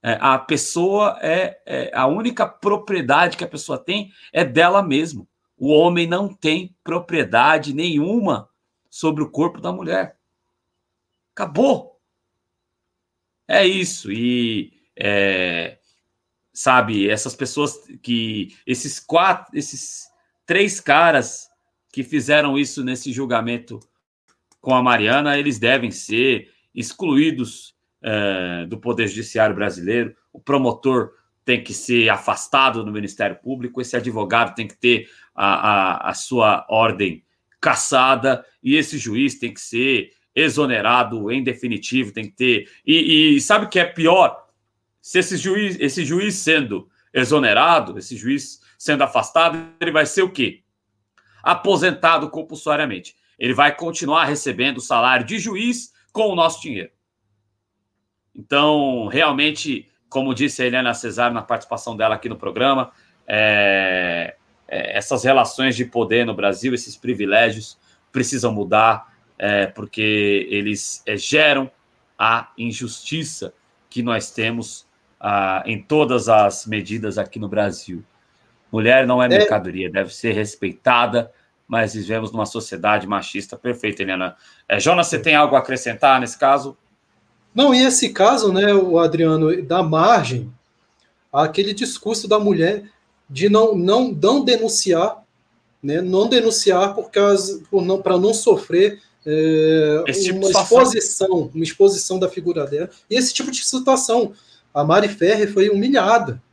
É, a pessoa é, é, a única propriedade que a pessoa tem é dela mesma. O homem não tem propriedade nenhuma sobre o corpo da mulher. Acabou. É isso. E é, sabe, essas pessoas que esses quatro, esses três caras que fizeram isso nesse julgamento com a Mariana, eles devem ser excluídos é, do Poder Judiciário brasileiro. O promotor tem que ser afastado do Ministério Público, esse advogado tem que ter a, a, a sua ordem cassada e esse juiz tem que ser exonerado em definitivo, tem que ter. E, e sabe o que é pior? Se esse juiz, esse juiz sendo exonerado, esse juiz sendo afastado, ele vai ser o quê? Aposentado compulsoriamente. Ele vai continuar recebendo o salário de juiz com o nosso dinheiro. Então, realmente, como disse a Helena Cesar na participação dela aqui no programa, é, é, essas relações de poder no Brasil, esses privilégios, precisam mudar, é, porque eles é, geram a injustiça que nós temos ah, em todas as medidas aqui no Brasil. Mulher não é, é mercadoria, deve ser respeitada, mas vivemos numa sociedade machista. Perfeito, Helena. É, Jonas, você tem algo a acrescentar nesse caso? Não, e esse caso, né, o Adriano, dá margem àquele discurso da mulher de não, não, não denunciar, né, não denunciar por causa, por não, para não sofrer é, tipo uma exposição, uma exposição da figura dela. E esse tipo de situação, a Mari Ferrer foi humilhada,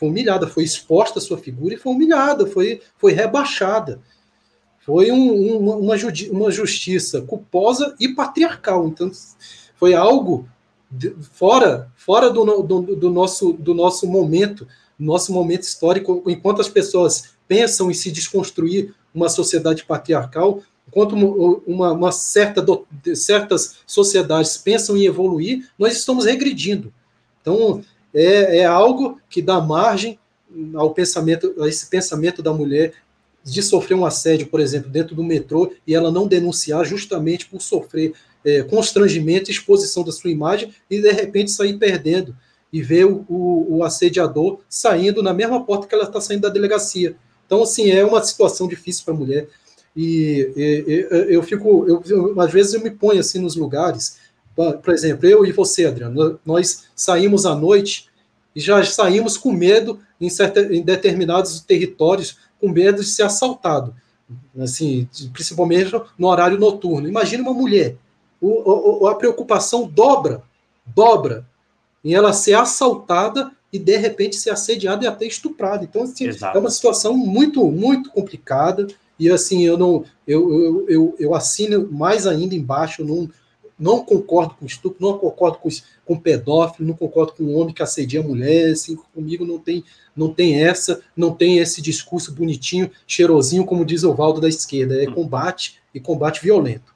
foi humilhada, foi exposta a sua figura e foi humilhada, foi, foi rebaixada. Foi um, um, uma, uma justiça culposa e patriarcal. Então, foi algo de, fora, fora do, do, do, nosso, do nosso momento, nosso momento histórico, enquanto as pessoas pensam em se desconstruir uma sociedade patriarcal, enquanto uma, uma certa do, certas sociedades pensam em evoluir, nós estamos regredindo. Então, é, é algo que dá margem ao pensamento, a esse pensamento da mulher de sofrer um assédio, por exemplo, dentro do metrô e ela não denunciar justamente por sofrer é, constrangimento, exposição da sua imagem e de repente sair perdendo e ver o, o, o assediador saindo na mesma porta que ela está saindo da delegacia. Então, assim, é uma situação difícil para a mulher. E, e, eu fico, eu, eu, às vezes eu me ponho assim nos lugares, por exemplo, eu e você, Adriano, nós saímos à noite e já saímos com medo em, certa, em determinados territórios, com medo de ser assaltado, assim, principalmente no horário noturno. Imagina uma mulher, o, o, a preocupação dobra, dobra em ela ser assaltada e de repente ser assediada e até estuprada. Então, assim, é uma situação muito, muito complicada. E assim, eu não eu, eu, eu, eu assino mais ainda embaixo, não, não concordo com estupro, não concordo com, com pedófilo, não concordo com um homem que assedia a mulher, assim, comigo não tem, não tem essa, não tem esse discurso bonitinho, cheirosinho, como diz o Valdo da esquerda, é combate e combate violento.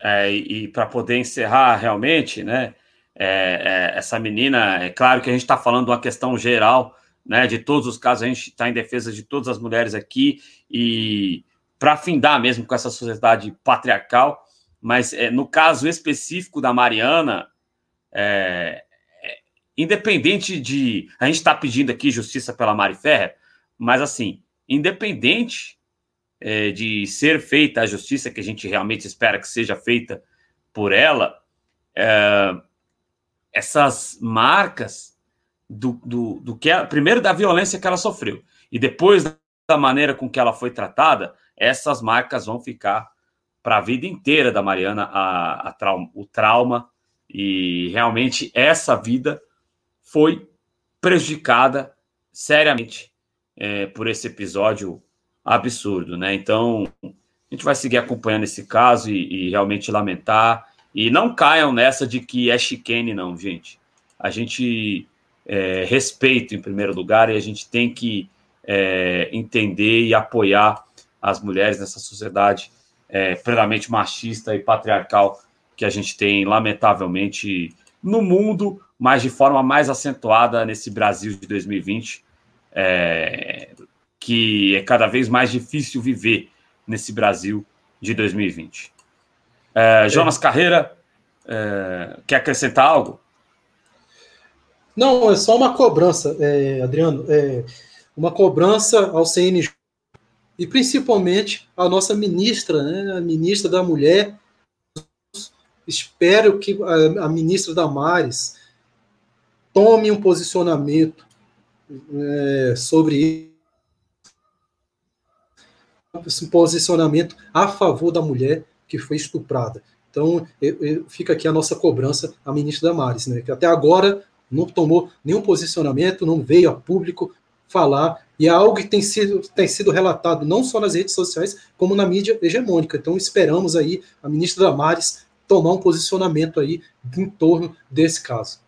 É, e, para poder encerrar realmente, né, é, é, essa menina, é claro que a gente está falando de uma questão geral, né, de todos os casos, a gente está em defesa de todas as mulheres aqui e para findar mesmo com essa sociedade patriarcal, mas é, no caso específico da Mariana, é, é, independente de. A gente está pedindo aqui justiça pela Mari Ferrer, mas assim, independente é, de ser feita a justiça que a gente realmente espera que seja feita por ela, é, essas marcas do, do, do que ela, primeiro da violência que ela sofreu e depois da maneira com que ela foi tratada, essas marcas vão ficar para a vida inteira da Mariana a, a o trauma e realmente essa vida foi prejudicada seriamente é, por esse episódio absurdo, né? Então a gente vai seguir acompanhando esse caso e, e realmente lamentar e não caiam nessa de que é chicane, não, gente. A gente é, respeito em primeiro lugar e a gente tem que é, entender e apoiar as mulheres nessa sociedade é, plenamente machista e patriarcal que a gente tem, lamentavelmente, no mundo, mas de forma mais acentuada nesse Brasil de 2020, é, que é cada vez mais difícil viver nesse Brasil de 2020. É, Jonas Carreira, é, quer acrescentar algo? Não, é só uma cobrança, é, Adriano. É, uma cobrança ao CNJ e principalmente a nossa ministra, né, a ministra da Mulher. Espero que a, a ministra Damares tome um posicionamento é, sobre isso, um posicionamento a favor da mulher que foi estuprada. Então, eu, eu, fica aqui a nossa cobrança à ministra Damares, né, que até agora não tomou nenhum posicionamento, não veio a público falar, e é algo que tem sido, tem sido relatado não só nas redes sociais, como na mídia hegemônica. Então esperamos aí a ministra Damares tomar um posicionamento aí em torno desse caso.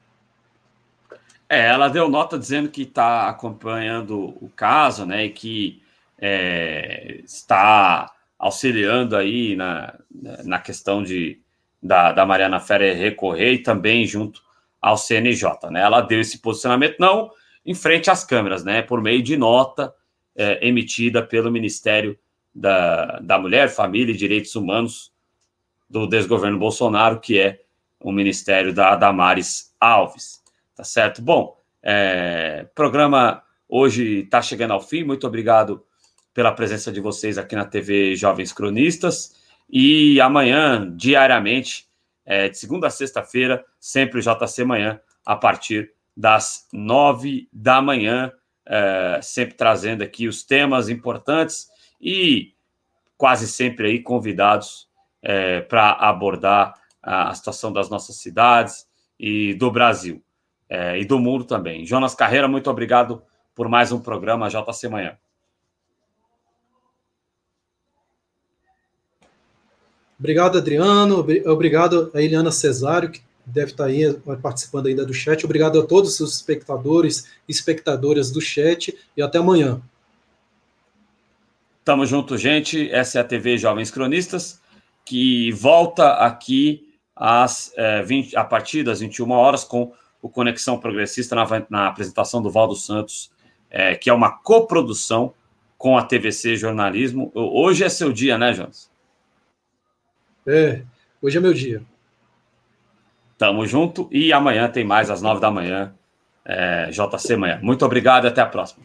É, ela deu nota dizendo que está acompanhando o caso, né, e que é, está auxiliando aí na, na questão de, da, da Mariana Ferreira recorrer e também junto ao CNJ, né? Ela deu esse posicionamento não em frente às câmeras, né? Por meio de nota é, emitida pelo Ministério da, da Mulher, Família e Direitos Humanos do desgoverno Bolsonaro, que é o Ministério da Damares Alves, tá certo? Bom, é, programa hoje está chegando ao fim. Muito obrigado pela presença de vocês aqui na TV Jovens Cronistas. E amanhã, diariamente, é, de segunda a sexta-feira, sempre o JC Manhã, a partir das nove da manhã, é, sempre trazendo aqui os temas importantes e quase sempre aí convidados é, para abordar a, a, situação das nossas cidades e do Brasil é, e do mundo também. Jonas Carreira, muito obrigado por mais um programa JC Manhã. Obrigado, Adriano. Obrigado a Eliana Cesário, que deve estar aí participando ainda do chat. Obrigado a todos os espectadores e espectadoras do chat e até amanhã. Tamo junto, gente. Essa é a TV Jovens Cronistas, que volta aqui às, é, 20, a partir das 21 horas com o Conexão Progressista na, na apresentação do Valdo Santos, é, que é uma coprodução com a TVC Jornalismo. Hoje é seu dia, né, Jonas? É, hoje é meu dia. Tamo junto e amanhã tem mais às nove da manhã, é, JC Manhã. Muito obrigado e até a próxima.